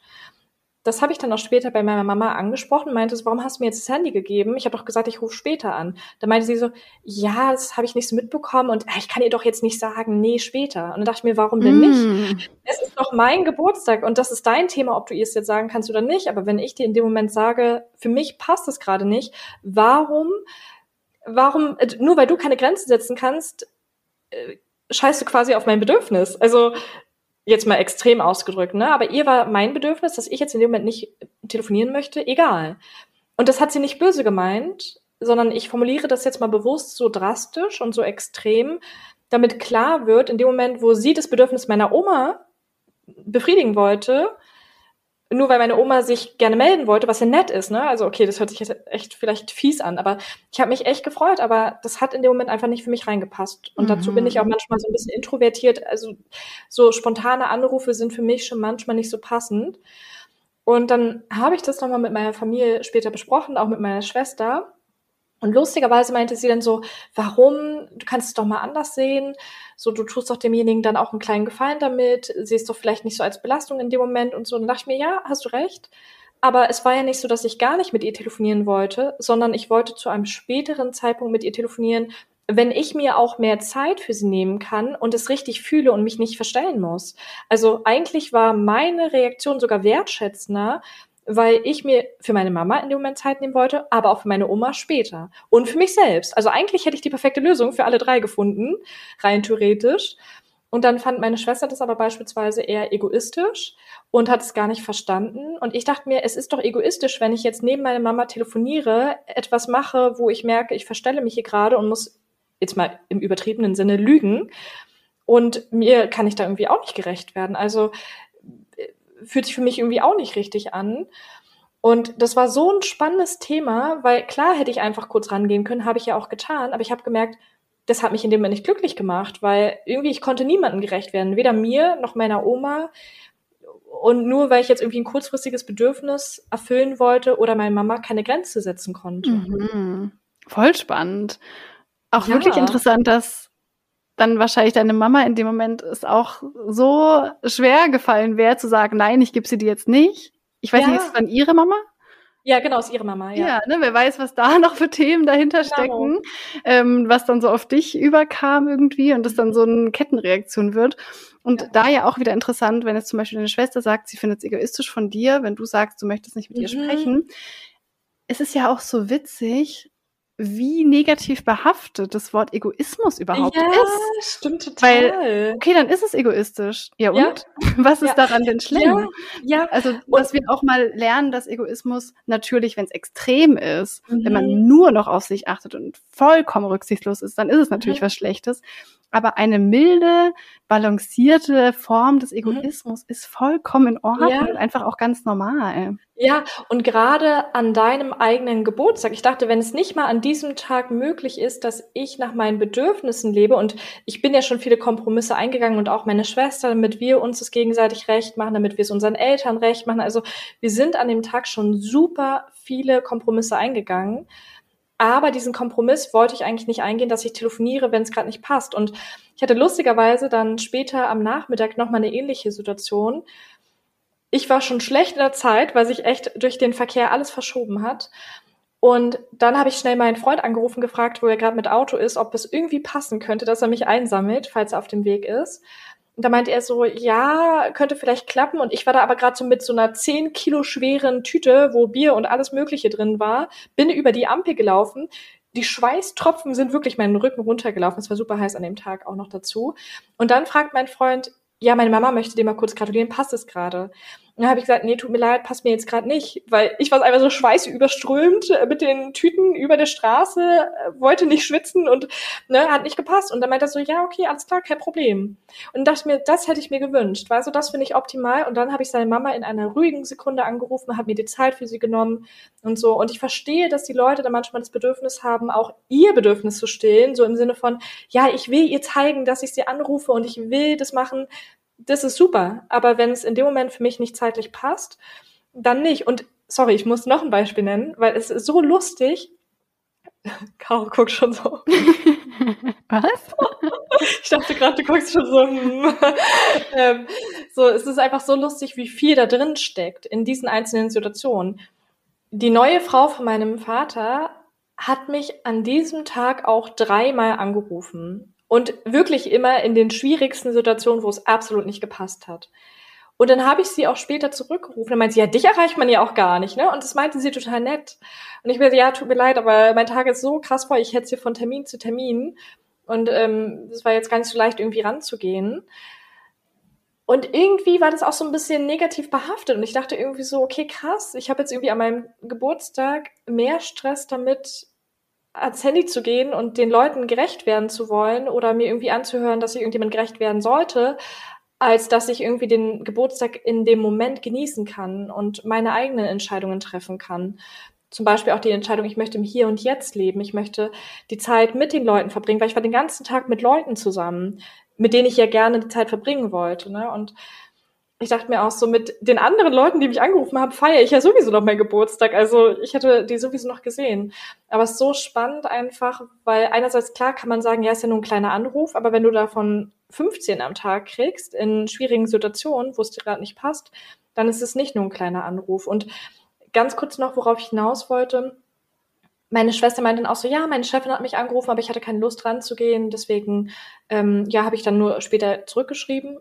Speaker 1: das habe ich dann auch später bei meiner Mama angesprochen, meinte so, warum hast du mir jetzt das Handy gegeben? Ich habe doch gesagt, ich rufe später an. Da meinte sie so, ja, das habe ich nicht so mitbekommen und äh, ich kann ihr doch jetzt nicht sagen, nee, später. Und dann dachte ich mir, warum denn nicht? Mm. Es ist doch mein Geburtstag und das ist dein Thema, ob du ihr es jetzt sagen kannst oder nicht. Aber wenn ich dir in dem Moment sage, für mich passt es gerade nicht, warum, warum, äh, nur weil du keine Grenzen setzen kannst, äh, scheißt du quasi auf mein Bedürfnis. Also jetzt mal extrem ausgedrückt, ne? Aber ihr war mein Bedürfnis, dass ich jetzt in dem Moment nicht telefonieren möchte, egal. Und das hat sie nicht böse gemeint, sondern ich formuliere das jetzt mal bewusst so drastisch und so extrem, damit klar wird, in dem Moment, wo sie das Bedürfnis meiner Oma befriedigen wollte, nur weil meine Oma sich gerne melden wollte, was ja nett ist, ne? Also okay, das hört sich jetzt echt vielleicht fies an, aber ich habe mich echt gefreut, aber das hat in dem Moment einfach nicht für mich reingepasst. Und mhm. dazu bin ich auch manchmal so ein bisschen introvertiert. Also so spontane Anrufe sind für mich schon manchmal nicht so passend. Und dann habe ich das nochmal mit meiner Familie später besprochen, auch mit meiner Schwester. Und lustigerweise meinte sie dann so, warum? Du kannst es doch mal anders sehen. So, du tust doch demjenigen dann auch einen kleinen Gefallen damit, siehst doch vielleicht nicht so als Belastung in dem Moment und so. Und dann dachte ich mir, ja, hast du recht. Aber es war ja nicht so, dass ich gar nicht mit ihr telefonieren wollte, sondern ich wollte zu einem späteren Zeitpunkt mit ihr telefonieren, wenn ich mir auch mehr Zeit für sie nehmen kann und es richtig fühle und mich nicht verstellen muss. Also eigentlich war meine Reaktion sogar wertschätzender, weil ich mir für meine Mama in dem Moment Zeit nehmen wollte, aber auch für meine Oma später und für mich selbst. Also eigentlich hätte ich die perfekte Lösung für alle drei gefunden, rein theoretisch. Und dann fand meine Schwester das aber beispielsweise eher egoistisch und hat es gar nicht verstanden. Und ich dachte mir, es ist doch egoistisch, wenn ich jetzt neben meiner Mama telefoniere, etwas mache, wo ich merke, ich verstelle mich hier gerade und muss jetzt mal im übertriebenen Sinne lügen Und mir kann ich da irgendwie auch nicht gerecht werden. Also fühlt sich für mich irgendwie auch nicht richtig an. Und das war so ein spannendes Thema, weil klar hätte ich einfach kurz rangehen können, habe ich ja auch getan, aber ich habe gemerkt, das hat mich in dem Moment nicht glücklich gemacht, weil irgendwie ich konnte niemandem gerecht werden, weder mir noch meiner Oma. Und nur weil ich jetzt irgendwie ein kurzfristiges Bedürfnis erfüllen wollte oder meiner Mama keine Grenze setzen konnte.
Speaker 2: Mhm. Voll spannend. Auch ja. wirklich interessant, dass dann wahrscheinlich deine Mama in dem Moment es auch so schwer gefallen wäre, zu sagen, nein, ich gebe sie dir jetzt nicht. Ich weiß ja. nicht, ist es dann ihre Mama?
Speaker 1: Ja, genau, ist ihre Mama, ja.
Speaker 2: Ja, ne, wer weiß, was da (laughs) noch für Themen dahinter genau. stecken, ähm, was dann so auf dich überkam irgendwie und das dann so eine Kettenreaktion wird. Und ja. da ja auch wieder interessant, wenn jetzt zum Beispiel deine Schwester sagt, sie findet es egoistisch von dir, wenn du sagst, du möchtest nicht mit mhm. ihr sprechen. Es ist ja auch so witzig, wie negativ behaftet das Wort Egoismus überhaupt ja, ist.
Speaker 1: stimmt total. Weil,
Speaker 2: okay, dann ist es egoistisch. Ja, und? Ja. (laughs) Was ist ja. daran denn schlimm? Ja. Also, dass wir auch mal lernen, dass Egoismus natürlich, wenn es extrem ist, mhm. wenn man mhm. nur noch auf sich achtet und vollkommen rücksichtslos ist, dann ist es natürlich mhm. was Schlechtes. Aber eine milde, balancierte Form des mhm. Egoismus mhm. ist vollkommen in Ordnung ja. und einfach auch ganz normal.
Speaker 1: Ja, und gerade an deinem eigenen Geburtstag. Ich dachte, wenn es nicht mal an diesem Tag möglich ist, dass ich nach meinen Bedürfnissen lebe und ich bin ja schon viele Kompromisse eingegangen und auch meine Schwester, damit wir uns das gegenseitig recht machen, damit wir es unseren Eltern recht machen. Also wir sind an dem Tag schon super viele Kompromisse eingegangen. Aber diesen Kompromiss wollte ich eigentlich nicht eingehen, dass ich telefoniere, wenn es gerade nicht passt. Und ich hatte lustigerweise dann später am Nachmittag nochmal eine ähnliche Situation. Ich war schon schlecht in der Zeit, weil sich echt durch den Verkehr alles verschoben hat. Und dann habe ich schnell meinen Freund angerufen, gefragt, wo er gerade mit Auto ist, ob es irgendwie passen könnte, dass er mich einsammelt, falls er auf dem Weg ist. Und da meinte er so, ja, könnte vielleicht klappen. Und ich war da aber gerade so mit so einer 10 Kilo schweren Tüte, wo Bier und alles Mögliche drin war, bin über die Ampel gelaufen. Die Schweißtropfen sind wirklich meinen Rücken runtergelaufen. Es war super heiß an dem Tag auch noch dazu. Und dann fragt mein Freund, ja, meine Mama möchte dir mal kurz gratulieren, passt es gerade? Dann habe ich gesagt, nee, tut mir leid, passt mir jetzt gerade nicht, weil ich war einfach so schweißüberströmt äh, mit den Tüten über der Straße, äh, wollte nicht schwitzen und ne, hat nicht gepasst. Und dann meinte er so, ja, okay, alles klar, kein Problem. Und dachte mir, das hätte ich mir gewünscht. War so, das finde ich optimal. Und dann habe ich seine Mama in einer ruhigen Sekunde angerufen, habe mir die Zeit für sie genommen und so. Und ich verstehe, dass die Leute da manchmal das Bedürfnis haben, auch ihr Bedürfnis zu stillen, so im Sinne von, ja, ich will ihr zeigen, dass ich sie anrufe und ich will das machen, das ist super. Aber wenn es in dem Moment für mich nicht zeitlich passt, dann nicht. Und sorry, ich muss noch ein Beispiel nennen, weil es ist so lustig. (laughs) Caro guckt schon so. (laughs)
Speaker 2: Was? (laughs)
Speaker 1: Ich dachte gerade, du guckst schon so. Hm. ähm, so, es ist einfach so lustig, wie viel da drin steckt in diesen einzelnen Situationen. Die neue Frau von meinem Vater hat mich an diesem Tag auch dreimal angerufen und wirklich immer in den schwierigsten Situationen, wo es absolut nicht gepasst hat. Und dann habe ich sie auch später zurückgerufen. Dann meinte sie, ja, dich erreicht man ja auch gar nicht, ne? Und das meinte sie total nett. Und ich meinte, ja, tut mir leid, aber mein Tag ist so krass voll, ich hätte sie von Termin zu Termin. Und ähm, das war jetzt gar nicht so leicht, irgendwie ranzugehen. Und irgendwie war das auch so ein bisschen negativ behaftet. Und ich dachte irgendwie so, okay, krass, ich habe jetzt irgendwie an meinem Geburtstag mehr Stress damit, ans Handy zu gehen und den Leuten gerecht werden zu wollen oder mir irgendwie anzuhören, dass ich irgendjemand gerecht werden sollte, als dass ich irgendwie den Geburtstag in dem Moment genießen kann und meine eigenen Entscheidungen treffen kann. Zum Beispiel auch die Entscheidung, ich möchte im Hier und Jetzt leben. Ich möchte die Zeit mit den Leuten verbringen, weil ich war den ganzen Tag mit Leuten zusammen, mit denen ich ja gerne die Zeit verbringen wollte. Ne? Und ich dachte mir auch so, mit den anderen Leuten, die mich angerufen haben, feiere ich ja sowieso noch meinen Geburtstag. Also ich hätte die sowieso noch gesehen. Aber es ist so spannend einfach, weil einerseits klar kann man sagen, ja, ist ja nur ein kleiner Anruf, aber wenn du davon 15 am Tag kriegst, in schwierigen Situationen, wo es dir gerade nicht passt, dann ist es nicht nur ein kleiner Anruf. Und ganz kurz noch, worauf ich hinaus wollte. Meine Schwester meinte dann auch so, ja, meine Chefin hat mich angerufen, aber ich hatte keine Lust ranzugehen. Deswegen, ähm, ja, habe ich dann nur später zurückgeschrieben.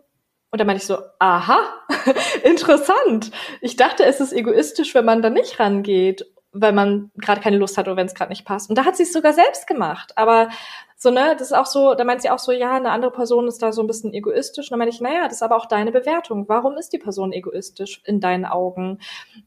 Speaker 1: Und dann meinte ich so, aha, (laughs) interessant. Ich dachte, es ist egoistisch, wenn man da nicht rangeht, weil man gerade keine Lust hat oder wenn es gerade nicht passt. Und da hat sie es sogar selbst gemacht. Aber so, ne, das ist auch so, da meint sie auch so, ja, eine andere Person ist da so ein bisschen egoistisch. Und dann meinte ich, naja, das ist aber auch deine Bewertung. Warum ist die Person egoistisch in deinen Augen?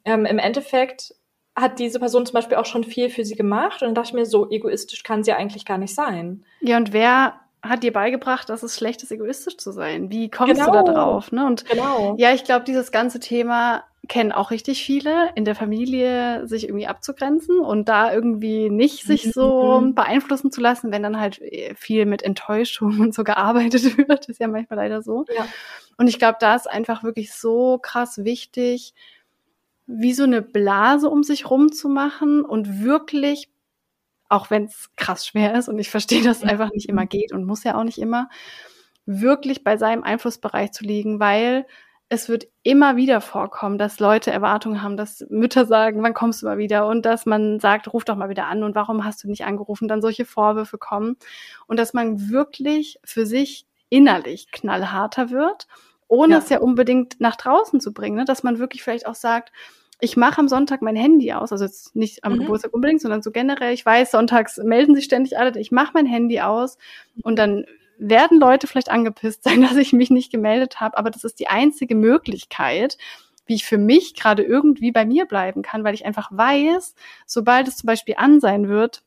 Speaker 1: Ähm, Im Endeffekt hat diese Person zum Beispiel auch schon viel für sie gemacht. Und dann dachte ich mir, so egoistisch kann sie eigentlich gar nicht sein.
Speaker 2: Ja, und wer hat dir beigebracht, dass es schlecht ist, egoistisch zu sein? Wie kommst genau. du da genau. drauf? Ne? Und genau. ja, ich glaube, dieses ganze Thema kennen auch richtig viele in der Familie, sich irgendwie abzugrenzen und da irgendwie nicht sich so mhm. beeinflussen zu lassen, wenn dann halt äh, viel mit Enttäuschung (laughs) und so gearbeitet (laughs) wird. Ist ja manchmal leider so. Ja. Und ich glaube, da ist einfach wirklich so krass wichtig, wie so eine Blase um sich rum zu machen und wirklich auch wenn es krass schwer ist und ich verstehe, dass es einfach nicht immer geht und muss ja auch nicht immer, wirklich bei seinem Einflussbereich zu liegen, weil es wird immer wieder vorkommen, dass Leute Erwartungen haben, dass Mütter sagen, wann kommst du mal wieder? Und dass man sagt, ruf doch mal wieder an und warum hast du nicht angerufen? Dann solche Vorwürfe kommen. Und dass man wirklich für sich innerlich knallharter wird, ohne ja. es ja unbedingt nach draußen zu bringen. Ne? Dass man wirklich vielleicht auch sagt, ich mache am Sonntag mein Handy aus, also jetzt nicht am mhm. Geburtstag unbedingt, sondern so generell. Ich weiß, sonntags melden sich ständig alle, ich mache mein Handy aus und dann werden Leute vielleicht angepisst sein, (laughs) dass ich mich nicht gemeldet habe, aber das ist die einzige Möglichkeit, wie ich für mich gerade irgendwie bei mir bleiben kann, weil ich einfach weiß, sobald es zum Beispiel an sein wird,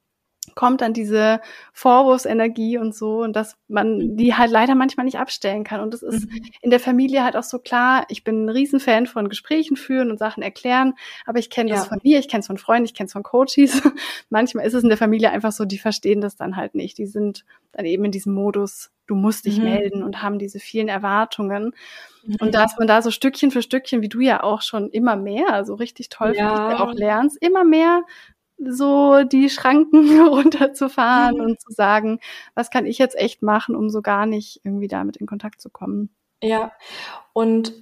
Speaker 2: kommt dann diese Vorwurfsenergie und so und dass man mhm. die halt leider manchmal nicht abstellen kann. Und das ist mhm. in der Familie halt auch so klar. Ich bin ein Riesenfan von Gesprächen führen und Sachen erklären, aber ich kenne das ja. von mir, ich kenne es von Freunden, ich kenne es von Coaches. (laughs) manchmal ist es in der Familie einfach so, die verstehen das dann halt nicht. Die sind dann eben in diesem Modus, du musst dich mhm. melden und haben diese vielen Erwartungen. Mhm. Und dass man da so Stückchen für Stückchen, wie du ja auch schon immer mehr, so richtig toll ja. auch lernst, immer mehr so die Schranken (laughs) runterzufahren mhm. und zu sagen, was kann ich jetzt echt machen, um so gar nicht irgendwie damit in Kontakt zu kommen.
Speaker 1: Ja, und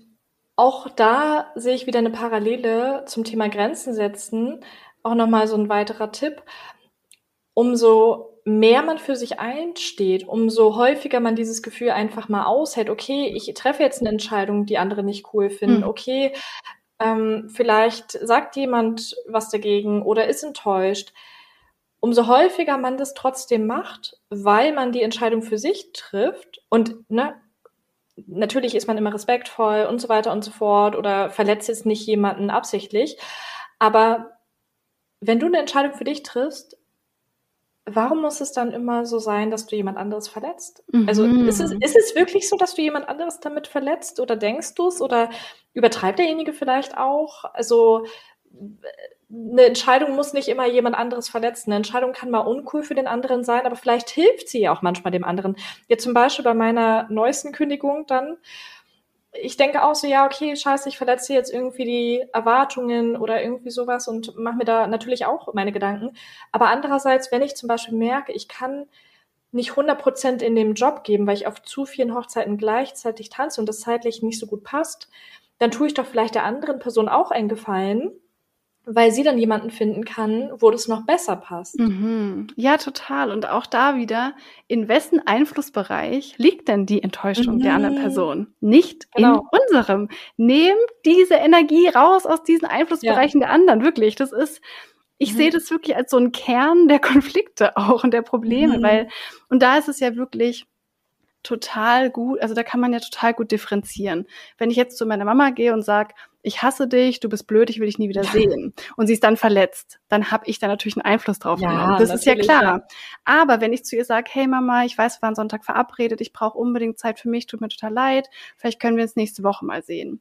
Speaker 1: auch da sehe ich wieder eine Parallele zum Thema Grenzen setzen. Auch nochmal so ein weiterer Tipp. Umso mehr man für sich einsteht, umso häufiger man dieses Gefühl einfach mal aushält, okay, ich treffe jetzt eine Entscheidung, die andere nicht cool finden, mhm. okay, ähm, vielleicht sagt jemand was dagegen oder ist enttäuscht. Umso häufiger man das trotzdem macht, weil man die Entscheidung für sich trifft und ne, natürlich ist man immer respektvoll und so weiter und so fort oder verletzt jetzt nicht jemanden absichtlich. Aber wenn du eine Entscheidung für dich triffst, warum muss es dann immer so sein, dass du jemand anderes verletzt? Mhm. Also ist es, ist es wirklich so, dass du jemand anderes damit verletzt oder denkst du es oder übertreibt derjenige vielleicht auch? Also eine Entscheidung muss nicht immer jemand anderes verletzen. Eine Entscheidung kann mal uncool für den anderen sein, aber vielleicht hilft sie ja auch manchmal dem anderen. Jetzt zum Beispiel bei meiner neuesten Kündigung dann ich denke auch so, ja, okay, scheiße, ich verletze jetzt irgendwie die Erwartungen oder irgendwie sowas und mache mir da natürlich auch meine Gedanken. Aber andererseits, wenn ich zum Beispiel merke, ich kann nicht 100% in dem Job geben, weil ich auf zu vielen Hochzeiten gleichzeitig tanze und das zeitlich nicht so gut passt, dann tue ich doch vielleicht der anderen Person auch einen Gefallen weil sie dann jemanden finden kann, wo das noch besser passt.
Speaker 2: Mhm. Ja, total. Und auch da wieder, in wessen Einflussbereich liegt denn die Enttäuschung mhm. der anderen mhm. Person? Nicht genau. in unserem. Nehmt diese Energie raus aus diesen Einflussbereichen ja. der anderen. Wirklich. Das ist, ich mhm. sehe das wirklich als so ein Kern der Konflikte auch und der Probleme, mhm. weil, und da ist es ja wirklich, total gut, also da kann man ja total gut differenzieren. Wenn ich jetzt zu meiner Mama gehe und sage, ich hasse dich, du bist blöd, ich will dich nie wieder sehen. Und sie ist dann verletzt, dann habe ich da natürlich einen Einfluss drauf ja, genommen. Das ist ja klar. Aber wenn ich zu ihr sage, hey Mama, ich weiß, wir waren Sonntag verabredet, ich brauche unbedingt Zeit für mich, tut mir total leid, vielleicht können wir uns nächste Woche mal sehen.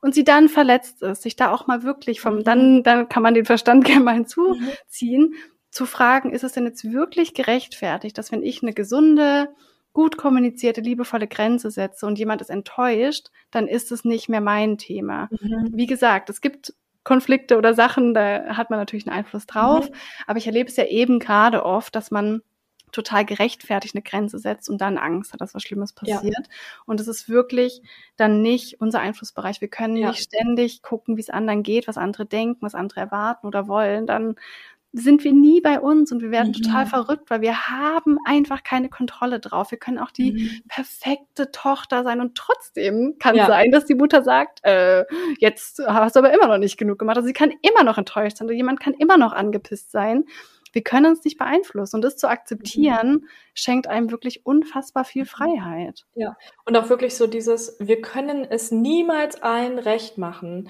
Speaker 2: Und sie dann verletzt ist, sich da auch mal wirklich vom, mhm. dann, dann kann man den Verstand (laughs) gerne mal hinzuziehen, mhm. zu fragen, ist es denn jetzt wirklich gerechtfertigt, dass wenn ich eine gesunde, gut kommunizierte, liebevolle Grenze setze und jemand ist enttäuscht, dann ist es nicht mehr mein Thema. Mhm. Wie gesagt, es gibt Konflikte oder Sachen, da hat man natürlich einen Einfluss drauf, mhm. aber ich erlebe es ja eben gerade oft, dass man total gerechtfertigt eine Grenze setzt und dann Angst hat, dass was Schlimmes passiert. Ja. Und es ist wirklich dann nicht unser Einflussbereich. Wir können ja. nicht ständig gucken, wie es anderen geht, was andere denken, was andere erwarten oder wollen. Dann sind wir nie bei uns und wir werden mhm. total verrückt, weil wir haben einfach keine Kontrolle drauf. Wir können auch die mhm. perfekte Tochter sein und trotzdem kann ja. sein, dass die Mutter sagt, äh, jetzt hast du aber immer noch nicht genug gemacht. Also sie kann immer noch enttäuscht sein oder jemand kann immer noch angepisst sein. Wir können uns nicht beeinflussen und das zu akzeptieren mhm. schenkt einem wirklich unfassbar viel mhm. Freiheit.
Speaker 1: Ja, und auch wirklich so dieses, wir können es niemals allen recht machen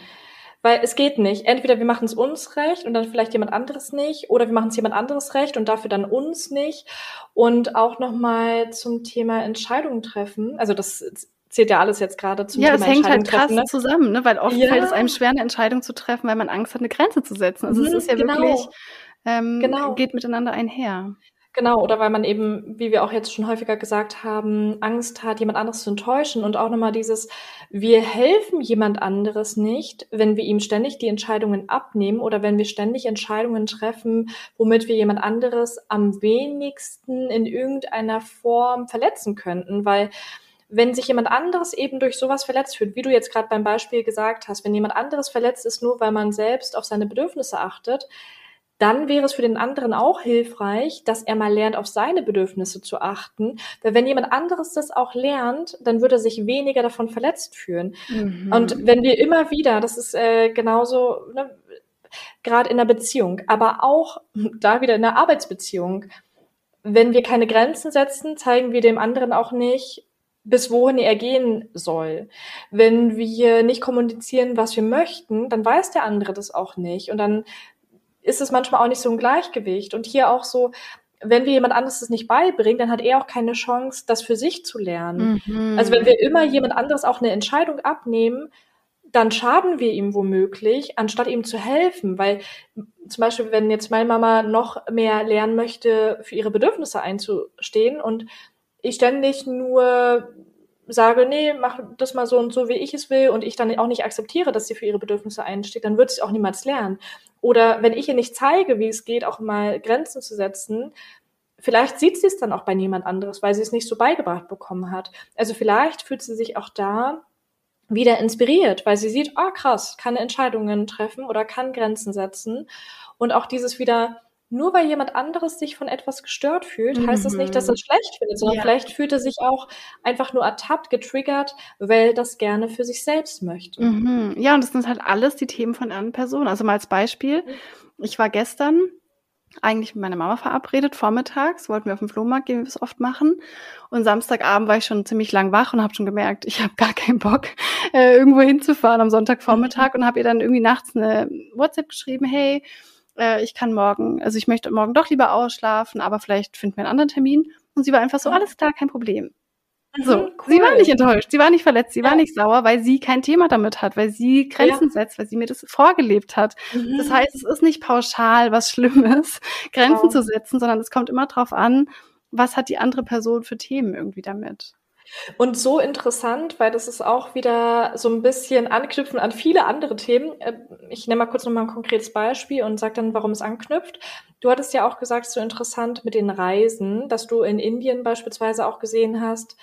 Speaker 1: Weil es geht nicht. Entweder wir machen es uns recht und dann vielleicht jemand anderes nicht, oder wir machen es jemand anderes recht und dafür dann uns nicht. Und auch nochmal zum Thema Entscheidungen treffen. Also das zählt ja alles jetzt gerade zum
Speaker 2: ja,
Speaker 1: Thema
Speaker 2: Ja, es hängt halt krass
Speaker 1: ne?
Speaker 2: zusammen, ne? weil oft ja. fällt es einem schwer, eine Entscheidung zu treffen, weil man Angst hat, eine Grenze zu setzen. Also mhm, es ist ja genau. wirklich, ähm, genau. geht miteinander einher.
Speaker 1: Genau, oder weil man eben, wie wir auch jetzt schon häufiger gesagt haben, Angst hat, jemand anderes zu enttäuschen und auch nochmal dieses, wir helfen jemand anderes nicht, wenn wir ihm ständig die Entscheidungen abnehmen oder wenn wir ständig Entscheidungen treffen, womit wir jemand anderes am wenigsten in irgendeiner Form verletzen könnten, weil wenn sich jemand anderes eben durch sowas verletzt fühlt, wie du jetzt gerade beim Beispiel gesagt hast, wenn jemand anderes verletzt ist, nur weil man selbst auf seine Bedürfnisse achtet, dann wäre es für den anderen auch hilfreich, dass er mal lernt, auf seine Bedürfnisse zu achten. Weil wenn jemand anderes das auch lernt, dann würde er sich weniger davon verletzt fühlen. Mhm. Und wenn wir immer wieder, das ist äh, genauso, ne, gerade in der Beziehung, aber auch (laughs) da wieder in der Arbeitsbeziehung, wenn wir keine Grenzen setzen, zeigen wir dem anderen auch nicht, bis wohin er gehen soll. Wenn wir nicht kommunizieren, was wir möchten, dann weiß der andere das auch nicht. Und dann ist es manchmal auch nicht so ein Gleichgewicht. Und hier auch so, wenn wir jemand anderes das nicht beibringen, dann hat er auch keine Chance, das für sich zu lernen. Mhm. Also wenn wir immer jemand anderes auch eine Entscheidung abnehmen, dann schaden wir ihm womöglich, anstatt ihm zu helfen. Weil zum Beispiel, wenn jetzt meine Mama noch mehr lernen möchte, für ihre Bedürfnisse einzustehen und ich ständig nur sage, nee, mach das mal so und so, wie ich es will, und ich dann auch nicht akzeptiere, dass sie für ihre Bedürfnisse einsteht, dann wird sie auch niemals lernen. Oder wenn ich ihr nicht zeige, wie es geht, auch mal Grenzen zu setzen, vielleicht sieht sie es dann auch bei niemand anderes, weil sie es nicht so beigebracht bekommen hat. Also vielleicht fühlt sie sich auch da wieder inspiriert, weil sie sieht, ah oh, krass, kann Entscheidungen treffen oder kann Grenzen setzen. Und auch dieses wieder nur weil jemand anderes sich von etwas gestört fühlt, heißt das nicht, dass er es mhm. schlecht findet, sondern ja. vielleicht fühlt er sich auch einfach nur ertappt, getriggert, weil das gerne für sich selbst möchte.
Speaker 2: Mhm. Ja, und das sind halt alles die Themen von anderen Personen. Also mal als Beispiel, ich war gestern eigentlich mit meiner Mama verabredet, vormittags, wollten wir auf den Flohmarkt gehen, wie wir es oft machen. Und Samstagabend war ich schon ziemlich lang wach und habe schon gemerkt, ich habe gar keinen Bock, äh, irgendwo hinzufahren am Sonntagvormittag mhm. und habe ihr dann irgendwie nachts eine WhatsApp geschrieben, hey, äh, ich kann morgen, also ich möchte morgen doch lieber ausschlafen, aber vielleicht finden wir einen anderen Termin. Und sie war einfach so, alles klar, kein Problem. Mhm, so, cool. sie war nicht enttäuscht, sie war nicht verletzt, sie ja. war nicht sauer, weil sie kein Thema damit hat, weil sie Grenzen ja. setzt, weil sie mir das vorgelebt hat. Mhm. Das heißt, es ist nicht pauschal was (laughs) Schlimmes, Grenzen wow. zu setzen, sondern es kommt immer drauf an, was hat die andere Person für Themen irgendwie damit.
Speaker 1: Und so interessant, weil das ist auch wieder so ein bisschen anknüpfen an viele andere Themen. Äh, ich nenne mal kurz nochmal ein konkretes Beispiel und sage dann, warum es anknüpft. Du hattest ja auch gesagt, so interessant mit den Reisen, dass du in Indien beispielsweise auch gesehen hast,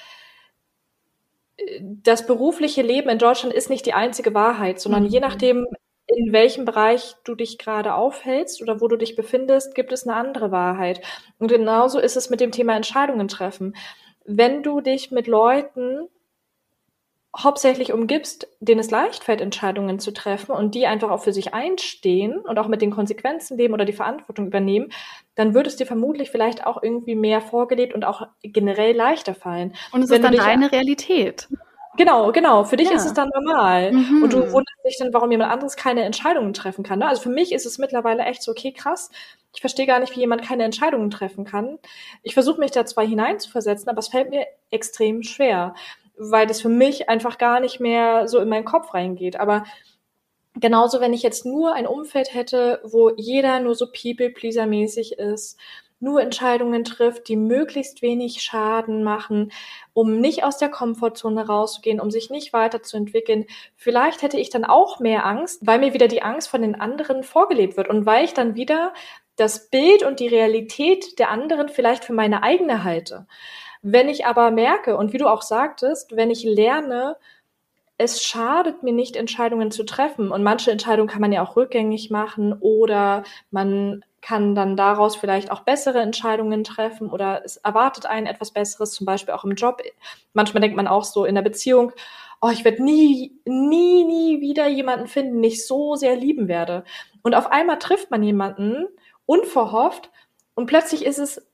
Speaker 1: das berufliche Leben in Deutschland ist nicht die einzige Wahrheit, sondern mhm. je nachdem, in welchem Bereich du dich gerade aufhältst oder wo du dich befindest, gibt es eine andere Wahrheit. Und genauso ist es mit dem Thema Entscheidungen treffen wenn du dich mit Leuten hauptsächlich umgibst, denen es leicht fällt, Entscheidungen zu treffen und die einfach auch für sich einstehen und auch mit den Konsequenzen leben oder die Verantwortung übernehmen, dann würde es dir vermutlich vielleicht auch irgendwie mehr vorgelebt und auch generell leichter fallen.
Speaker 2: Und es ist dann deine Realität.
Speaker 1: Genau, genau. Für dich ja. ist es dann normal. Mhm. Und du wunderst dich dann, warum jemand anderes keine Entscheidungen treffen kann. Ne? Also für mich ist es mittlerweile echt so, okay, krass. Ich verstehe gar nicht, wie jemand keine Entscheidungen treffen kann. Ich versuche mich da zwar hineinzuversetzen, aber es fällt mir extrem schwer, weil das für mich einfach gar nicht mehr so in meinen Kopf reingeht. Aber genauso, wenn ich jetzt nur ein Umfeld hätte, wo jeder nur so People-Pleaser-mäßig ist, nur Entscheidungen trifft, die möglichst wenig Schaden machen, um nicht aus der Komfortzone rauszugehen, um sich nicht weiterzuentwickeln. Vielleicht hätte ich dann auch mehr Angst, weil mir wieder die Angst von den anderen vorgelebt wird und weil ich dann wieder das Bild und die Realität der anderen vielleicht für meine eigene halte. Wenn ich aber merke, und wie du auch sagtest, wenn ich lerne, es schadet mir nicht, Entscheidungen zu treffen. Und manche Entscheidungen kann man ja auch rückgängig machen oder man kann dann daraus vielleicht auch bessere Entscheidungen treffen oder es erwartet einen etwas Besseres, zum Beispiel auch im Job. Manchmal denkt man auch so in der Beziehung, oh, ich werde nie, nie, nie wieder jemanden finden, den ich so sehr lieben werde. Und auf einmal trifft man jemanden, unverhofft, und plötzlich ist es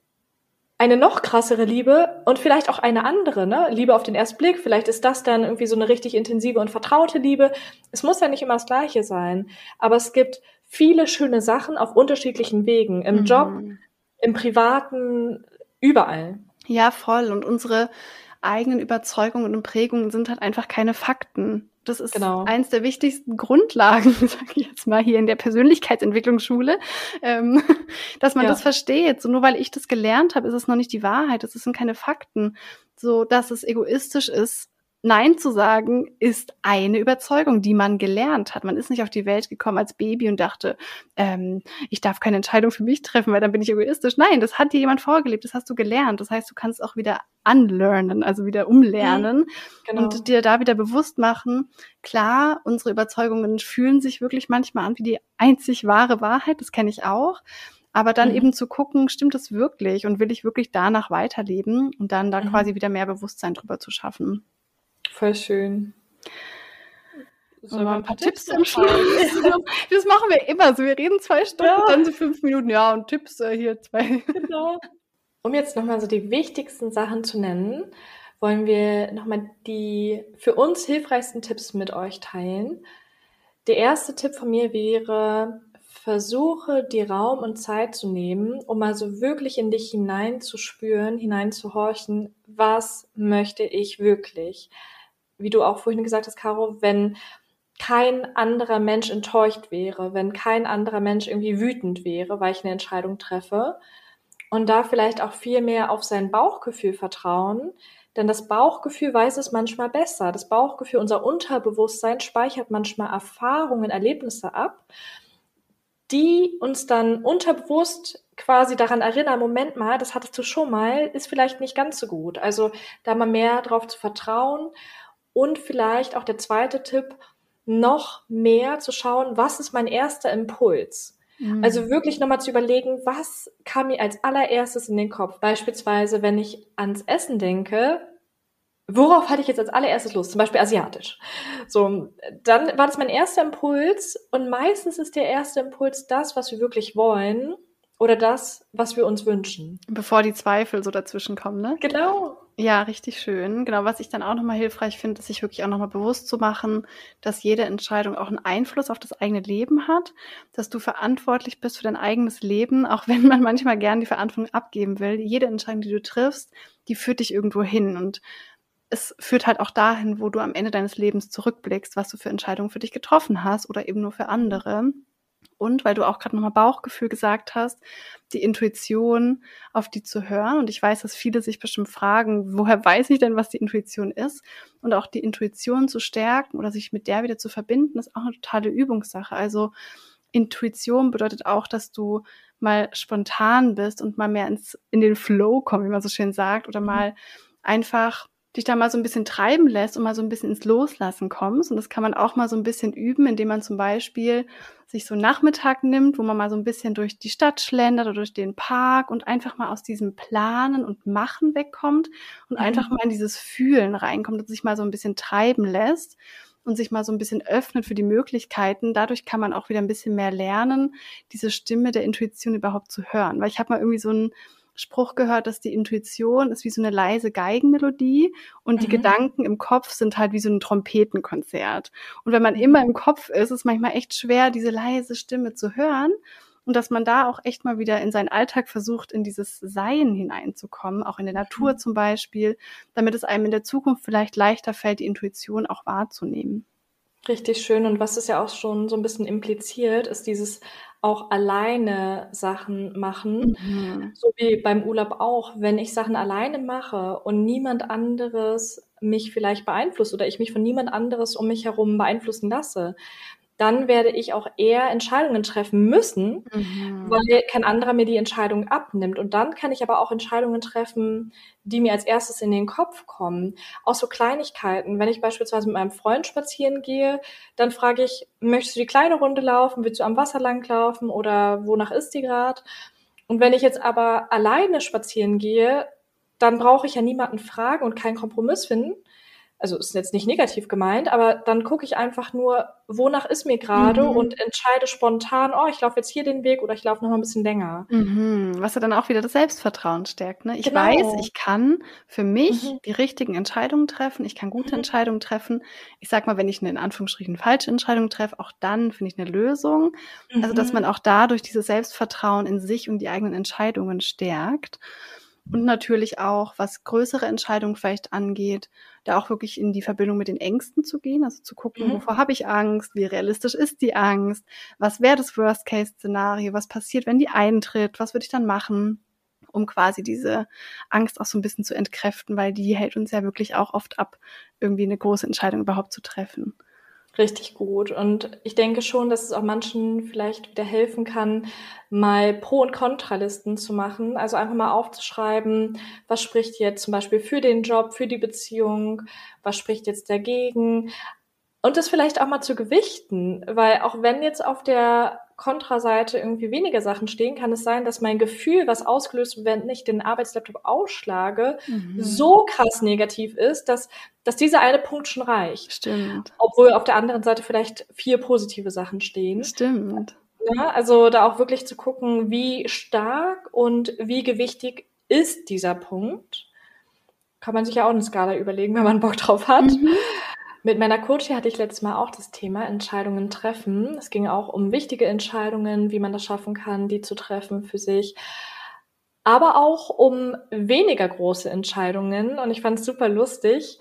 Speaker 1: eine noch krassere Liebe und vielleicht auch eine andere, ne? Liebe auf den ersten Blick. Vielleicht ist das dann irgendwie so eine richtig intensive und vertraute Liebe. Es muss ja nicht immer das Gleiche sein. Aber es gibt viele schöne Sachen auf unterschiedlichen Wegen. Im mhm. Job, im Privaten, überall.
Speaker 2: Ja, voll. Und unsere eigenen Überzeugungen und Prägungen sind halt einfach keine Fakten. Das ist genau. eins der wichtigsten Grundlagen, (laughs) sage ich jetzt mal hier in der Persönlichkeitsentwicklungsschule, ähm, (laughs) dass man ja. das versteht. So nur weil ich das gelernt habe, ist es noch nicht die Wahrheit. Das sind keine Fakten. So, dass es egoistisch ist, Nein zu sagen ist eine Überzeugung, die man gelernt hat. Man ist nicht auf die Welt gekommen als Baby und dachte, ähm, ich darf keine Entscheidung für mich treffen, weil dann bin ich egoistisch. Nein, das hat dir jemand vorgelebt, das hast du gelernt. Das heißt, du kannst auch wieder unlearnen, also wieder umlernen mhm, genau. und dir da wieder bewusst machen, klar, unsere Überzeugungen fühlen sich wirklich manchmal an wie die einzig wahre Wahrheit, das kenne ich auch. Aber dann mhm. eben zu gucken, stimmt das wirklich und will ich wirklich danach weiterleben und dann da mhm. quasi wieder mehr Bewusstsein drüber zu schaffen.
Speaker 1: Voll schön.
Speaker 2: Sollen wir ein paar, Tipps, Tipps Schluss? (laughs) das machen wir immer so. Wir reden zwei Stunden, ja. dann so fünf Minuten, ja, und Tipps äh, hier zwei. Genau. (laughs)
Speaker 1: Um jetzt nochmal so die wichtigsten Sachen zu nennen, wollen wir nochmal die für uns hilfreichsten Tipps mit euch teilen. Der erste Tipp von mir wäre, versuche die Raum und Zeit zu nehmen, um mal so wirklich in dich hineinzuspüren, hineinzuhorchen, was möchte ich wirklich? Wie du auch vorhin gesagt hast, Caro, wenn kein anderer Mensch enttäuscht wäre, wenn kein anderer Mensch irgendwie wütend wäre, weil ich eine Entscheidung treffe und da vielleicht auch viel mehr auf sein Bauchgefühl vertrauen, denn das Bauchgefühl weiß es manchmal besser. Das Bauchgefühl, unser Unterbewusstsein speichert manchmal Erfahrungen, Erlebnisse ab, die uns dann unterbewusst quasi daran erinnern, Moment mal, das hattest du schon mal, ist vielleicht nicht ganz so gut. Also da mal mehr drauf zu vertrauen und vielleicht auch der zweite Tipp, noch mehr zu schauen, was ist mein erster Impuls? Mhm. Also wirklich nochmal zu überlegen, was kam mir als allererstes in den Kopf? Beispielsweise, wenn ich ans Essen denke, worauf hatte ich jetzt als allererstes Lust? Zum Beispiel asiatisch. So, dann war das mein erster Impuls und meistens ist der erste Impuls das, was wir wirklich wollen oder das, was wir uns wünschen.
Speaker 2: Bevor die Zweifel so dazwischen kommen, ne?
Speaker 1: Genau.
Speaker 2: Ja, richtig schön. Genau, was ich dann auch nochmal hilfreich finde, ist sich wirklich auch nochmal bewusst zu machen, dass jede Entscheidung auch einen Einfluss auf das eigene Leben hat, dass du verantwortlich bist für dein eigenes Leben, auch (laughs) wenn man manchmal gern die Verantwortung abgeben will. Jede Entscheidung, die du triffst, die führt dich irgendwo hin und es führt halt auch dahin, wo du am Ende deines Lebens zurückblickst, was du für Entscheidungen für dich getroffen hast oder eben nur für andere und weil du auch gerade nochmal Bauchgefühl gesagt hast, die Intuition auf die zu hören. Und ich weiß, dass viele sich bestimmt fragen, woher weiß ich denn, was die Intuition ist? Und auch die Intuition zu stärken oder sich mit der wieder zu verbinden, ist auch eine totale Übungssache. Also Intuition bedeutet auch, dass du mal spontan bist und mal mehr ins, in den Flow kommst, wie man so schön sagt, oder mhm. mal einfach dich da mal so ein bisschen treiben lässt und mal so ein bisschen ins Loslassen kommst. Und das kann man auch mal so ein bisschen üben, indem man zum Beispiel sich so einen Nachmittag nimmt, wo man mal so ein bisschen durch die Stadt schlendert oder durch den Park und einfach mal aus diesem Planen und Machen wegkommt und mhm. einfach mal in dieses Fühlen reinkommt und sich mal so ein bisschen treiben lässt und sich mal so ein bisschen öffnet für die Möglichkeiten. Dadurch kann man auch wieder ein bisschen mehr lernen, diese Stimme der Intuition überhaupt zu hören. Weil ich habe mal irgendwie so ein Spruch gehört, dass die Intuition ist wie so eine leise Geigenmelodie und mhm. die Gedanken im Kopf sind halt wie so ein Trompetenkonzert. Und wenn man immer im Kopf ist, ist es manchmal echt schwer, diese leise Stimme zu hören. Und dass man da auch echt mal wieder in seinen Alltag versucht, in dieses Sein hineinzukommen, auch in der Natur mhm. zum Beispiel, damit es einem in der Zukunft vielleicht leichter fällt, die Intuition auch wahrzunehmen.
Speaker 1: Richtig schön. Und was es ja auch schon so ein bisschen impliziert, ist dieses auch alleine Sachen machen. Mhm. So wie beim Urlaub auch. Wenn ich Sachen alleine mache und niemand anderes mich vielleicht beeinflusst oder ich mich von niemand anderes um mich herum beeinflussen lasse, dann werde ich auch eher Entscheidungen treffen müssen, mhm. weil kein anderer mir die Entscheidung abnimmt. Und dann kann ich aber auch Entscheidungen treffen, die mir als erstes in den Kopf kommen. Auch so Kleinigkeiten. Wenn ich beispielsweise mit meinem Freund spazieren gehe, dann frage ich, möchtest du die kleine Runde laufen? Willst du am Wasser langlaufen? Oder wonach ist die gerade? Und wenn ich jetzt aber alleine spazieren gehe, dann brauche ich ja niemanden fragen und keinen Kompromiss finden, also ist jetzt nicht negativ gemeint, aber dann gucke ich einfach nur, wonach ist mir gerade mhm. und entscheide spontan, oh, ich laufe jetzt hier den Weg oder ich laufe noch mal ein bisschen länger.
Speaker 2: Mhm. Was ja dann auch wieder das Selbstvertrauen stärkt. Ne? Ich genau. weiß, ich kann für mich mhm. die richtigen Entscheidungen treffen, ich kann gute mhm. Entscheidungen treffen. Ich sag mal, wenn ich eine in Anführungsstrichen falsche Entscheidung treffe, auch dann finde ich eine Lösung. Also, dass man mhm. auch dadurch dieses Selbstvertrauen in sich und die eigenen Entscheidungen stärkt. Und natürlich auch, was größere Entscheidungen vielleicht angeht, da auch wirklich in die Verbindung mit den Ängsten zu gehen, also zu gucken, mhm. wovor habe ich Angst, wie realistisch ist die Angst, was wäre das Worst-Case-Szenario, was passiert, wenn die eintritt, was würde ich dann machen, um quasi diese Angst auch so ein bisschen zu entkräften, weil die hält uns ja wirklich auch oft ab, irgendwie eine große Entscheidung überhaupt zu treffen.
Speaker 1: Richtig gut. Und ich denke schon, dass es auch manchen vielleicht wieder helfen kann, mal Pro- und Kontralisten zu machen. Also einfach mal aufzuschreiben, was spricht jetzt zum Beispiel für den Job, für die Beziehung, was spricht jetzt dagegen. Und das vielleicht auch mal zu gewichten, weil auch wenn jetzt auf der Kontraseite irgendwie weniger Sachen stehen, kann es sein, dass mein Gefühl, was ausgelöst wird, wenn ich den Arbeitslaptop ausschlage, mhm. so krass negativ ist, dass, dass dieser eine Punkt schon reicht.
Speaker 2: Stimmt.
Speaker 1: Obwohl auf der anderen Seite vielleicht vier positive Sachen stehen.
Speaker 2: Stimmt.
Speaker 1: Ja, also da auch wirklich zu gucken, wie stark und wie gewichtig ist dieser Punkt. Kann man sich ja auch eine Skala überlegen, wenn man Bock drauf hat. Mhm. Mit meiner Coachie hatte ich letztes Mal auch das Thema Entscheidungen treffen. Es ging auch um wichtige Entscheidungen, wie man das schaffen kann, die zu treffen für sich. Aber auch um weniger große Entscheidungen. Und ich fand es super lustig.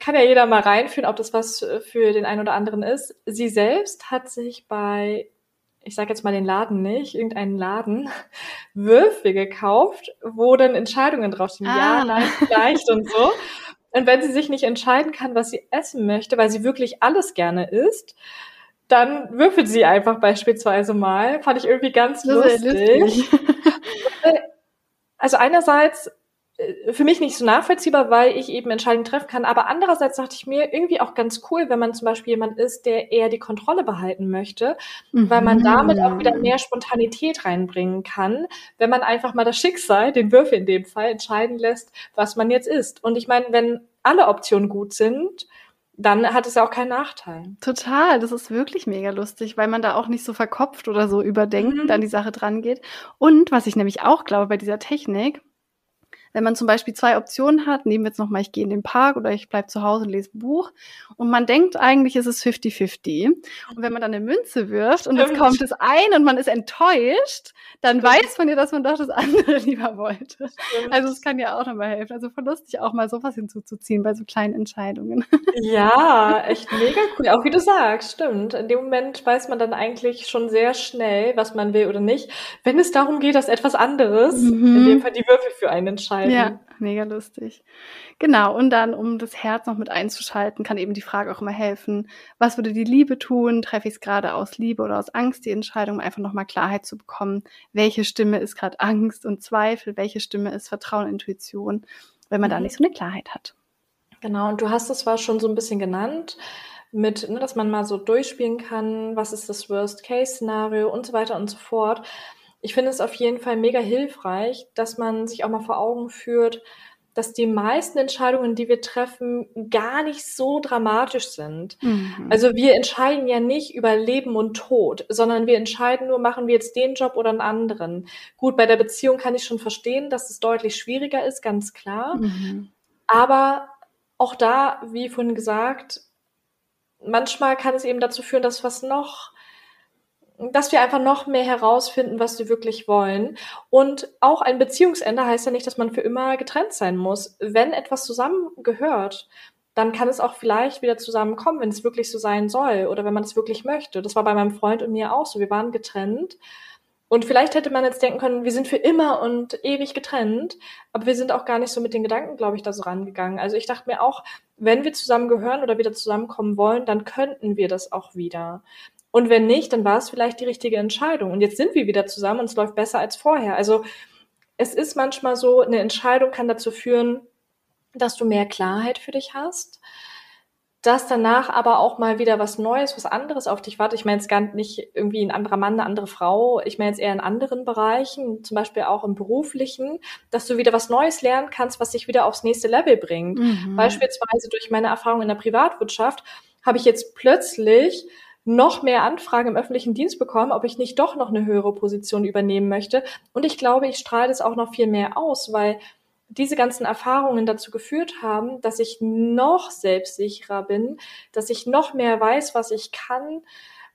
Speaker 1: Kann ja jeder mal reinfühlen, ob das was für den einen oder anderen ist. Sie selbst hat sich bei, ich sage jetzt mal den Laden nicht, irgendeinen Laden, Würfel gekauft, wo dann Entscheidungen draufstehen. Ah. Ja, nein, vielleicht und so. Und wenn sie sich nicht entscheiden kann, was sie essen möchte, weil sie wirklich alles gerne isst, dann würfelt sie einfach beispielsweise mal. Fand ich irgendwie ganz lustig. lustig. (laughs) also einerseits für mich nicht so nachvollziehbar, weil ich eben Entscheidungen treffen kann. Aber andererseits dachte ich mir irgendwie auch ganz cool, wenn man zum Beispiel jemand ist, der eher die Kontrolle behalten möchte, mhm. weil man damit auch wieder mehr Spontanität reinbringen kann, wenn man einfach mal das Schicksal, den Würfel in dem Fall, entscheiden lässt, was man jetzt ist. Und ich meine, wenn alle Optionen gut sind, dann hat es ja auch keinen Nachteil.
Speaker 2: Total, das ist wirklich mega lustig, weil man da auch nicht so verkopft oder so überdenkt mhm. an die Sache dran geht. Und was ich nämlich auch glaube bei dieser Technik, wenn man zum Beispiel zwei Optionen hat, nehmen wir jetzt nochmal, ich gehe in den Park oder ich bleibe zu Hause und lese ein Buch und man denkt eigentlich, ist es 50-50. Und wenn man dann eine Münze wirft und jetzt kommt es ein und man ist enttäuscht, dann Stimmt. weiß man ja, dass man doch das andere (laughs) lieber wollte. Stimmt. Also es kann ja auch nochmal helfen. Also voll lustig auch mal sowas hinzuzuziehen bei so kleinen Entscheidungen. (laughs)
Speaker 1: Ja, echt mega cool. Auch wie du sagst, stimmt. In dem Moment weiß man dann eigentlich schon sehr schnell, was man will oder nicht. Wenn es darum geht, dass etwas anderes, mhm. in dem Fall die Würfel für einen entscheiden,
Speaker 2: einschalten. Ja, mega lustig. Genau, und dann, um das Herz noch mit einzuschalten, kann eben die Frage auch immer helfen, was würde die Liebe tun? Treffe ich es gerade aus Liebe oder aus Angst, die Entscheidung, um einfach nochmal Klarheit zu bekommen, welche Stimme ist gerade Angst und Zweifel, welche Stimme ist Vertrauen, Intuition, wenn man mhm. da nicht so eine Klarheit hat.
Speaker 1: Genau, und du hast es zwar schon so ein bisschen genannt, mit, ne, dass man mal so durchspielen kann, was ist das Worst-Case-Szenario und so weiter und so fort ich finde es auf jeden Fall mega hilfreich, dass man sich auch mal vor Augen führt, dass die meisten Entscheidungen, die wir treffen, gar nicht so dramatisch sind. Mhm. Also wir entscheiden ja nicht über Leben und Tod, sondern wir entscheiden nur, machen wir jetzt den Job oder einen anderen. Gut, bei der Beziehung kann ich schon verstehen, dass es deutlich schwieriger ist, ganz klar. Mhm. Aber auch da, wie vorhin gesagt, manchmal kann es eben dazu führen, dass was noch dass wir einfach noch mehr herausfinden, was wir wirklich wollen. Und auch ein Beziehungsende heißt ja nicht, dass man für immer getrennt sein muss. Wenn etwas zusammengehört, dann kann es auch vielleicht wieder zusammenkommen, wenn es wirklich so sein soll oder wenn man es wirklich möchte. Das war bei meinem Freund und mir auch so. Wir waren getrennt. Und vielleicht hätte man jetzt denken können, wir sind für immer und ewig getrennt, aber wir sind auch gar nicht so mit den Gedanken, glaube ich, da so rangegangen. Also ich dachte mir auch, wenn wir zusammen gehören oder wieder zusammenkommen wollen, dann könnten wir das auch wieder. Und wenn nicht, dann war es vielleicht die richtige Entscheidung. Und jetzt sind wir wieder zusammen und es läuft besser als vorher. Also es ist manchmal so, eine Entscheidung kann dazu führen, dass du mehr Klarheit für dich hast, dass danach aber auch mal wieder was Neues, was anderes auf dich wartet. Ich meine jetzt gar nicht irgendwie ein anderer Mann, eine andere Frau. Ich meine jetzt eher in anderen Bereichen, zum Beispiel auch im beruflichen, dass du wieder was Neues lernen kannst, was dich wieder aufs nächste Level bringt. Mhm. Beispielsweise durch meine Erfahrung in der Privatwirtschaft habe ich jetzt plötzlich noch mehr Anfragen im öffentlichen Dienst bekommen, ob ich nicht doch noch eine höhere Position übernehmen möchte. Und ich glaube, ich strahle das auch noch viel mehr aus, weil diese ganzen Erfahrungen dazu geführt haben, dass ich noch selbstsicherer bin, dass ich noch mehr weiß, was ich kann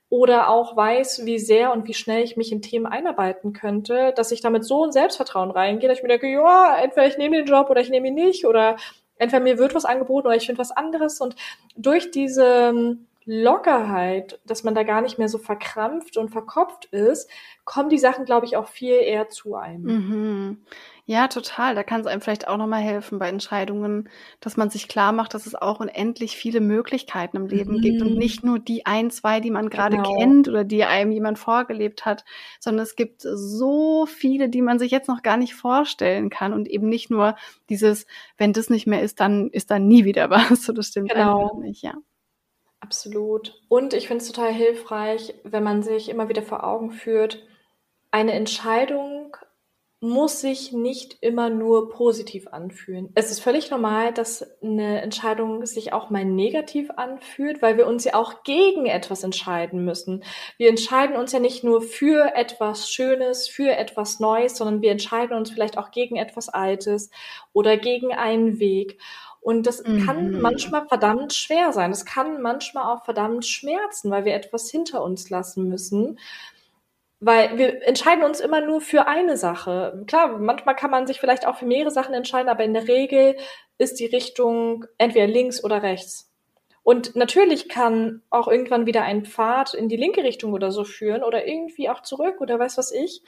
Speaker 1: oder auch weiß, wie sehr und wie schnell ich mich in Themen einarbeiten könnte, dass ich damit so ein Selbstvertrauen reingehe, dass ich mir denke, ja, entweder ich nehme den Job oder ich nehme ihn nicht oder entweder mir wird was angeboten oder ich finde was anderes und durch diese Lockerheit, dass man da gar nicht mehr so verkrampft und verkopft ist, kommen die Sachen, glaube ich, auch viel eher zu einem.
Speaker 2: Mhm. Ja, total. Da kann es einem vielleicht auch nochmal helfen bei Entscheidungen, dass man sich klar macht, dass es auch unendlich viele Möglichkeiten im Leben mhm. gibt und mhm. nicht nur die ein, zwei, die man gerade genau. kennt oder die einem jemand vorgelebt hat, sondern es gibt so viele, die man sich jetzt noch gar nicht vorstellen kann und eben nicht nur dieses, wenn das nicht mehr ist, dann ist da nie wieder (laughs) was. So, das stimmt genau. einfach nicht, ja.
Speaker 1: Absolut. Und ich finde es total hilfreich, wenn man sich immer wieder vor Augen führt, eine Entscheidung muss sich nicht immer nur positiv anfühlen. Es ist völlig normal, dass eine Entscheidung sich auch mal negativ anfühlt, weil wir uns ja auch gegen etwas entscheiden müssen. Wir entscheiden uns ja nicht nur für etwas Schönes, für etwas Neues, sondern wir entscheiden uns vielleicht auch gegen etwas Altes oder gegen einen Weg. Und das mhm. kann manchmal verdammt schwer sein. Es kann manchmal auch verdammt schmerzen, weil wir etwas hinter uns lassen müssen. Weil wir entscheiden uns immer nur für eine Sache. Klar, manchmal kann man sich vielleicht auch für mehrere Sachen entscheiden, aber in der Regel ist die Richtung entweder links oder rechts. Und natürlich kann auch irgendwann wieder ein Pfad in die linke Richtung oder so führen oder irgendwie auch zurück oder weiß was ich.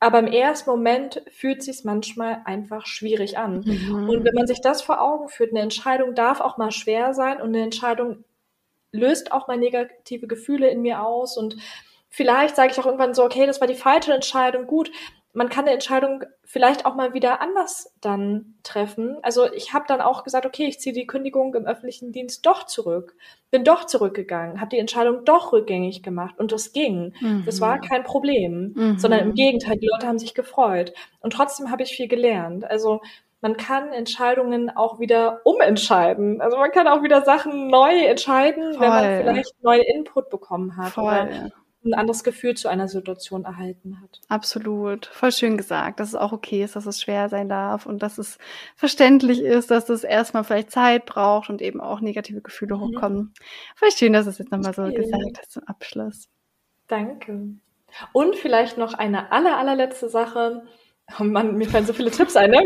Speaker 1: Aber im ersten Moment fühlt sich manchmal einfach schwierig an. Mhm. Und wenn man sich das vor Augen führt, eine Entscheidung darf auch mal schwer sein und eine Entscheidung löst auch mal negative Gefühle in mir aus und vielleicht sage ich auch irgendwann so, okay, das war die falsche Entscheidung, gut. Man kann eine Entscheidung vielleicht auch mal wieder anders dann treffen. Also ich habe dann auch gesagt, okay, ich ziehe die Kündigung im öffentlichen Dienst doch zurück, bin doch zurückgegangen, habe die Entscheidung doch rückgängig gemacht und das ging. Mhm. Das war kein Problem, mhm. sondern im Gegenteil, die Leute haben sich gefreut und trotzdem habe ich viel gelernt. Also man kann Entscheidungen auch wieder umentscheiden. Also man kann auch wieder Sachen neu entscheiden, Voll. wenn man vielleicht neue Input bekommen hat. Voll. Ein anderes Gefühl zu einer Situation erhalten hat.
Speaker 2: Absolut. Voll schön gesagt, dass es auch okay ist, dass es schwer sein darf und dass es verständlich ist, dass es erstmal vielleicht Zeit braucht und eben auch negative Gefühle mhm. hochkommen. Voll schön, dass du es jetzt nochmal so gesagt hast zum Abschluss.
Speaker 1: Danke. Und vielleicht noch eine aller, allerletzte Sache. Oh Mann, mir fallen so viele Tipps ein, ne?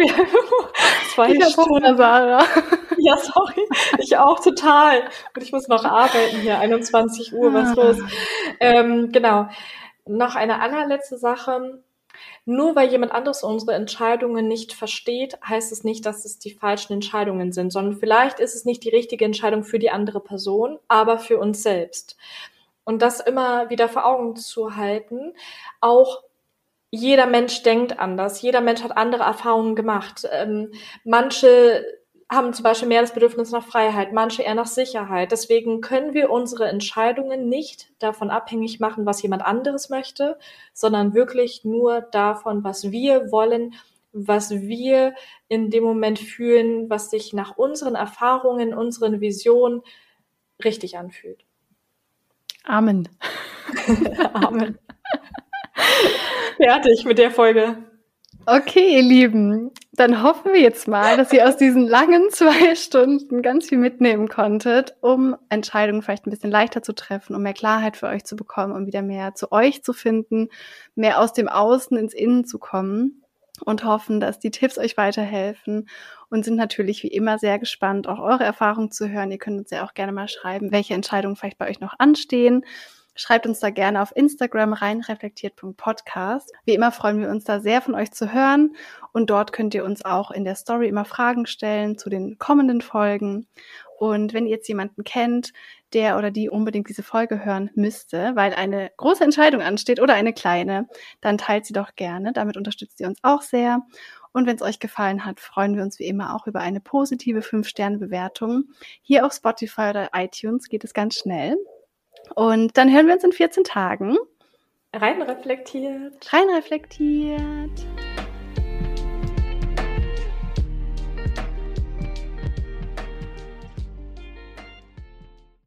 Speaker 1: (laughs) Zwei ich Stunden. Sarah. Ja, sorry. Ich auch total. Und ich muss noch arbeiten hier, 21 Uhr, was ah. los? Ähm, genau. Noch eine allerletzte Sache. Nur weil jemand anderes unsere Entscheidungen nicht versteht, heißt es nicht, dass es die falschen Entscheidungen sind, sondern vielleicht ist es nicht die richtige Entscheidung für die andere Person, aber für uns selbst. Und das immer wieder vor Augen zu halten, auch jeder Mensch denkt anders, jeder Mensch hat andere Erfahrungen gemacht. Ähm, manche haben zum Beispiel mehr das Bedürfnis nach Freiheit, manche eher nach Sicherheit. Deswegen können wir unsere Entscheidungen nicht davon abhängig machen, was jemand anderes möchte, sondern wirklich nur davon, was wir wollen, was wir in dem Moment fühlen, was sich nach unseren Erfahrungen, unseren Visionen richtig anfühlt.
Speaker 2: Amen. (laughs)
Speaker 1: Amen. Fertig mit der Folge.
Speaker 2: Okay, ihr Lieben, dann hoffen wir jetzt mal, dass ihr aus diesen langen zwei Stunden ganz viel mitnehmen konntet, um Entscheidungen vielleicht ein bisschen leichter zu treffen, um mehr Klarheit für euch zu bekommen, um wieder mehr zu euch zu finden, mehr aus dem Außen ins Innen zu kommen und hoffen, dass die Tipps euch weiterhelfen und sind natürlich wie immer sehr gespannt, auch eure Erfahrungen zu hören. Ihr könnt uns ja auch gerne mal schreiben, welche Entscheidungen vielleicht bei euch noch anstehen Schreibt uns da gerne auf Instagram reinreflektiert.podcast. Wie immer freuen wir uns da sehr von euch zu hören und dort könnt ihr uns auch in der Story immer Fragen stellen zu den kommenden Folgen. Und wenn ihr jetzt jemanden kennt, der oder die unbedingt diese Folge hören müsste, weil eine große Entscheidung ansteht oder eine kleine, dann teilt sie doch gerne. Damit unterstützt ihr uns auch sehr. Und wenn es euch gefallen hat, freuen wir uns wie immer auch über eine positive 5-Sterne-Bewertung. Hier auf Spotify oder iTunes geht es ganz schnell. Und dann hören wir uns in 14 Tagen.
Speaker 1: Rein reflektiert.
Speaker 2: Rein reflektiert.